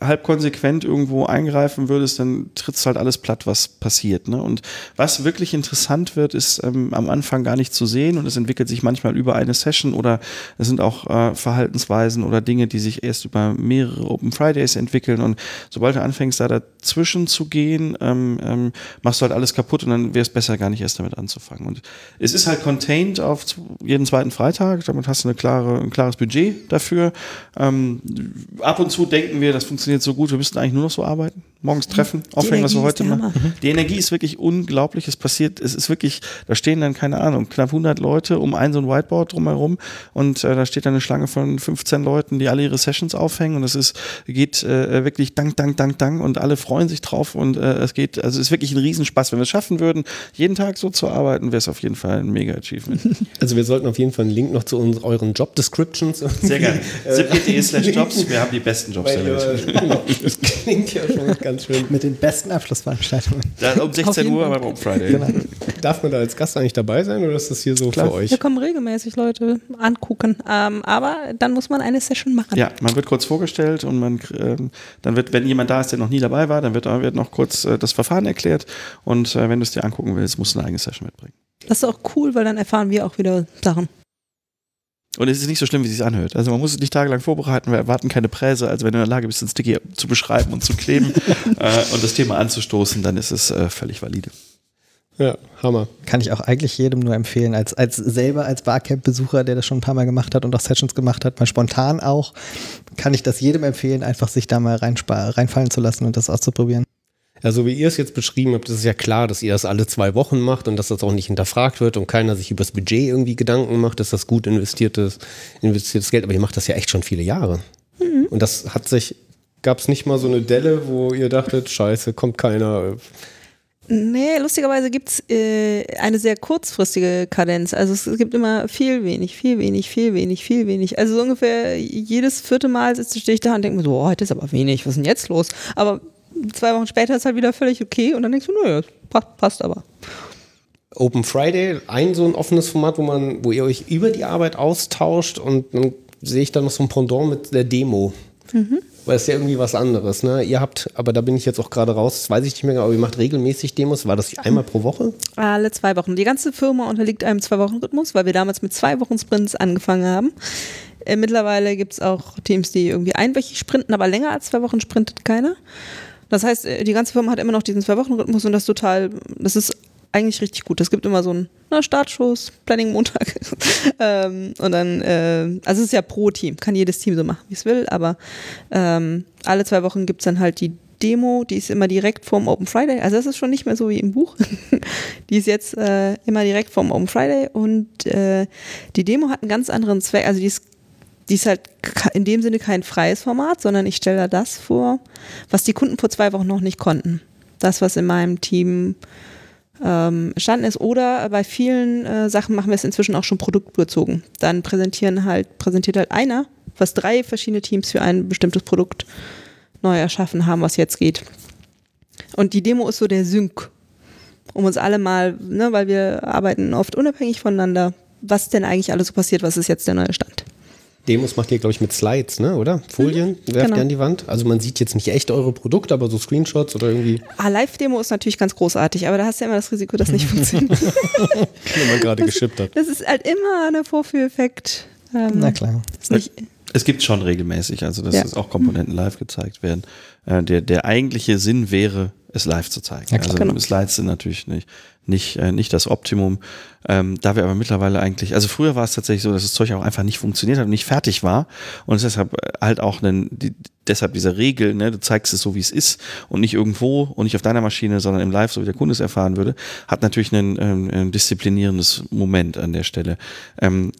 halb konsequent irgendwo eingreifen würdest, dann trittst halt alles platt, was passiert. Ne? Und was wirklich interessant wird, ist ähm, am Anfang gar nicht zu sehen und es entwickelt sich manchmal über eine Session oder es sind auch äh, Verhaltensweisen oder Dinge, die sich erst über mehrere Open Fridays entwickeln und sobald du anfängst, da dazwischen zu gehen, ähm, ähm, machst du halt alles kaputt und dann wäre es besser, gar nicht erst damit anzufangen. Und es ist halt contained auf jeden zweiten Freitag, damit hast du eine klare, ein klares Budget dafür. Ähm, ab und zu denken wir, das funktioniert so gut, wir müssten eigentlich nur noch so arbeiten. morgens treffen, aufhängen, was wir heute machen. Die Energie ist wirklich unglaublich. Es passiert, es ist wirklich, da stehen dann, keine Ahnung, knapp 100 Leute um ein so ein Whiteboard drumherum und äh, da steht dann eine Schlange von 15 Leuten, die alle ihre Sessions aufhängen und es ist, geht äh, wirklich dank, dank, dank, dank und alle freuen sich drauf und äh, es geht, also es ist wirklich ein Riesenspaß. Wenn wir es schaffen würden, jeden Tag so zu arbeiten, wäre es auf jeden Fall ein mega Achievement. Also wir sollten auf jeden Fall einen Link noch zu uns, euren Job Descriptions. Sehr gerne. zip.de slash Jobs, wir haben die besten Jobs der Welt. Genau, das klingt ja schon ganz schön. Mit den besten Abschlussveranstaltungen. Ja, um 16 jeden Uhr beim Open Friday. Genau. Darf man da als Gast eigentlich dabei sein oder ist das hier so für euch? Hier kommen regelmäßig Leute angucken. Ähm, aber dann muss man eine Session machen. Ja, man wird kurz vorgestellt und man, ähm, dann wird, wenn jemand da ist, der noch nie dabei war, dann wird, wird noch kurz äh, das Verfahren erklärt und äh, wenn du es dir angucken willst, musst du eine eigene Session mitbringen. Das ist auch cool, weil dann erfahren wir auch wieder Sachen. Und es ist nicht so schlimm, wie es sich anhört. Also man muss es nicht tagelang vorbereiten, wir erwarten keine Präse. Also wenn du in der Lage bist, ein Sticky zu beschreiben und zu kleben äh, und das Thema anzustoßen, dann ist es äh, völlig valide. Ja, Hammer. Kann ich auch eigentlich jedem nur empfehlen, als, als selber als Barcamp-Besucher, der das schon ein paar Mal gemacht hat und auch Sessions gemacht hat, mal spontan auch, kann ich das jedem empfehlen, einfach sich da mal reinfallen zu lassen und das auszuprobieren. Ja, so wie ihr es jetzt beschrieben habt, ist es ja klar, dass ihr das alle zwei Wochen macht und dass das auch nicht hinterfragt wird und keiner sich über das Budget irgendwie Gedanken macht, dass das gut investiertes, investiertes Geld, aber ihr macht das ja echt schon viele Jahre. Und das hat sich, gab es nicht mal so eine Delle, wo ihr dachtet, scheiße, kommt keiner. Nee, lustigerweise gibt es äh, eine sehr kurzfristige Kadenz. Also es gibt immer viel wenig, viel wenig, viel wenig, viel wenig. Also so ungefähr jedes vierte Mal sitze ich da und denke mir so, oh, heute ist aber wenig, was ist denn jetzt los? Aber zwei Wochen später ist halt wieder völlig okay und dann denkst du, naja, passt, passt aber. Open Friday, ein so ein offenes Format, wo man, wo ihr euch über die Arbeit austauscht und dann sehe ich da noch so ein Pendant mit der Demo. Weil es ist ja irgendwie was anderes, ne? Ihr habt, aber da bin ich jetzt auch gerade raus, das weiß ich nicht mehr, genau, aber ihr macht regelmäßig Demos. War das einmal pro Woche? Alle zwei Wochen. Die ganze Firma unterliegt einem Zwei-Wochen-Rhythmus, weil wir damals mit zwei Wochen Sprints angefangen haben. Äh, mittlerweile gibt es auch Teams, die irgendwie einwöchig sprinten, aber länger als zwei Wochen sprintet keiner. Das heißt, äh, die ganze Firma hat immer noch diesen Zwei-Wochen-Rhythmus und das ist total, das ist eigentlich richtig gut. Es gibt immer so einen na, Startschuss, Planning Montag. ähm, und dann, äh, also es ist ja pro Team, kann jedes Team so machen, wie es will, aber ähm, alle zwei Wochen gibt es dann halt die Demo, die ist immer direkt vorm Open Friday. Also das ist schon nicht mehr so wie im Buch. die ist jetzt äh, immer direkt vorm Open Friday und äh, die Demo hat einen ganz anderen Zweck. Also die ist, die ist halt in dem Sinne kein freies Format, sondern ich stelle da das vor, was die Kunden vor zwei Wochen noch nicht konnten. Das, was in meinem Team ähm, entstanden ist. Oder bei vielen äh, Sachen machen wir es inzwischen auch schon produktbezogen. Dann präsentieren halt, präsentiert halt einer, was drei verschiedene Teams für ein bestimmtes Produkt neu erschaffen haben, was jetzt geht. Und die Demo ist so der Sync, um uns alle mal, ne, weil wir arbeiten oft unabhängig voneinander, was denn eigentlich alles so passiert, was ist jetzt der neue Stand. Demos macht ihr, glaube ich, mit Slides, ne? Oder? Folien werft genau. ihr an die Wand. Also man sieht jetzt nicht echt eure Produkte, aber so Screenshots oder irgendwie, Ah, Live-Demo ist natürlich ganz großartig, aber da hast du ja immer das Risiko, dass nicht funktioniert. wenn man gerade geschippt hat. Das ist halt immer ein Vorführeffekt. Ähm, Na klar. Ist nicht, Es gibt schon regelmäßig, also dass Ja. es auch Komponenten live gezeigt werden. Äh, der, der eigentliche Sinn wäre, es live zu zeigen. Ja, klar. also Genau. Slides sind natürlich nicht, nicht, äh, nicht das Optimum. Ähm, da wir aber mittlerweile eigentlich, also früher war es tatsächlich so, dass das Zeug auch einfach nicht funktioniert hat und nicht fertig war. Und es deshalb äh, halt auch einen, die, deshalb diese Regel, ne, du zeigst es so, wie es ist und nicht irgendwo und nicht auf deiner Maschine, sondern im Live, so wie der Kunde es erfahren würde, hat natürlich ein, ähm, ein disziplinierendes Moment an der Stelle. Ähm,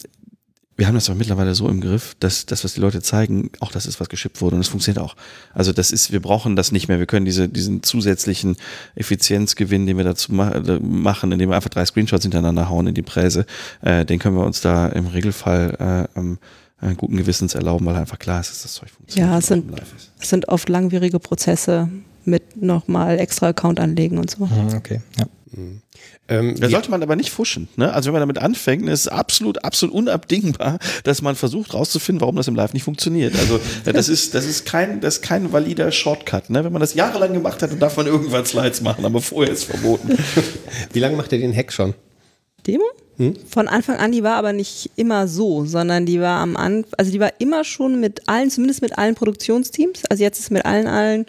wir haben das aber mittlerweile so im Griff, dass das, was die Leute zeigen, auch das ist, was geschippt wurde und es funktioniert auch. Also das ist, wir brauchen das nicht mehr. Wir können diese, diesen zusätzlichen Effizienzgewinn, den wir dazu ma äh, machen, indem wir einfach drei Screenshots hintereinander hauen in die Präse, äh, den können wir uns da im Regelfall äh, ähm, äh, guten Gewissens erlauben, weil einfach klar ist, dass das Zeug funktioniert. Ja, es sind- es sind oft langwierige Prozesse mit nochmal extra Account anlegen und so. Mhm, Okay. Ja. Ähm, Da sollte man aber nicht fuschen. Ne? Also wenn man damit anfängt, ist es absolut, absolut unabdingbar, dass man versucht rauszufinden, warum das im Live nicht funktioniert. Also äh, das ist, das ist kein, das ist kein valider Shortcut. Ne? Wenn man das jahrelang gemacht hat, dann darf man irgendwann Slides machen, aber vorher ist verboten. wie lange macht ihr den Hack schon? Demo? Von Anfang an, die war aber nicht immer so, sondern die war am Anfang, also die war immer schon mit allen, zumindest mit allen Produktionsteams. Also jetzt ist mit allen, allen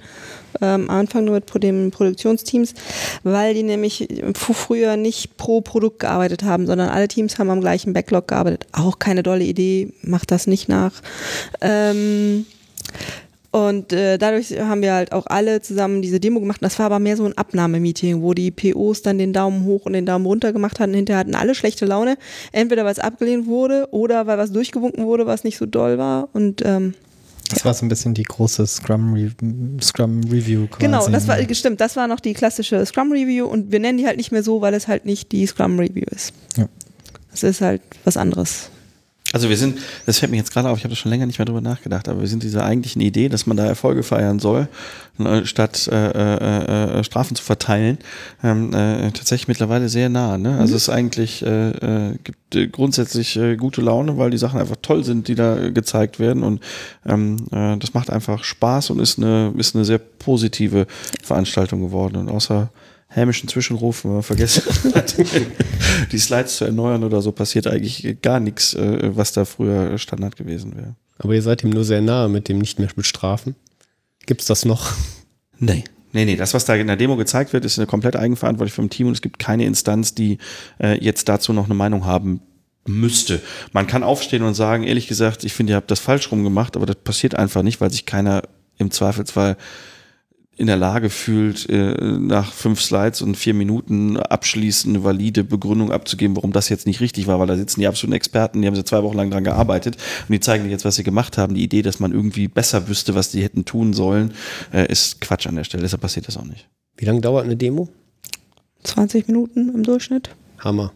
am Anfang nur mit den Produktionsteams, weil die nämlich früher nicht pro Produkt gearbeitet haben, sondern alle Teams haben am gleichen Backlog gearbeitet. Auch keine dolle Idee, macht das nicht nach. Ähm, Und äh, dadurch haben wir halt auch alle zusammen diese Demo gemacht. Das war aber mehr so ein Abnahmemeeting, wo die POs dann den Daumen hoch und den Daumen runter gemacht hatten. Hinterher hatten alle schlechte Laune. Entweder weil es abgelehnt wurde oder weil was durchgewunken wurde, was nicht so doll war. Und ähm, Das war so ein bisschen die große Scrum, Re Scrum Review quasi. genau, das war stimmt, das war noch die klassische Scrum Review und wir nennen die halt nicht mehr so, weil es halt nicht die Scrum Review ist. Ja. Es ist halt was anderes. Also wir sind, das fällt mir jetzt gerade auf, ich habe da schon länger nicht mehr drüber nachgedacht, aber wir sind dieser eigentlichen Idee, dass man da Erfolge feiern soll, ne, statt äh, äh, äh, Strafen zu verteilen, ähm, äh, tatsächlich mittlerweile sehr nah. Ne? Also es ist eigentlich, äh, äh, gibt äh, grundsätzlich äh, gute Laune, weil die Sachen einfach toll sind, die da gezeigt werden und ähm, äh, das macht einfach Spaß und ist eine, ist eine sehr positive Veranstaltung geworden und außer hämischen Zwischenrufen, wenn man vergessen hat, die Slides zu erneuern oder so, passiert eigentlich gar nichts, äh, was da früher Standard gewesen wäre. Aber ihr seid ihm nur sehr nahe mit dem nicht mehr bestrafen. Gibt's das noch? Nee. Nee, nee, das, was da in der Demo gezeigt wird, ist eine komplett eigenverantwortlich vom Team und es gibt keine Instanz, die äh, jetzt dazu noch eine Meinung haben müsste. Man kann aufstehen und sagen, ehrlich gesagt, ich finde, ihr habt das falsch rum gemacht, aber das passiert einfach nicht, weil sich keiner im Zweifelsfall in der Lage fühlt, äh, nach fünf Slides und vier Minuten abschließend eine valide Begründung abzugeben, warum das jetzt nicht richtig war, weil da sitzen die absoluten Experten, die haben sie zwei Wochen lang dran gearbeitet und die zeigen dir jetzt, was sie gemacht haben. Die Idee, dass man irgendwie besser wüsste, was die hätten tun sollen, äh, ist Quatsch an der Stelle. Deshalb passiert das auch nicht. Wie lange dauert eine Demo? 20 Minuten im Durchschnitt. Hammer.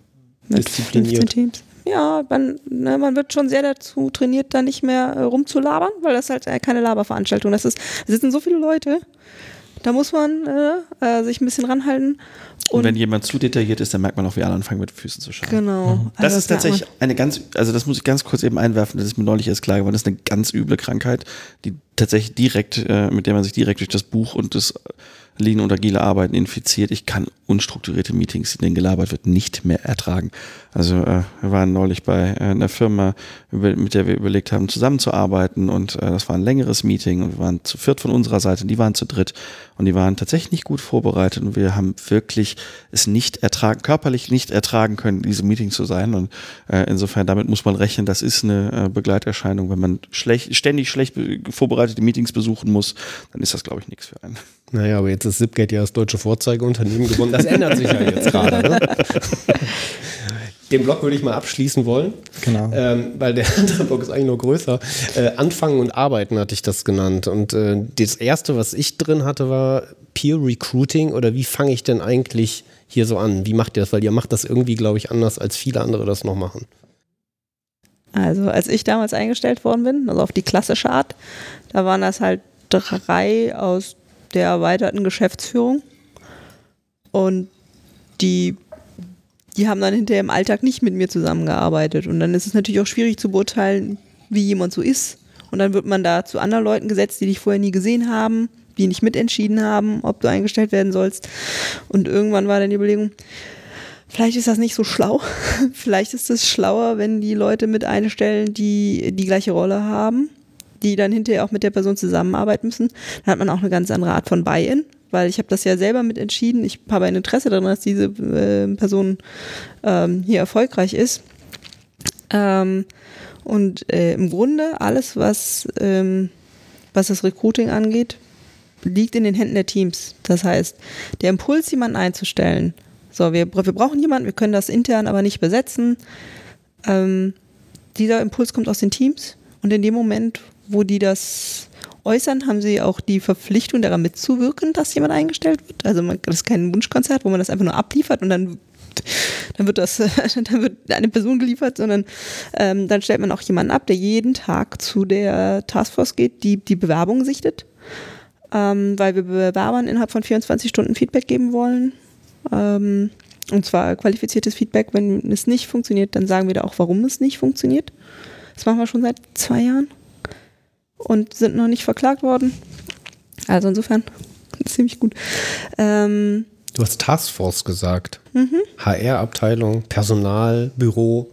Mit Diszipliniert. 15 Teams. Ja, man, ne, man wird schon sehr dazu trainiert, da nicht mehr äh, rumzulabern, weil das halt äh, keine Laberveranstaltung. Das ist, da sitzen so viele Leute, da muss man äh, äh, sich ein bisschen ranhalten. Und, Und, wenn jemand zu detailliert ist, dann merkt man auch, wie alle anfangen mit Füßen zu schauen. genau. Das Also ist tatsächlich merkt eine ganz, also das muss ich ganz kurz eben einwerfen, das ist mir neulich erst klar geworden, das ist eine ganz üble Krankheit, die tatsächlich direkt, äh, mit der man sich direkt durch das Buch und das Lean und agile Arbeiten infiziert. Ich kann unstrukturierte Meetings, in denen gelabert wird, nicht mehr ertragen. Also äh, wir waren neulich bei äh, einer Firma, über, mit der wir überlegt haben, zusammenzuarbeiten und äh, das war ein längeres Meeting und wir waren zu viert von unserer Seite, die waren zu dritt und die waren tatsächlich nicht gut vorbereitet und wir haben wirklich es nicht ertragen, körperlich nicht ertragen können, in diesem Meeting zu sein und äh, insofern damit muss man rechnen, das ist eine äh, Begleiterscheinung. Wenn man schlecht, ständig schlecht be- vorbereitete Meetings besuchen muss, dann ist das glaube ich nichts für einen. Naja, aber jetzt ist Zipgate ja das deutsche Vorzeigeunternehmen geworden. Das ändert sich ja jetzt gerade. Ne? Den Blog würde ich mal abschließen wollen, Genau. ähm, weil der andere Blog ist eigentlich nur größer. Äh, Anfangen und Arbeiten hatte ich das genannt. Und äh, das erste, was ich drin hatte, war Peer Recruiting oder wie fange ich denn eigentlich hier so an? Wie macht ihr das? Weil ihr macht das irgendwie, glaube ich, anders, als viele andere das noch machen. Also als ich damals eingestellt worden bin, also auf die klassische Art, da waren das halt drei aus der erweiterten Geschäftsführung. Und die, die haben dann hinterher im Alltag nicht mit mir zusammengearbeitet. Und dann ist es natürlich auch schwierig zu beurteilen, wie jemand so ist. Und dann wird man da zu anderen Leuten gesetzt, die dich vorher nie gesehen haben, die nicht mitentschieden haben, ob du eingestellt werden sollst. Und irgendwann war dann die Überlegung, Vielleicht ist das nicht so schlau. Vielleicht ist es schlauer, wenn die Leute mit einstellen, die die gleiche Rolle haben, die dann hinterher auch mit der Person zusammenarbeiten müssen. Dann hat man auch eine ganz andere Art von Buy-in, weil ich habe das ja selber mit entschieden. Ich habe ein Interesse daran, dass diese äh, Person ähm, hier erfolgreich ist. Ähm, und äh, im Grunde alles, was, ähm, was das Recruiting angeht, liegt in den Händen der Teams. Das heißt, der Impuls, jemanden einzustellen, so, wir, wir brauchen jemanden, wir können das intern aber nicht besetzen. Ähm, dieser Impuls kommt aus den Teams und in dem Moment, wo die das äußern, haben sie auch die Verpflichtung, daran mitzuwirken, dass jemand eingestellt wird. Also man, das ist kein Wunschkonzert, wo man das einfach nur abliefert und dann, dann wird das, dann wird eine Person geliefert, sondern ähm, dann stellt man auch jemanden ab, der jeden Tag zu der Taskforce geht, die die Bewerbung sichtet, ähm, weil wir Bewerbern innerhalb von 24 Stunden Feedback geben wollen. Ähm, und zwar qualifiziertes Feedback. Wenn es nicht funktioniert, dann sagen wir da auch, warum es nicht funktioniert. Das machen wir schon seit zwei Jahren und sind noch nicht verklagt worden. Also insofern ziemlich gut. Ähm, Du hast Taskforce gesagt. HR-Abteilung, Personal, Büro.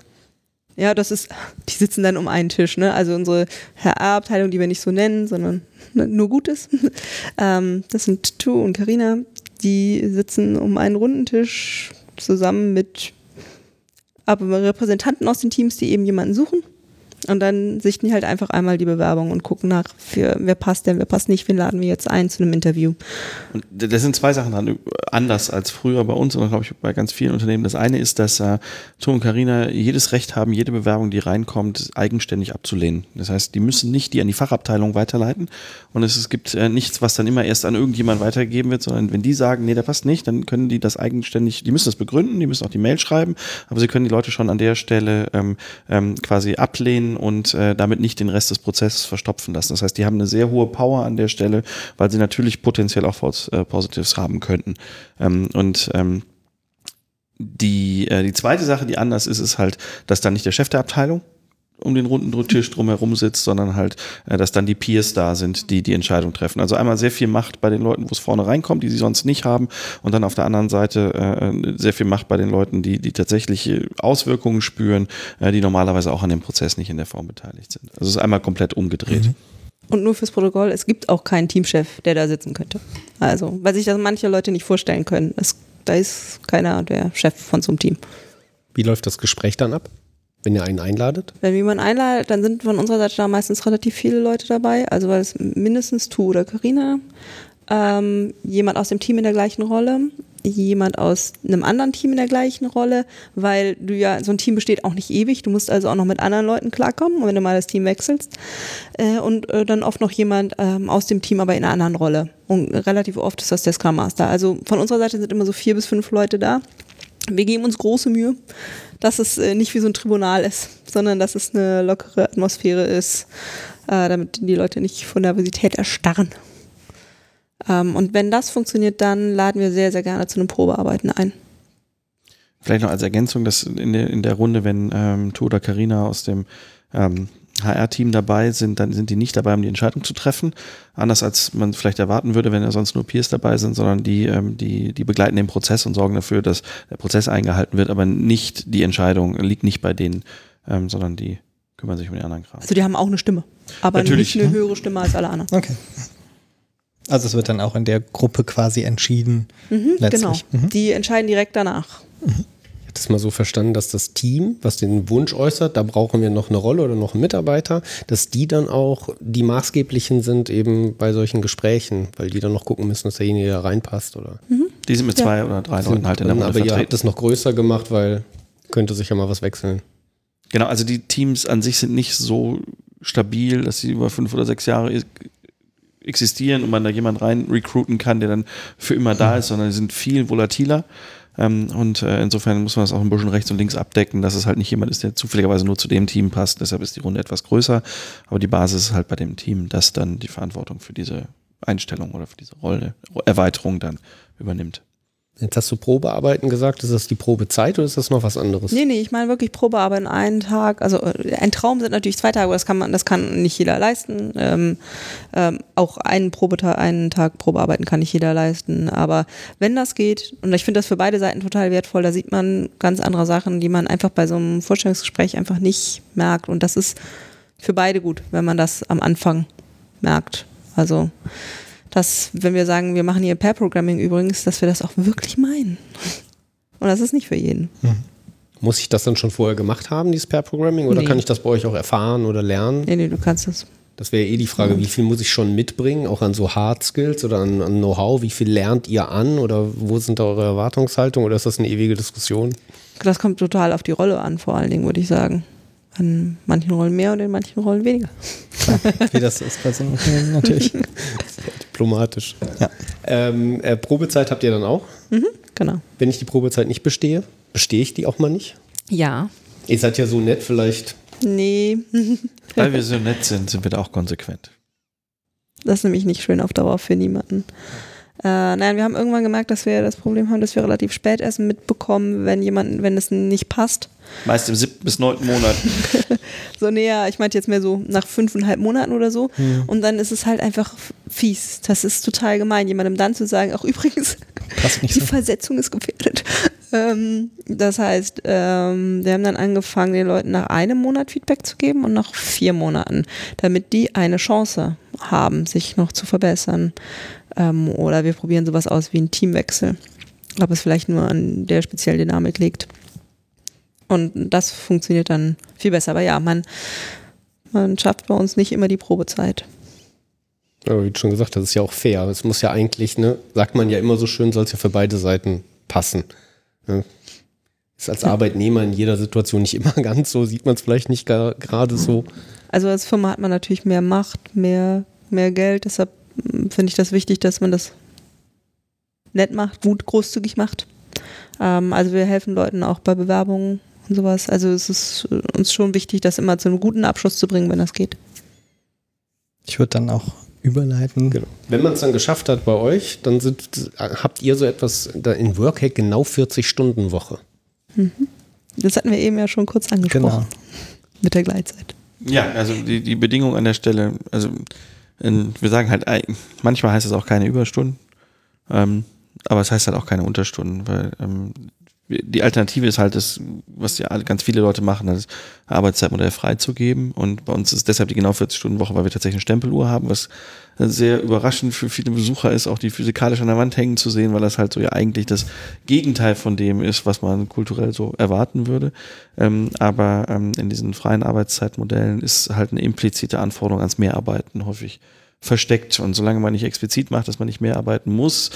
ja, das ist, die sitzen dann um einen Tisch, ne? Also unsere HR-Abteilung, die wir nicht so nennen, sondern nur Gutes. ähm, das sind Tu und Karina, die sitzen um einen runden Tisch zusammen mit aber Repräsentanten aus den Teams, die eben jemanden suchen. Und dann sichten die halt einfach einmal die Bewerbung und gucken nach, für, wer passt denn, wer passt nicht, wen laden wir jetzt ein zu einem Interview. Und da sind zwei Sachen dran, anders als früher bei uns und glaube ich bei ganz vielen Unternehmen. Das eine ist, dass äh, Tom und Carina jedes Recht haben, jede Bewerbung, die reinkommt, eigenständig abzulehnen. Das heißt, die müssen nicht die an die Fachabteilung weiterleiten und es, es gibt äh, nichts, was dann immer erst an irgendjemand weitergegeben wird, sondern wenn die sagen, nee, der passt nicht, dann können die das eigenständig, die müssen das begründen, die müssen auch die Mail schreiben, aber sie können die Leute schon an der Stelle ähm, ähm, quasi ablehnen und äh, damit nicht den Rest des Prozesses verstopfen lassen. Das heißt, die haben eine sehr hohe Power an der Stelle, weil sie natürlich potenziell auch False äh, Positives haben könnten. Ähm, und ähm, die, äh, die zweite Sache, die anders ist, ist halt, dass dann nicht der Chef der Abteilung um den runden Tisch drumherum sitzt, sondern halt, äh, dass dann die Peers da sind, die die Entscheidung treffen. Also einmal sehr viel Macht bei den Leuten, wo es vorne reinkommt, die sie sonst nicht haben, und dann auf der anderen Seite äh, sehr viel Macht bei den Leuten, die die tatsächlich Auswirkungen spüren, äh, die normalerweise auch an dem Prozess nicht in der Form beteiligt sind. Also es ist einmal komplett umgedreht. Mhm. Und nur fürs Protokoll, es gibt auch keinen Teamchef, der da sitzen könnte. Also, weil sich das manche Leute nicht vorstellen können. Es, da ist keiner der Chef von so einem Team. Wie läuft das Gespräch dann ab, wenn ihr einen einladet? Wenn wir jemanden einladet, dann sind von unserer Seite da meistens relativ viele Leute dabei. Also weil es mindestens Tu oder Karina, ähm, jemand aus dem Team in der gleichen Rolle, jemand aus einem anderen Team in der gleichen Rolle, weil du ja, so ein Team besteht auch nicht ewig, du musst also auch noch mit anderen Leuten klarkommen, wenn du mal das Team wechselst. Äh, und äh, dann oft noch jemand ähm, aus dem Team, aber in einer anderen Rolle. Und relativ oft ist das der Scrum Master. Also von unserer Seite sind immer so vier bis fünf Leute da. Wir geben uns große Mühe, dass es äh, nicht wie so ein Tribunal ist, sondern dass es eine lockere Atmosphäre ist, äh, damit die Leute nicht von Nervosität erstarren. Ähm, und wenn das funktioniert, dann laden wir sehr, sehr gerne zu einem Probearbeiten ein. Vielleicht noch als Ergänzung, dass in der, Runde, wenn ähm, Tu oder Carina aus dem ähm, HR-Team dabei sind, dann sind die nicht dabei, um die Entscheidung zu treffen. Anders als man vielleicht erwarten würde, wenn ja sonst nur Peers dabei sind, sondern die, ähm, die, die begleiten den Prozess und sorgen dafür, dass der Prozess eingehalten wird, aber nicht die Entscheidung liegt nicht bei denen, ähm, sondern die kümmern sich um den anderen Kram. Also die haben auch eine Stimme, aber Natürlich, nicht eine höhere Stimme als alle anderen. Okay. Also es wird dann auch in der Gruppe quasi entschieden. Mhm, genau. Mhm. Die entscheiden direkt danach. Ich habe das mal so verstanden, dass das Team, was den Wunsch äußert, da brauchen wir noch eine Rolle oder noch einen Mitarbeiter, dass die dann auch die maßgeblichen sind eben bei solchen Gesprächen, weil die dann noch gucken müssen, dass derjenige da reinpasst oder. Die sind mit Ja. zwei oder drei Leuten halt in der Runde aber ihr habt vertreten. das noch größer gemacht, weil könnte sich ja mal was wechseln. Genau, also die Teams an sich sind nicht so stabil, dass sie über fünf oder sechs Jahre existieren und man da jemand rein recruiten kann, der dann für immer da ist, sondern die sind viel volatiler. Ähm, und äh, insofern muss man das auch ein bisschen rechts und links abdecken, dass es halt nicht jemand ist, der zufälligerweise nur zu dem Team passt. Deshalb ist die Runde etwas größer. Aber die Basis ist halt bei dem Team, das dann die Verantwortung für diese Einstellung oder für diese Rolle, Erweiterung dann übernimmt. Jetzt hast du Probearbeiten gesagt, ist das die Probezeit oder ist das noch was anderes? Nee, nee, ich meine wirklich Probearbeiten einen Tag. Also äh, ein Traum sind natürlich zwei Tage, aber das kann man, das kann nicht jeder leisten. Ähm, ähm, auch einen Probetag, einen Tag Probearbeiten kann nicht jeder leisten. Aber wenn das geht, und ich finde das für beide Seiten total wertvoll, da sieht man ganz andere Sachen, die man einfach bei so einem Vorstellungsgespräch einfach nicht merkt. Und das ist für beide gut, wenn man das am Anfang merkt. Also dass, wenn wir sagen, wir machen hier Pair-Programming übrigens, dass wir das auch wirklich meinen. Und das ist nicht für jeden. Muss ich das dann schon vorher gemacht haben, dieses Pair-Programming, oder Nee. kann ich das bei euch auch erfahren oder lernen? Nee, nee, du kannst das. Das wäre eh die Frage, wie viel muss ich schon mitbringen, auch an so Hard Skills oder an, an Know-how? Wie viel lernt ihr an oder wo sind da eure Erwartungshaltungen oder ist das eine ewige Diskussion? Das kommt total auf die Rolle an, vor allen Dingen, würde ich sagen. An manchen Rollen mehr und in manchen Rollen weniger. Wie das ist bei so einem Unternehmen natürlich. Diplomatisch. Ja. Ähm, äh, Probezeit habt ihr dann auch? Genau. Wenn ich die Probezeit nicht bestehe, bestehe ich die auch mal nicht? Ja. Ihr seid ja so nett, vielleicht. Nee, Weil wir so nett sind, sind wir da auch konsequent. das ist nämlich nicht schön auf Dauer für niemanden. Äh, nein, wir haben irgendwann gemerkt, dass wir das Problem haben, dass wir relativ spät erst mitbekommen, wenn jemand, wenn es nicht passt. Meist im siebten bis neunten Monat. So näher, ich meinte jetzt mehr so nach fünfeinhalb Monaten oder so. Mhm. Und dann ist es halt einfach fies. Das ist total gemein, jemandem dann zu sagen, auch übrigens, die so. Versetzung ist gefährdet. Ähm, das heißt, ähm, wir haben dann angefangen, den Leuten nach einem Monat Feedback zu geben und nach vier Monaten, damit die eine Chance haben, sich noch zu verbessern. Ähm, oder wir probieren sowas aus wie ein Teamwechsel. Ob es vielleicht nur an der speziellen Dynamik liegt. Und das funktioniert dann viel besser. Aber ja, man Man schafft bei uns nicht immer die Probezeit. Aber wie du schon gesagt hast, ist ja auch fair. Es muss ja eigentlich, ne, sagt man ja immer so schön, soll es ja für beide Seiten passen. Ne? Ist als Arbeitnehmer in jeder Situation nicht immer ganz so, sieht man es vielleicht nicht gerade so. Also als Firma hat man natürlich mehr Macht, mehr, mehr Geld. Deshalb mm, finde ich das wichtig, dass man das nett macht, gut großzügig macht. Ähm, also wir helfen Leuten auch bei Bewerbungen und sowas. Also es ist uns schon wichtig, das immer zu einem guten Abschluss zu bringen, wenn das geht. Ich würde dann auch überleiten. Genau. Wenn man es dann geschafft hat bei euch, dann sind, habt ihr so etwas da in Workhack genau 40 Stunden Woche. Das hatten wir eben ja schon kurz angesprochen Genau. mit der Gleitzeit. Ja, also die, die Bedingung an der Stelle, also in, wir sagen halt, manchmal heißt es auch keine Überstunden, ähm, aber es heißt halt auch keine Unterstunden, weil ähm, die Alternative ist halt das, was ja ganz viele Leute machen, das Arbeitszeitmodell freizugeben und bei uns ist deshalb die genau 40-Stunden-Woche, weil wir tatsächlich eine Stempeluhr haben, was sehr überraschend für viele Besucher ist, auch die physikalisch an der Wand hängen zu sehen, weil das halt so ja eigentlich das Gegenteil von dem ist, was man kulturell so erwarten würde. Ähm, aber ähm, in diesen freien Arbeitszeitmodellen ist halt eine implizite Anforderung ans Mehrarbeiten häufig versteckt. Und solange man nicht explizit macht, dass man nicht mehr arbeiten muss,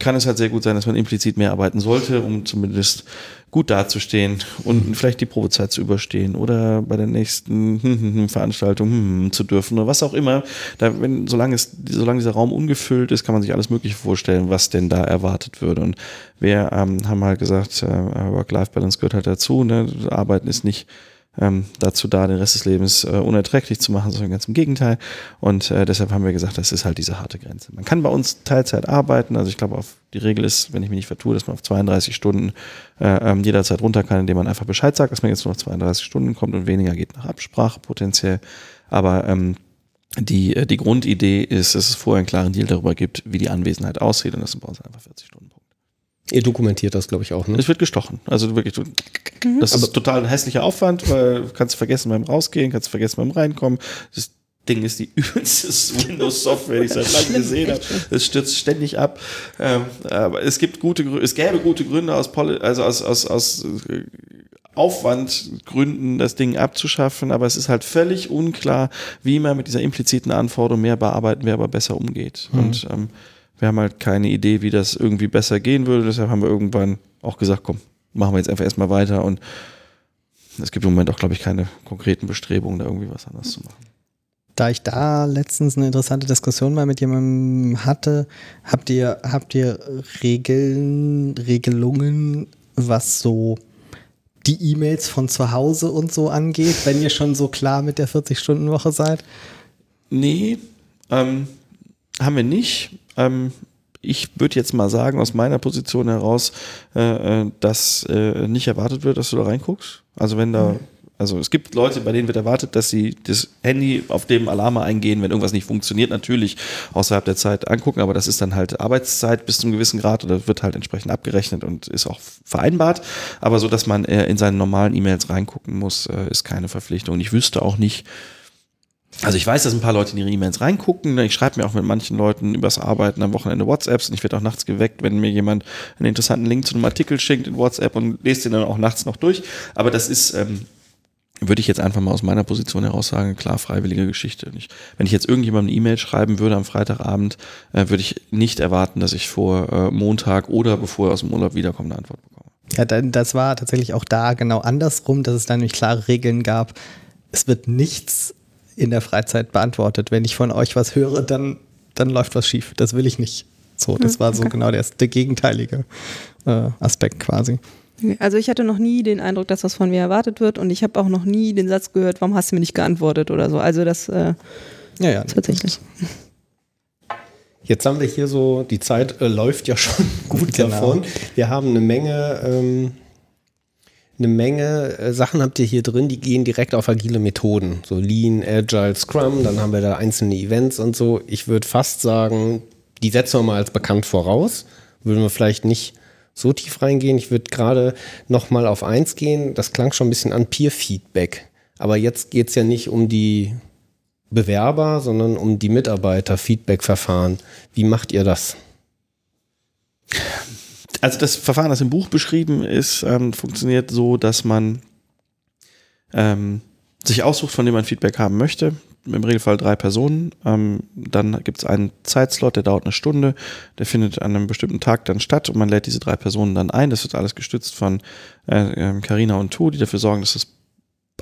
kann es halt sehr gut sein, dass man implizit mehr arbeiten sollte, um zumindest gut dazustehen und vielleicht die Probezeit zu überstehen oder bei der nächsten Veranstaltung zu dürfen oder was auch immer. Da, wenn, solange, es, solange dieser Raum ungefüllt ist, kann man sich alles Mögliche vorstellen, was denn da erwartet würde. Und wir ähm, haben halt gesagt, äh, Work-Life-Balance gehört halt dazu. Ne? Arbeiten ist nicht ähm, dazu da, den Rest des Lebens äh, unerträglich zu machen, sondern ganz im Gegenteil. Und äh, deshalb haben wir gesagt, das ist halt diese harte Grenze. Man kann bei uns Teilzeit arbeiten, also ich glaube, auf die Regel ist, wenn ich mich nicht vertue, dass man auf 32 Stunden äh, ähm, jederzeit runter kann, indem man einfach Bescheid sagt, dass man jetzt nur auf 32 Stunden kommt und weniger geht nach Absprache potenziell. Aber ähm, die, äh, die Grundidee ist, dass es vorher einen klaren Deal darüber gibt, wie die Anwesenheit aussieht und das sind bei uns einfach 40 Stunden. Punkt. Ihr dokumentiert das, glaube ich, auch, ne? Es wird gestochen. Also wirklich, du, das ist total ein hässlicher Aufwand, weil kannst du vergessen beim Rausgehen, kannst du vergessen beim Reinkommen. Das Ding ist die übelste Windows-Software, die ich seit langem gesehen habe. Es stürzt ständig ab. Ähm, aber es gibt gute Gründe, es gäbe gute Gründe aus, Poli also aus, aus, aus äh, Aufwandgründen, das Ding abzuschaffen, aber es ist halt völlig unklar, wie man mit dieser impliziten Anforderung mehr bearbeiten, wer aber besser umgeht. Und ähm, wir haben halt keine Idee, wie das irgendwie besser gehen würde. Deshalb haben wir irgendwann auch gesagt, komm, machen wir jetzt einfach erstmal weiter. Und es gibt im Moment auch, glaube ich, keine konkreten Bestrebungen, da irgendwie was anderes zu machen. Da ich da letztens eine interessante Diskussion mal mit jemandem hatte, habt ihr, habt ihr Regeln, Regelungen, was so die E-Mails von zu Hause und so angeht, wenn ihr schon so klar mit der 40-Stunden-Woche seid? Nee, ähm, haben wir nicht. Ähm, ich würde jetzt mal sagen, aus meiner Position heraus, äh, äh, dass äh, nicht erwartet wird, dass du da reinguckst. Also wenn da, also es gibt Leute, bei denen wird erwartet, dass sie das Handy auf dem Alarme eingehen, wenn irgendwas nicht funktioniert, natürlich außerhalb der Zeit angucken, aber das ist dann halt Arbeitszeit bis zu einem gewissen Grad oder wird halt entsprechend abgerechnet und ist auch vereinbart. Aber so, dass man äh, in seinen normalen E-Mails reingucken muss, äh, ist keine Verpflichtung. Ich wüsste auch nicht, also ich weiß, dass ein paar Leute in ihre E-Mails reingucken. Ich schreibe mir auch mit manchen Leuten übers Arbeiten am Wochenende WhatsApps und ich werde auch nachts geweckt, wenn mir jemand einen interessanten Link zu einem Artikel schickt in WhatsApp und lese den dann auch nachts noch durch. Aber das ist, ähm, würde ich jetzt einfach mal aus meiner Position heraus sagen, klar, freiwillige Geschichte. Ich, wenn ich jetzt irgendjemandem eine E-Mail schreiben würde am Freitagabend, äh, würde ich nicht erwarten, dass ich vor äh, Montag oder bevor er aus dem Urlaub wiederkomme, eine Antwort bekomme. Ja, dann, das war tatsächlich auch da genau andersrum, dass es da nämlich klare Regeln gab. Es wird nichts in der Freizeit beantwortet. Wenn ich von euch was höre, dann, dann läuft was schief. Das will ich nicht. So, das war so genau der, der gegenteilige äh, Aspekt quasi. Also ich hatte noch nie den Eindruck, dass was von mir erwartet wird und ich habe auch noch nie den Satz gehört, warum hast du mir nicht geantwortet oder so. Also das äh, Ja, ja. tatsächlich. Jetzt haben wir hier so, die Zeit äh, läuft ja schon gut Genau. davon. Wir haben eine Menge, ähm, eine Menge äh, Sachen habt ihr hier drin, die gehen direkt auf agile Methoden. So Lean, Agile, Scrum, dann haben wir da einzelne Events und so. Ich würde fast sagen, die setzen wir mal als bekannt voraus. Würden wir vielleicht nicht so tief reingehen. Ich würde gerade noch mal auf eins gehen. Das klang schon ein bisschen an Peer-Feedback. Aber jetzt geht es ja nicht um die Bewerber, sondern um die Mitarbeiter, Feedback-Verfahren. Wie macht ihr das? Also das Verfahren, das im Buch beschrieben ist, ähm, funktioniert so, dass man ähm, sich aussucht, von dem man Feedback haben möchte. Im Regelfall drei Personen. Ähm, dann gibt es einen Zeitslot, der dauert eine Stunde. Der findet an einem bestimmten Tag dann statt und man lädt diese drei Personen dann ein. Das wird alles gestützt von äh, Carina und Tu, die dafür sorgen, dass es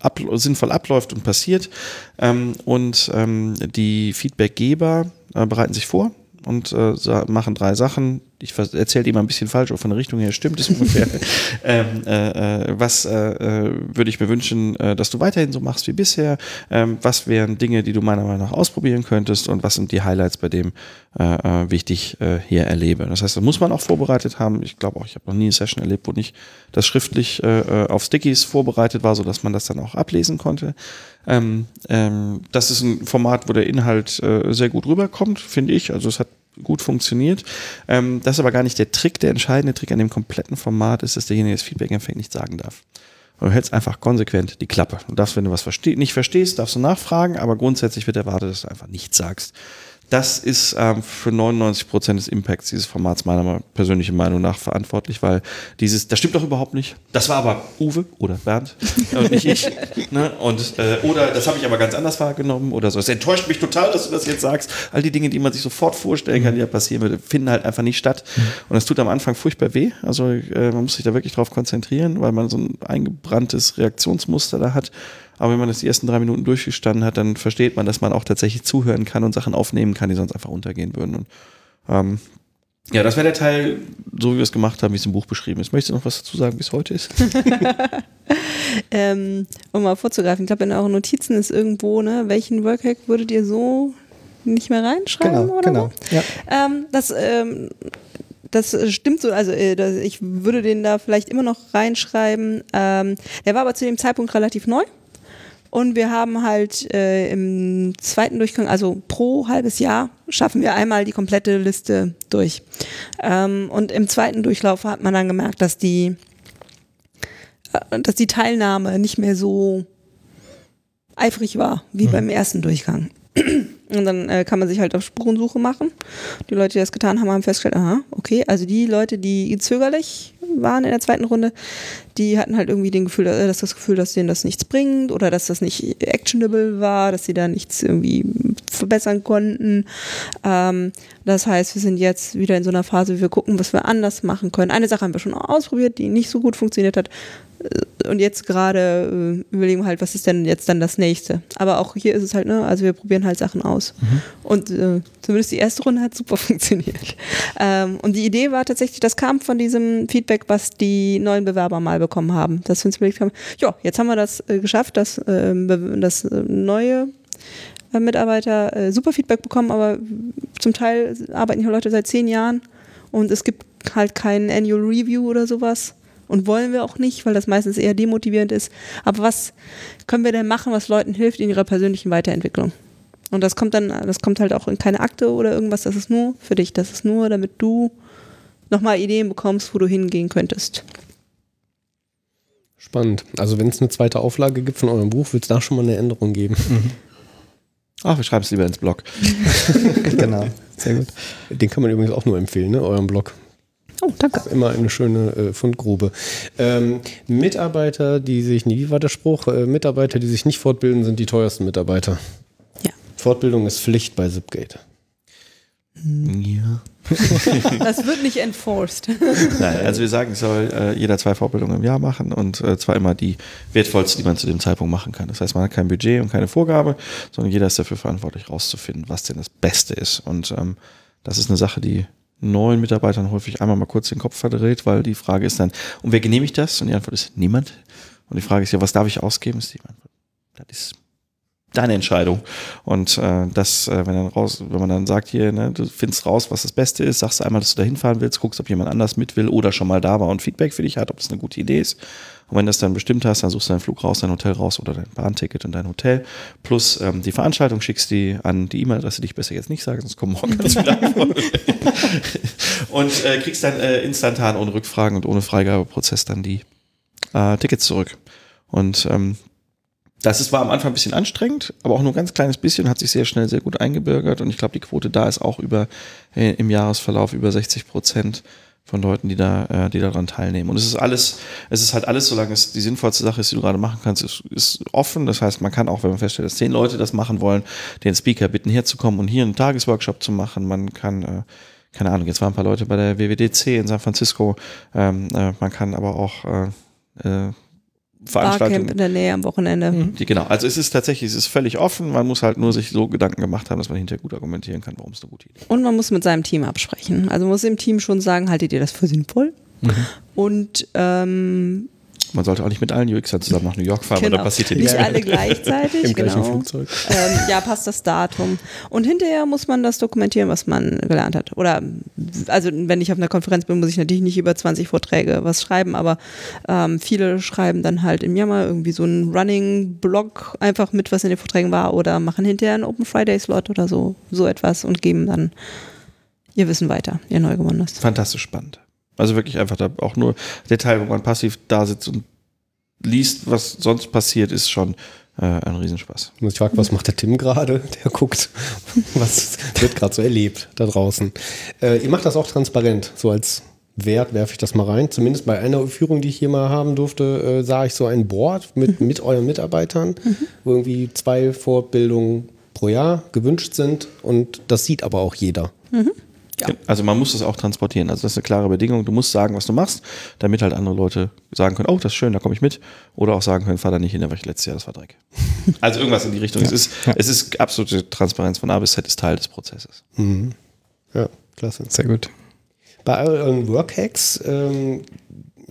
ab, sinnvoll abläuft und passiert. Ähm, und ähm, die Feedbackgeber äh, bereiten sich vor und äh, machen drei Sachen. Ich erzähle mal ein bisschen falsch, aber von der Richtung her stimmt es ungefähr. ähm, äh, äh, was äh, äh, würde ich mir wünschen, äh, dass du weiterhin so machst wie bisher? Ähm, was wären Dinge, die du meiner Meinung nach ausprobieren könntest? Und was sind die Highlights, bei dem äh, äh, wichtig äh, hier erlebe? Das heißt, das muss man auch vorbereitet haben. Ich glaube auch, ich habe noch nie eine Session erlebt, wo nicht das schriftlich auf Stickies vorbereitet war, sodass man das dann auch ablesen konnte. Ähm, ähm, das ist ein Format, wo der Inhalt sehr gut rüberkommt, finde ich. Also es hat gut funktioniert. Ähm, das ist aber gar nicht der Trick. Der entscheidende Trick an dem kompletten Format ist, dass derjenige, der das Feedback empfängt, nicht sagen darf. Du hältst einfach konsequent die Klappe. Du darfst, wenn du was verste nicht verstehst, darfst du nachfragen, aber grundsätzlich wird erwartet, dass du einfach nichts sagst. Das ist ähm, für 99 Prozent des Impacts dieses Formats meiner persönlichen Meinung nach verantwortlich, weil dieses, das stimmt doch überhaupt nicht. Das war aber Uwe oder Bernd und nicht ich. Ne? Und, äh, oder das habe ich aber ganz anders wahrgenommen oder so. Es enttäuscht mich total, dass du das jetzt sagst. All die Dinge, die man sich sofort vorstellen kann, die ja passieren würde, finden halt einfach nicht statt. Und das tut am Anfang furchtbar weh. Also äh, man muss sich da wirklich drauf konzentrieren, weil man so ein eingebranntes Reaktionsmuster da hat. Aber wenn man das die ersten drei Minuten durchgestanden hat, dann versteht man, dass man auch tatsächlich zuhören kann und Sachen aufnehmen kann, die sonst einfach untergehen würden. Und, ähm, ja, das wäre der Teil, so wie wir es gemacht haben, wie es im Buch beschrieben ist. Möchtest du noch was dazu sagen, wie es heute ist? ähm, um mal vorzugreifen, ich glaube, in euren Notizen ist irgendwo, ne, welchen Workhack würdet ihr so nicht mehr reinschreiben? Genau, oder genau. So? Ja. Ähm, das, ähm, das stimmt so, also äh, das, ich würde den da vielleicht immer noch reinschreiben. Ähm, der war aber zu dem Zeitpunkt relativ neu. Und wir haben halt äh, im zweiten Durchgang, also pro halbes Jahr, schaffen wir einmal die komplette Liste durch. Ähm, und im zweiten Durchlauf hat man dann gemerkt, dass die, äh, dass die Teilnahme nicht mehr so eifrig war wie mhm. beim ersten Durchgang. Und dann äh, kann man sich halt auf Spurensuche machen. Die Leute, die das getan haben, haben festgestellt, aha, okay, also die Leute, die zögerlich waren in der zweiten Runde, die hatten halt irgendwie den Gefühl, äh, dass das Gefühl, dass denen das nichts bringt oder dass das nicht actionable war, dass sie da nichts irgendwie verbessern konnten. Ähm, das heißt, wir sind jetzt wieder in so einer Phase, wie wir gucken, was wir anders machen können. Eine Sache haben wir schon ausprobiert, die nicht so gut funktioniert hat. Äh, und jetzt gerade äh, überlegen wir halt, was ist denn jetzt dann das nächste. Aber auch hier ist es halt, ne, also wir probieren halt Sachen aus. Mhm. Und äh, zumindest die erste Runde hat super funktioniert. Ähm, und die Idee war tatsächlich, das kam von diesem Feedback, was die neuen Bewerber mal bekommen haben. Dass wir uns überlegt haben, ja, jetzt haben wir das äh, geschafft, dass ähm, äh, neue äh, Mitarbeiter super Feedback bekommen, aber zum Teil arbeiten hier Leute seit zehn Jahren und es gibt halt kein Annual Review oder sowas und wollen wir auch nicht, weil das meistens eher demotivierend ist. Aber was können wir denn machen, was Leuten hilft in ihrer persönlichen Weiterentwicklung? Und das kommt dann, das kommt halt auch in keine Akte oder irgendwas, das ist nur für dich, das ist nur, damit du nochmal Ideen bekommst, wo du hingehen könntest. Spannend. Also wenn es eine zweite Auflage gibt von eurem Buch, wird es da schon mal eine Änderung geben. Mhm. Ach, wir schreiben es lieber ins Blog. genau, sehr gut. Den kann man übrigens auch nur empfehlen, ne? euren Blog. Oh, danke. Immer eine schöne äh, Fundgrube. Ähm, Mitarbeiter, die sich, wie war der Spruch? Äh, Mitarbeiter, die sich nicht fortbilden, sind die teuersten Mitarbeiter. Ja. Fortbildung ist Pflicht bei Zipgate. Ja. das wird nicht enforced. Nein, also wir sagen, es soll äh, jeder zwei Fortbildungen im Jahr machen und äh, zwar immer die wertvollste, die man zu dem Zeitpunkt machen kann. Das heißt, man hat kein Budget und keine Vorgabe, sondern jeder ist dafür verantwortlich, rauszufinden, was denn das Beste ist. Und ähm, das ist eine Sache, die neuen Mitarbeitern häufig einmal mal kurz den Kopf verdreht, weil die Frage ist dann, und wer genehmigt das? Und die Antwort ist niemand. Und die Frage ist ja, was darf ich ausgeben? Ist die Antwort, das ist deine Entscheidung. Und äh, das, äh, wenn dann raus, wenn man dann sagt, hier, ne, du findest raus, was das Beste ist, sagst einmal, dass du da hinfahren willst, guckst, ob jemand anders mit will oder schon mal da war und Feedback für dich hat, ob das eine gute Idee ist. Und wenn du das dann bestimmt hast, dann suchst du deinen Flug raus, dein Hotel raus oder dein Bahnticket und dein Hotel. Plus ähm, die Veranstaltung schickst die an die E-Mail-Adresse, die ich besser jetzt nicht sage, sonst kommen morgen ganz viele Antworten. und äh, kriegst dann äh, instantan ohne Rückfragen und ohne Freigabeprozess dann die äh, Tickets zurück. Und ähm, das war am Anfang ein bisschen anstrengend, aber auch nur ein ganz kleines bisschen, hat sich sehr schnell sehr gut eingebürgert und ich glaube, die Quote da ist auch über äh, im Jahresverlauf über 60 Prozent von Leuten, die da, äh, die daran teilnehmen. Und es ist alles, es ist halt alles, solange es die sinnvollste Sache ist, die du gerade machen kannst, ist, ist offen. Das heißt, man kann auch, wenn man feststellt, dass zehn Leute das machen wollen, den Speaker bitten, herzukommen und hier einen Tagesworkshop zu machen. Man kann, äh, keine Ahnung, jetzt waren ein paar Leute bei der WWDC in San Francisco. Ähm, äh, man kann aber auch Barcamp Veranstaltungen. in der Nähe am Wochenende. Die, genau, also es ist tatsächlich, es ist völlig offen. Man muss halt nur sich so Gedanken gemacht haben, dass man hinterher gut argumentieren kann, warum es eine gute Idee ist. Und man muss mit seinem Team absprechen. Also man muss im Team schon sagen, haltet ihr das für sinnvoll? Mhm. Und ähm, Man sollte auch nicht mit allen UXern zusammen nach New York fahren, weil genau, da passiert hier nicht nichts. alle gleichzeitig. Im gleichen genau. Flugzeug. Ähm, ja, passt das Datum. Und hinterher muss man das dokumentieren, was man gelernt hat. Oder, also wenn ich auf einer Konferenz bin, muss ich natürlich nicht über 20 Vorträge was schreiben, aber ähm, viele schreiben dann halt im Jammer irgendwie so einen Running-Blog einfach mit, was in den Vorträgen war oder machen hinterher einen Open Friday-Slot oder so, so etwas und geben dann ihr Wissen weiter, ihr Neugewonnenes. Fantastisch spannend. Also wirklich einfach da auch nur der Teil, wo man passiv da sitzt und liest, was sonst passiert, ist schon äh, ein Riesenspaß. Ich frage, was macht der Tim gerade? Der guckt, was wird gerade so erlebt da draußen. Äh, ihr macht das auch transparent, so als Wert werfe ich das mal rein. Zumindest bei einer Führung, die ich hier mal haben durfte, äh, sah ich so ein Board mit, mit euren Mitarbeitern, wo irgendwie zwei Fortbildungen pro Jahr gewünscht sind und das sieht aber auch jeder. Also man muss das auch transportieren. Also das ist eine klare Bedingung. Du musst sagen, was du machst, damit halt andere Leute sagen können, oh, das ist schön, da komme ich mit. Oder auch sagen können, fahr da nicht hin, da war ich letztes Jahr, das war Dreck. Also irgendwas in die Richtung. Es, ist, es ist absolute Transparenz von A bis Z ist Teil des Prozesses. Ja, klasse. Sehr gut. Bei euren Workhacks, ähm,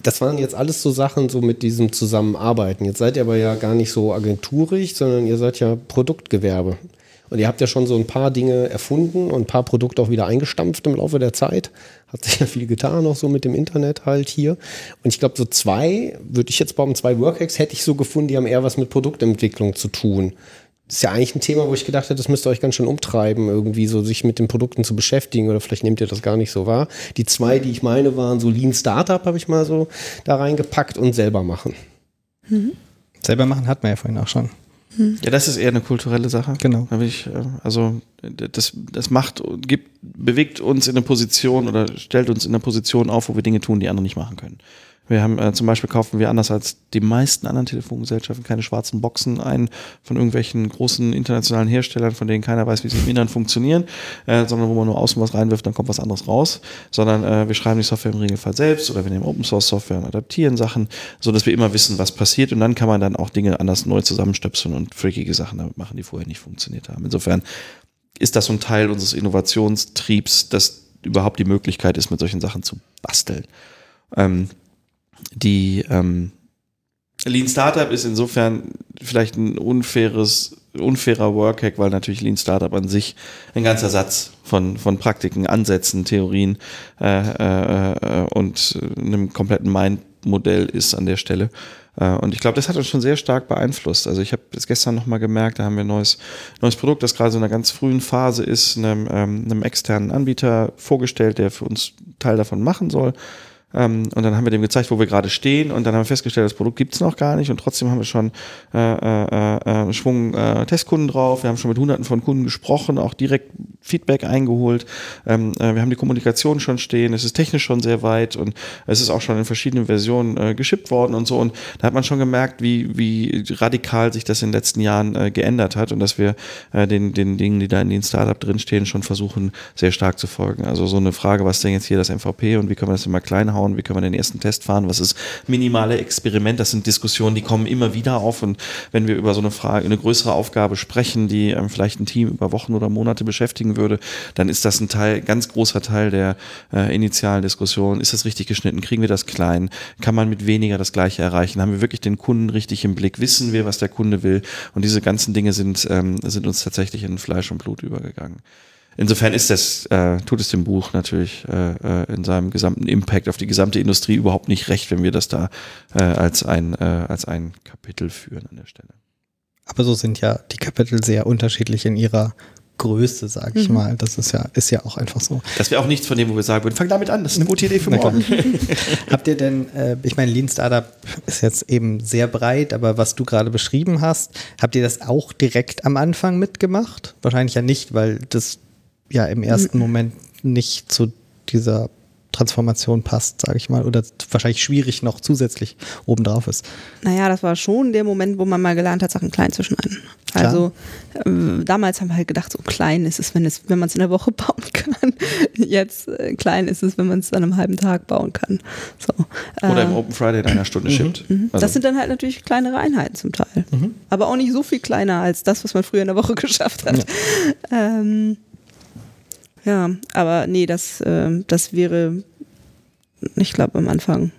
das waren jetzt alles so Sachen so mit diesem Zusammenarbeiten. Jetzt seid ihr aber ja gar nicht so agenturig, sondern ihr seid ja Produktgewerbe. Und ihr habt ja schon so ein paar Dinge erfunden und ein paar Produkte auch wieder eingestampft im Laufe der Zeit. Hat sich ja viel getan, auch so mit dem Internet halt hier. Und ich glaube, so zwei, würde ich jetzt behaupten, zwei Workhacks hätte ich so gefunden, die haben eher was mit Produktentwicklung zu tun. Das ist ja eigentlich ein Thema, wo ich gedacht hätte, das müsste euch ganz schön umtreiben, irgendwie so sich mit den Produkten zu beschäftigen oder vielleicht nehmt ihr das gar nicht so wahr. Die zwei, die ich meine, waren so Lean Startup, habe ich mal so da reingepackt und selber machen. Selber machen hat man ja vorhin auch schon. Ja, das ist eher eine kulturelle Sache. Genau. Ich, äh, also das, das macht, gibt, bewegt uns in eine Position oder stellt uns in eine Position auf, wo wir Dinge tun, die andere nicht machen können. Wir haben äh, zum Beispiel kaufen wir anders als die meisten anderen Telefongesellschaften keine schwarzen Boxen ein von irgendwelchen großen internationalen Herstellern, von denen keiner weiß, wie sie im Inneren funktionieren, äh, sondern wo man nur außen was reinwirft, dann kommt was anderes raus. Sondern äh, wir schreiben die Software im Regelfall selbst oder wir nehmen Open Source Software und adaptieren Sachen, so dass wir immer wissen, was passiert und dann kann man dann auch Dinge anders neu zusammenstöpseln und freakige Sachen damit machen, die vorher nicht funktioniert haben. Insofern ist das so ein Teil unseres Innovationstriebs, dass überhaupt die Möglichkeit ist, mit solchen Sachen zu basteln. Ähm, die ähm, Lean Startup ist insofern vielleicht ein unfaires, unfairer Workhack, weil natürlich Lean Startup an sich ein ganzer Satz von, von Praktiken, Ansätzen, Theorien äh, äh, äh, und einem kompletten Mind-Modell ist an der Stelle. Äh, Und ich glaube, das hat uns schon sehr stark beeinflusst. Also ich habe es gestern nochmal gemerkt, da haben wir ein neues, neues Produkt, das gerade so in einer ganz frühen Phase ist, einem, ähm, einem externen Anbieter vorgestellt, der für uns Teil davon machen soll. Ähm, und dann haben wir dem gezeigt, wo wir gerade stehen und dann haben wir festgestellt, das Produkt gibt's noch gar nicht und trotzdem haben wir schon äh, äh, äh, einen Schwung äh, Testkunden drauf. Wir haben schon mit hunderten von Kunden gesprochen, auch direkt Feedback eingeholt. Ähm, äh, wir haben die Kommunikation schon stehen, es ist technisch schon sehr weit und es ist auch schon in verschiedenen Versionen äh, geschippt worden und so. Und da hat man schon gemerkt, wie, wie radikal sich das in den letzten Jahren äh, geändert hat und dass wir äh, den, den Dingen, die da in den Startup drinstehen, schon versuchen, sehr stark zu folgen. Also so eine Frage, was denn jetzt hier das MVP und wie können wir das immer klein hauen, wie können wir den ersten Test fahren, was ist minimale Experiment, das sind Diskussionen, die kommen immer wieder auf und wenn wir über so eine Frage, eine größere Aufgabe sprechen, die ähm, vielleicht ein Team über Wochen oder Monate beschäftigen würde, dann ist das ein Teil, ganz großer Teil der äh, initialen Diskussion. Ist das richtig geschnitten? Kriegen wir das klein? Kann man mit weniger das Gleiche erreichen? Haben wir wirklich den Kunden richtig im Blick? Wissen wir, was der Kunde will? Und diese ganzen Dinge sind, ähm, sind uns tatsächlich in Fleisch und Blut übergegangen. Insofern ist das, äh, tut es dem Buch natürlich äh, äh, in seinem gesamten Impact auf die gesamte Industrie überhaupt nicht recht, wenn wir das da äh, als, ein, äh, als ein Kapitel führen an der Stelle. Aber so sind ja die Kapitel sehr unterschiedlich in ihrer Größe, sage ich mal. Das ist ja, ist ja auch einfach so. Das wäre auch nichts von dem, wo wir sagen würden, fang damit an, das ist eine gute Idee für morgen. Habt ihr denn, äh, ich meine, Lean Startup ist jetzt eben sehr breit, aber was du gerade beschrieben hast, habt ihr das auch direkt am Anfang mitgemacht? Wahrscheinlich ja nicht, weil das ja im ersten Moment nicht zu dieser Transformation passt, sage ich mal, oder wahrscheinlich schwierig noch zusätzlich obendrauf ist. Naja, das war schon der Moment, wo man mal gelernt hat, Sachen klein zu schneiden. Also ähm, damals haben wir halt gedacht, so klein ist es, wenn es, wenn man es in der Woche bauen kann. Jetzt äh, klein ist es, wenn man es an einem halben Tag bauen kann. So. Oder Ähm, im Open Friday in einer Stunde shippt. Also, das sind dann halt natürlich kleinere Einheiten zum Teil. Aber auch nicht so viel kleiner als das, was man früher in der Woche geschafft hat. Ja, ähm, ja aber nee, das, ähm, das wäre, ich glaube, am Anfang.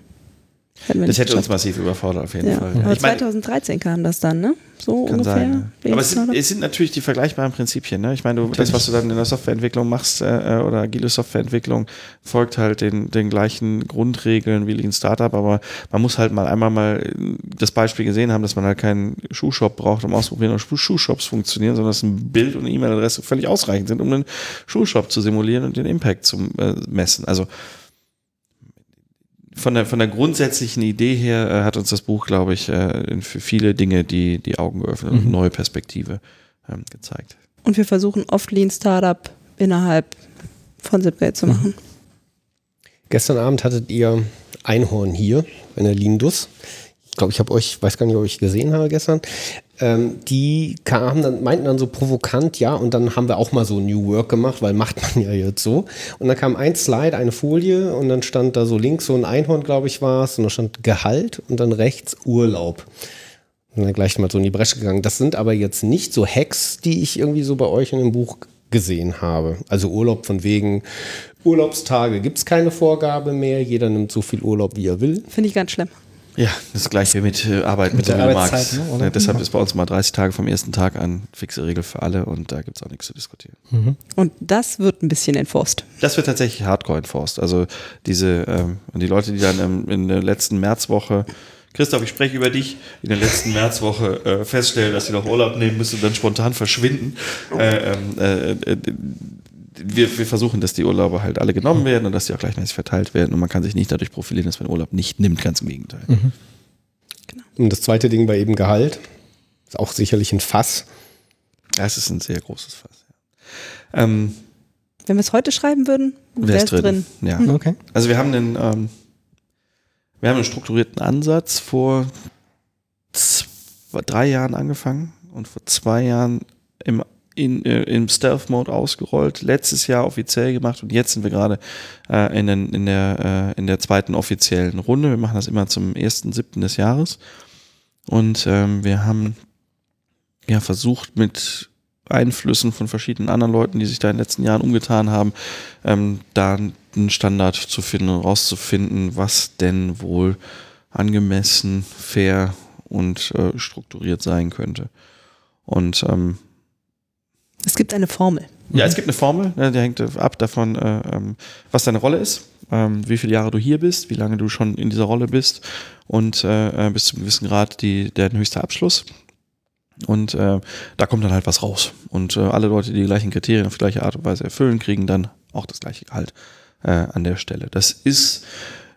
Das hätte uns massiv überfordert, auf jeden Ja. Fall. Aber Ich meine, 2013 kam das dann, ne? So Kann ungefähr. sein. Ja. Aber es sind, es sind natürlich die vergleichbaren Prinzipien. Ne? Ich meine, du, das, was du dann in der Softwareentwicklung machst äh, oder agile Softwareentwicklung, folgt halt den, den gleichen Grundregeln wie Lean Startup. Aber man muss halt mal einmal mal äh, das Beispiel gesehen haben, dass man halt keinen Schuhshop braucht, um auszuprobieren, ob Schuh- Schuhshops funktionieren, sondern dass ein Bild und eine E-Mail-Adresse völlig ausreichend sind, um einen Schuhshop zu simulieren und den Impact zu äh, messen. Also von der, von der grundsätzlichen Idee her äh, hat uns das Buch, glaube ich, äh, für viele Dinge die, die Augen geöffnet und neue Perspektive ähm, gezeigt. Und wir versuchen oft Lean Startup innerhalb von Zipgate zu machen. Gestern Abend hattet ihr Einhorn hier in der Lindus. Ich glaube, ich habe euch, weiß gar nicht, ob ich gesehen habe gestern. Ähm, die kamen dann, meinten dann so provokant, ja, und dann haben wir auch mal so New Work gemacht, weil macht man ja jetzt so. Und dann kam ein Slide, eine Folie und dann stand da so links so ein Einhorn, glaube ich, war es, und da stand Gehalt und dann rechts Urlaub. Und dann gleich mal so in die Bresche gegangen. Das sind aber jetzt nicht so Hacks, die ich irgendwie so bei euch in dem Buch gesehen habe. Also Urlaub von wegen Urlaubstage gibt es keine Vorgabe mehr. Jeder nimmt so viel Urlaub, wie er will. Finde ich ganz schlimm. Ja, das gleiche mit äh, Arbeit mit, der der Arbeitszeit, ne, oder? Ja, deshalb ist bei uns mal 30 Tage vom ersten Tag an fixe Regel für alle und da gibt es auch nichts zu diskutieren. Und das wird ein bisschen enforced. Das wird tatsächlich hardcore enforced. Also diese, ähm, und die Leute, die dann ähm, in der letzten Märzwoche, Christoph, ich spreche über dich, in der letzten Märzwoche äh, feststellen, dass sie noch Urlaub nehmen müssen und dann spontan verschwinden. Äh, ähm, äh, äh, wir, wir versuchen, dass die Urlaube halt alle genommen werden und dass sie auch gleichmäßig verteilt werden und man kann sich nicht dadurch profilieren, dass man Urlaub nicht nimmt, ganz im Gegenteil. Und das zweite Ding war eben Gehalt. Ist auch sicherlich ein Fass. Ja, es ist ein sehr großes Fass. Ja. Ähm, Wenn wir es heute schreiben würden, wäre es drin. Ja. Okay. Also wir haben einen, ähm, wir haben einen strukturierten Ansatz vor zwei, drei Jahren angefangen und vor zwei Jahren im, in, äh, im Stealth-Mode ausgerollt, letztes Jahr offiziell gemacht und jetzt sind wir gerade äh, in, den, in, der, äh, in der zweiten offiziellen Runde. Wir machen das immer zum ersten, siebten des Jahres und ähm, wir haben ja versucht mit Einflüssen von verschiedenen anderen Leuten, die sich da in den letzten Jahren umgetan haben, ähm, da einen Standard zu finden und rauszufinden, was denn wohl angemessen, fair und äh, strukturiert sein könnte. Und ähm, Es gibt eine Formel. ja, es gibt eine Formel, ne, die hängt ab davon, äh, ähm, was deine Rolle ist, ähm, wie viele Jahre du hier bist, wie lange du schon in dieser Rolle bist und äh, äh, bis zu einem gewissen Grad die, der höchste Abschluss. Und da kommt dann halt was raus. Und alle Leute, die die gleichen Kriterien auf die gleiche Art und Weise erfüllen, kriegen dann auch das gleiche Gehalt an der Stelle. Das ist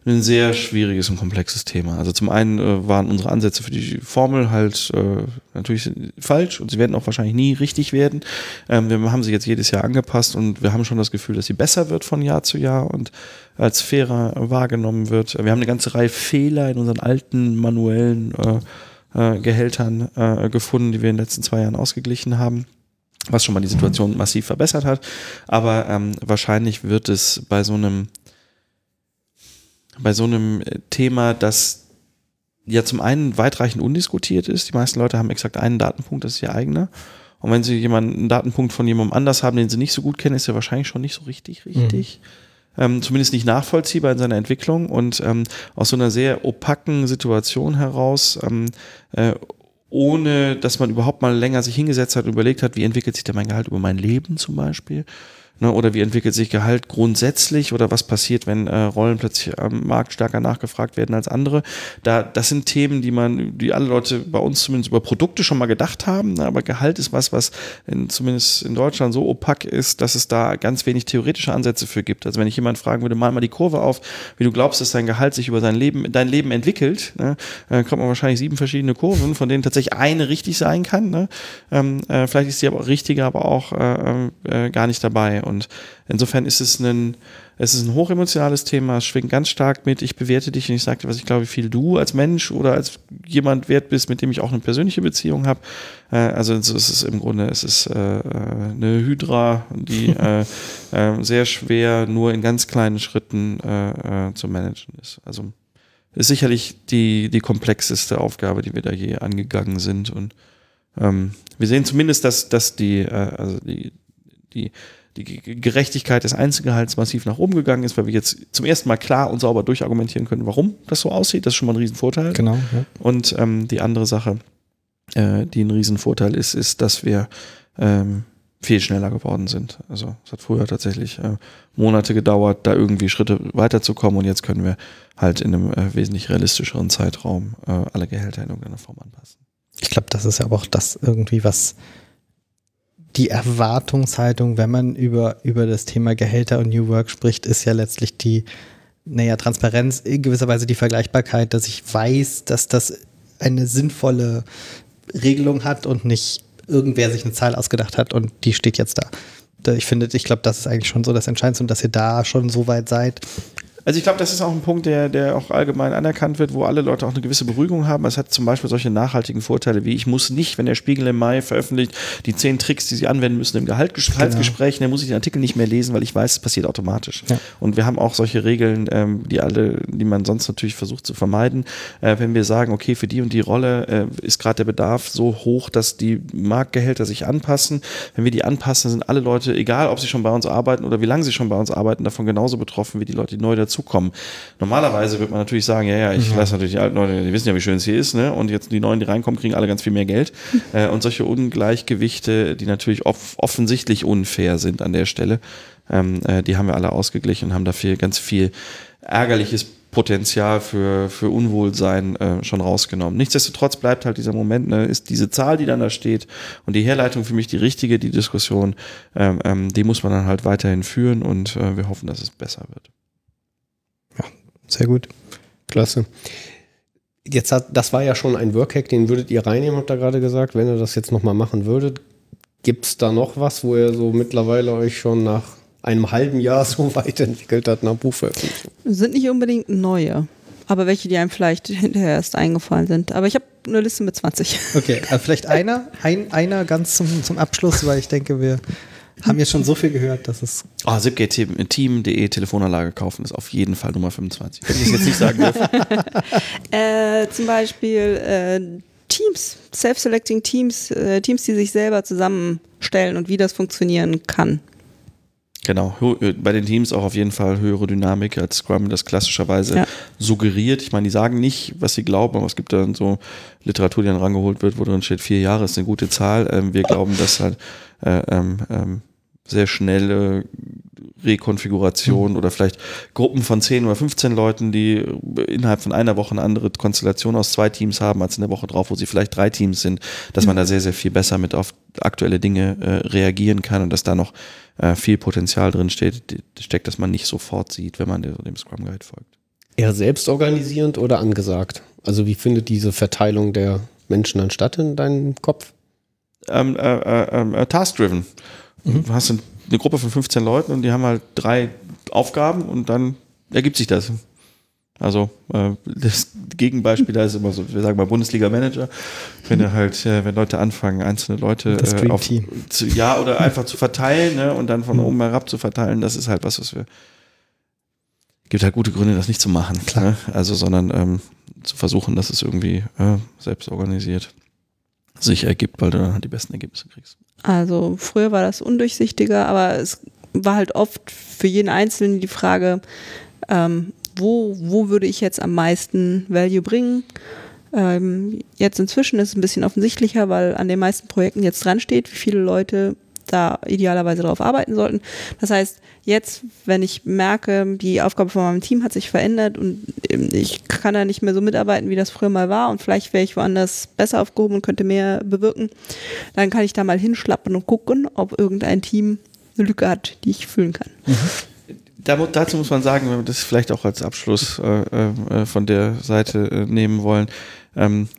ein sehr schwieriges und komplexes Thema. Also zum einen äh, waren unsere Ansätze für die Formel halt äh, natürlich falsch und sie werden auch wahrscheinlich nie richtig werden. Ähm, wir haben sie jetzt jedes Jahr angepasst und wir haben schon das Gefühl, dass sie besser wird von Jahr zu Jahr und als fairer wahrgenommen wird. Wir haben eine ganze Reihe Fehler in unseren alten manuellen äh, äh, Gehältern äh, gefunden, die wir in den letzten zwei Jahren ausgeglichen haben was schon mal die Situation massiv verbessert hat. Aber ähm, wahrscheinlich wird es bei so einem bei so einem äh, Thema, das ja zum einen weitreichend undiskutiert ist. Die meisten Leute haben exakt einen Datenpunkt, das ist ihr eigener. Und wenn sie jemanden, einen Datenpunkt von jemandem anders haben, den sie nicht so gut kennen, ist er wahrscheinlich schon nicht so richtig richtig. Ähm, zumindest nicht nachvollziehbar in seiner Entwicklung und ähm, aus so einer sehr opaken Situation heraus, ähm, äh, ohne dass man überhaupt mal länger sich hingesetzt hat und überlegt hat, wie entwickelt sich denn mein Gehalt über mein Leben zum Beispiel, ne, oder wie entwickelt sich Gehalt grundsätzlich oder was passiert, wenn äh, Rollen plötzlich am Markt stärker nachgefragt werden als andere. Da, das sind Themen, die man, die alle Leute bei uns zumindest über Produkte schon mal gedacht haben, ne, aber Gehalt ist was, was in, zumindest in Deutschland so opak ist, dass es da ganz wenig theoretische Ansätze für gibt. Also wenn ich jemand fragen würde, mal mal die Kurve auf, wie du glaubst, dass dein Gehalt sich über sein Leben, dein Leben entwickelt, ne, äh, kommt man wahrscheinlich sieben verschiedene Kurven, von denen tatsächlich eine richtig sein kann. Ne? Ähm, äh, vielleicht ist die aber richtige, aber auch äh, äh, gar nicht dabei. Und insofern ist es ein, es ist ein hochemotionales Thema, es schwingt ganz stark mit, ich bewerte dich und ich sage dir, was ich glaube, wie viel du als Mensch oder als jemand wert bist, mit dem ich auch eine persönliche Beziehung habe. Äh, also es ist im Grunde, es ist äh, eine Hydra, die äh, äh, sehr schwer nur in ganz kleinen Schritten äh, äh, zu managen ist. Also ist sicherlich die, die komplexeste Aufgabe, die wir da je angegangen sind. Und ähm, wir sehen zumindest, dass, dass die, äh, also die, die, die Gerechtigkeit des Einzelgehalts massiv nach oben gegangen ist, weil wir jetzt zum ersten Mal klar und sauber durchargumentieren können, warum das so aussieht. Das ist schon mal ein Riesenvorteil. Genau. Ja. Und ähm, die andere Sache, äh, die ein Riesenvorteil ist, ist, dass wir ähm, viel schneller geworden sind. Also es hat früher tatsächlich äh, Monate gedauert, da irgendwie Schritte weiterzukommen und jetzt können wir halt in einem äh, wesentlich realistischeren Zeitraum äh, alle Gehälter in irgendeiner Form anpassen. Ich glaube, das ist ja aber auch das irgendwie, was die Erwartungshaltung, wenn man über, über das Thema Gehälter und New Work spricht, ist ja letztlich die, naja, Transparenz, in gewisser Weise die Vergleichbarkeit, dass ich weiß, dass das eine sinnvolle Regelung hat und nicht irgendwer sich eine Zahl ausgedacht hat und die steht jetzt da. Ich finde, ich glaube, das ist eigentlich schon so das Entscheidendste und dass ihr da schon so weit seid, also ich glaube, das ist auch ein Punkt, der, der auch allgemein anerkannt wird, wo alle Leute auch eine gewisse Beruhigung haben. Es hat zum Beispiel solche nachhaltigen Vorteile wie, ich muss nicht, wenn der Spiegel im Mai veröffentlicht, die zehn Tricks, die sie anwenden müssen im Gehaltsgespräch, genau. dann muss ich den Artikel nicht mehr lesen, weil ich weiß, es passiert automatisch. Ja. Und wir haben auch solche Regeln, ähm, die alle, die man sonst natürlich versucht zu vermeiden. Äh, wenn wir sagen, okay, für die und die Rolle äh, ist gerade der Bedarf so hoch, dass die Marktgehälter sich anpassen. Wenn wir die anpassen, sind alle Leute, egal ob sie schon bei uns arbeiten oder wie lange sie schon bei uns arbeiten, davon genauso betroffen wie die Leute, die neu dazu dazukommen. Normalerweise wird man natürlich sagen, ja, ja, ich ja. lasse natürlich die alten Leute, die wissen ja, wie schön es hier ist, ne? Und jetzt die Neuen, die reinkommen, kriegen alle ganz viel mehr Geld. äh, und solche Ungleichgewichte, die natürlich off offensichtlich unfair sind an der Stelle, ähm, äh, die haben wir alle ausgeglichen und haben dafür ganz viel ärgerliches Potenzial für, für Unwohlsein äh, schon rausgenommen. Nichtsdestotrotz bleibt halt dieser Moment, ne, ist diese Zahl, die dann da steht und die Herleitung für mich die richtige, die Diskussion, ähm, ähm, die muss man dann halt weiterhin führen und äh, wir hoffen, dass es besser wird. Sehr gut. Klasse. Jetzt hat, das war ja schon ein Workhack, den würdet ihr reinnehmen, habt ihr gerade gesagt, wenn ihr das jetzt nochmal machen würdet. Gibt es da noch was, wo ihr so mittlerweile euch schon nach einem halben Jahr so weit entwickelt habt nach Buchveröffentlichung? Sind nicht unbedingt neue, aber welche, die einem vielleicht hinterher erst eingefallen sind. Aber ich habe eine Liste mit 20. Okay, also vielleicht einer, ein, einer ganz zum, zum Abschluss, weil ich denke, wir haben jetzt schon so viel gehört, dass es. Ah, oh, zipgate.team.de Telefonanlage kaufen ist auf jeden Fall Nummer 25. Wenn ich es jetzt nicht sagen darf. äh, zum Beispiel äh, Teams, Self-Selecting Teams, äh, Teams, die sich selber zusammenstellen und wie das funktionieren kann. Genau, äh, bei den Teams auch auf jeden Fall höhere Dynamik als Scrum das klassischerweise ja. suggeriert. Ich meine, die sagen nicht, was sie glauben, aber es gibt dann so Literatur, die dann rangeholt wird, wo drin steht, vier Jahre ist eine gute Zahl. Ähm, wir glauben, dass halt äh, ähm, ähm, sehr schnelle Rekonfiguration mhm. oder vielleicht Gruppen von 10 oder 15 Leuten, die innerhalb von einer Woche eine andere Konstellation aus zwei Teams haben als in der Woche drauf, wo sie vielleicht drei Teams sind, dass man da sehr, sehr viel besser mit auf aktuelle Dinge äh, reagieren kann und dass da noch äh, viel Potenzial drin steht, steckt, dass man nicht sofort sieht, wenn man dem Scrum Guide folgt. Eher selbstorganisierend oder angesagt? Also wie findet diese Verteilung der Menschen dann statt in deinem Kopf? Ähm, äh, äh, ähm, äh Task-driven. Mhm. Du hast eine Gruppe von 15 Leuten und die haben halt drei Aufgaben und dann ergibt sich das. Also äh, das Gegenbeispiel da ist immer so, wir sagen mal Bundesliga-Manager, wenn er halt, äh, wenn Leute anfangen, einzelne Leute äh, auf, zu, ja oder einfach zu verteilen ne, und dann von mhm. oben herab zu verteilen, das ist halt was, was wir gibt halt gute Gründe, das nicht zu machen. Ne? Also, sondern ähm, zu versuchen, dass es irgendwie äh, selbst organisiert sich ergibt, weil du dann halt die besten Ergebnisse kriegst. Also früher war das undurchsichtiger, aber es war halt oft für jeden Einzelnen die Frage, ähm, wo, wo würde ich jetzt am meisten Value bringen? Ähm, jetzt inzwischen ist es ein bisschen offensichtlicher, weil an den meisten Projekten jetzt dran steht, wie viele Leute da idealerweise darauf arbeiten sollten. Das heißt, jetzt, wenn ich merke, die Aufgabe von meinem Team hat sich verändert und ich kann da nicht mehr so mitarbeiten, wie das früher mal war und vielleicht wäre ich woanders besser aufgehoben und könnte mehr bewirken, dann kann ich da mal hinschlappen und gucken, ob irgendein Team eine Lücke hat, die ich füllen kann. Mhm. dazu muss man sagen, wenn wir das vielleicht auch als Abschluss äh, äh, von der Seite äh, nehmen wollen, ähm,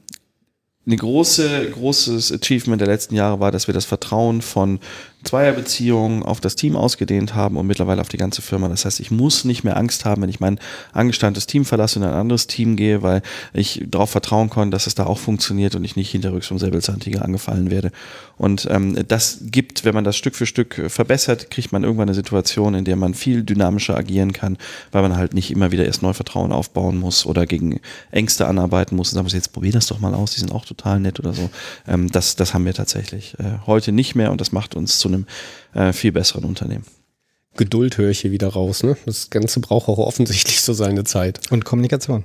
ein große, großes Achievement der letzten Jahre war, dass wir das Vertrauen von Zweierbeziehung auf das Team ausgedehnt haben und mittlerweile auf die ganze Firma. Das heißt, ich muss nicht mehr Angst haben, wenn ich mein angestammtes Team verlasse und in ein anderes Team gehe, weil ich darauf vertrauen kann, dass es da auch funktioniert und ich nicht hinterrücks vom Säbelzahntiger angefallen werde. Und ähm, das gibt, wenn man das Stück für Stück verbessert, kriegt man irgendwann eine Situation, in der man viel dynamischer agieren kann, weil man halt nicht immer wieder erst neu Vertrauen aufbauen muss oder gegen Ängste anarbeiten muss und sagen muss, jetzt probier das doch mal aus, die sind auch total nett oder so. Ähm, das, das haben wir tatsächlich äh, heute nicht mehr und das macht uns zu einem äh, viel besseren Unternehmen. Geduld höre ich hier wieder raus. Ne? Das Ganze braucht auch offensichtlich so seine Zeit. Und Kommunikation.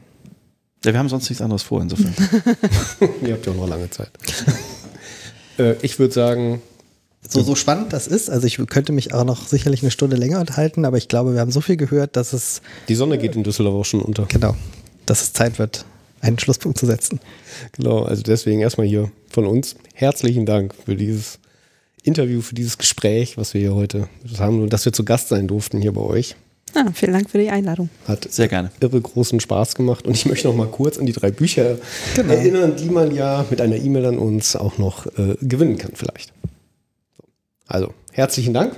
Ja, wir haben sonst nichts anderes vor, insofern. Ihr habt ja auch noch lange Zeit. äh, ich würde sagen, So, so spannend das ist, also ich könnte mich auch noch sicherlich eine Stunde länger unterhalten, aber ich glaube, wir haben so viel gehört, dass es, die Sonne geht in Düsseldorf auch schon unter. genau, dass es Zeit wird, einen Schlusspunkt zu setzen. Genau, also deswegen erstmal hier von uns herzlichen Dank für dieses Interview, für dieses Gespräch, was wir hier heute haben und dass wir zu Gast sein durften hier bei euch. Ah, vielen Dank für die Einladung. Hat Sehr gerne. irre großen Spaß gemacht und ich möchte noch mal kurz an die drei Bücher Genau. erinnern, die man ja mit einer E-Mail an uns auch noch äh, gewinnen kann vielleicht. So. Also, herzlichen Dank.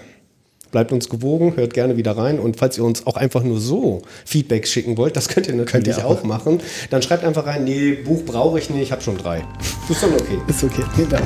Bleibt uns gewogen, hört gerne wieder rein und falls ihr uns auch einfach nur so Feedback schicken wollt, das könnt ihr natürlich ihr auch auch machen, dann schreibt einfach rein, nee, Buch brauche ich nicht, ich habe schon drei. Ist dann okay. Ist okay. Vielen Dank.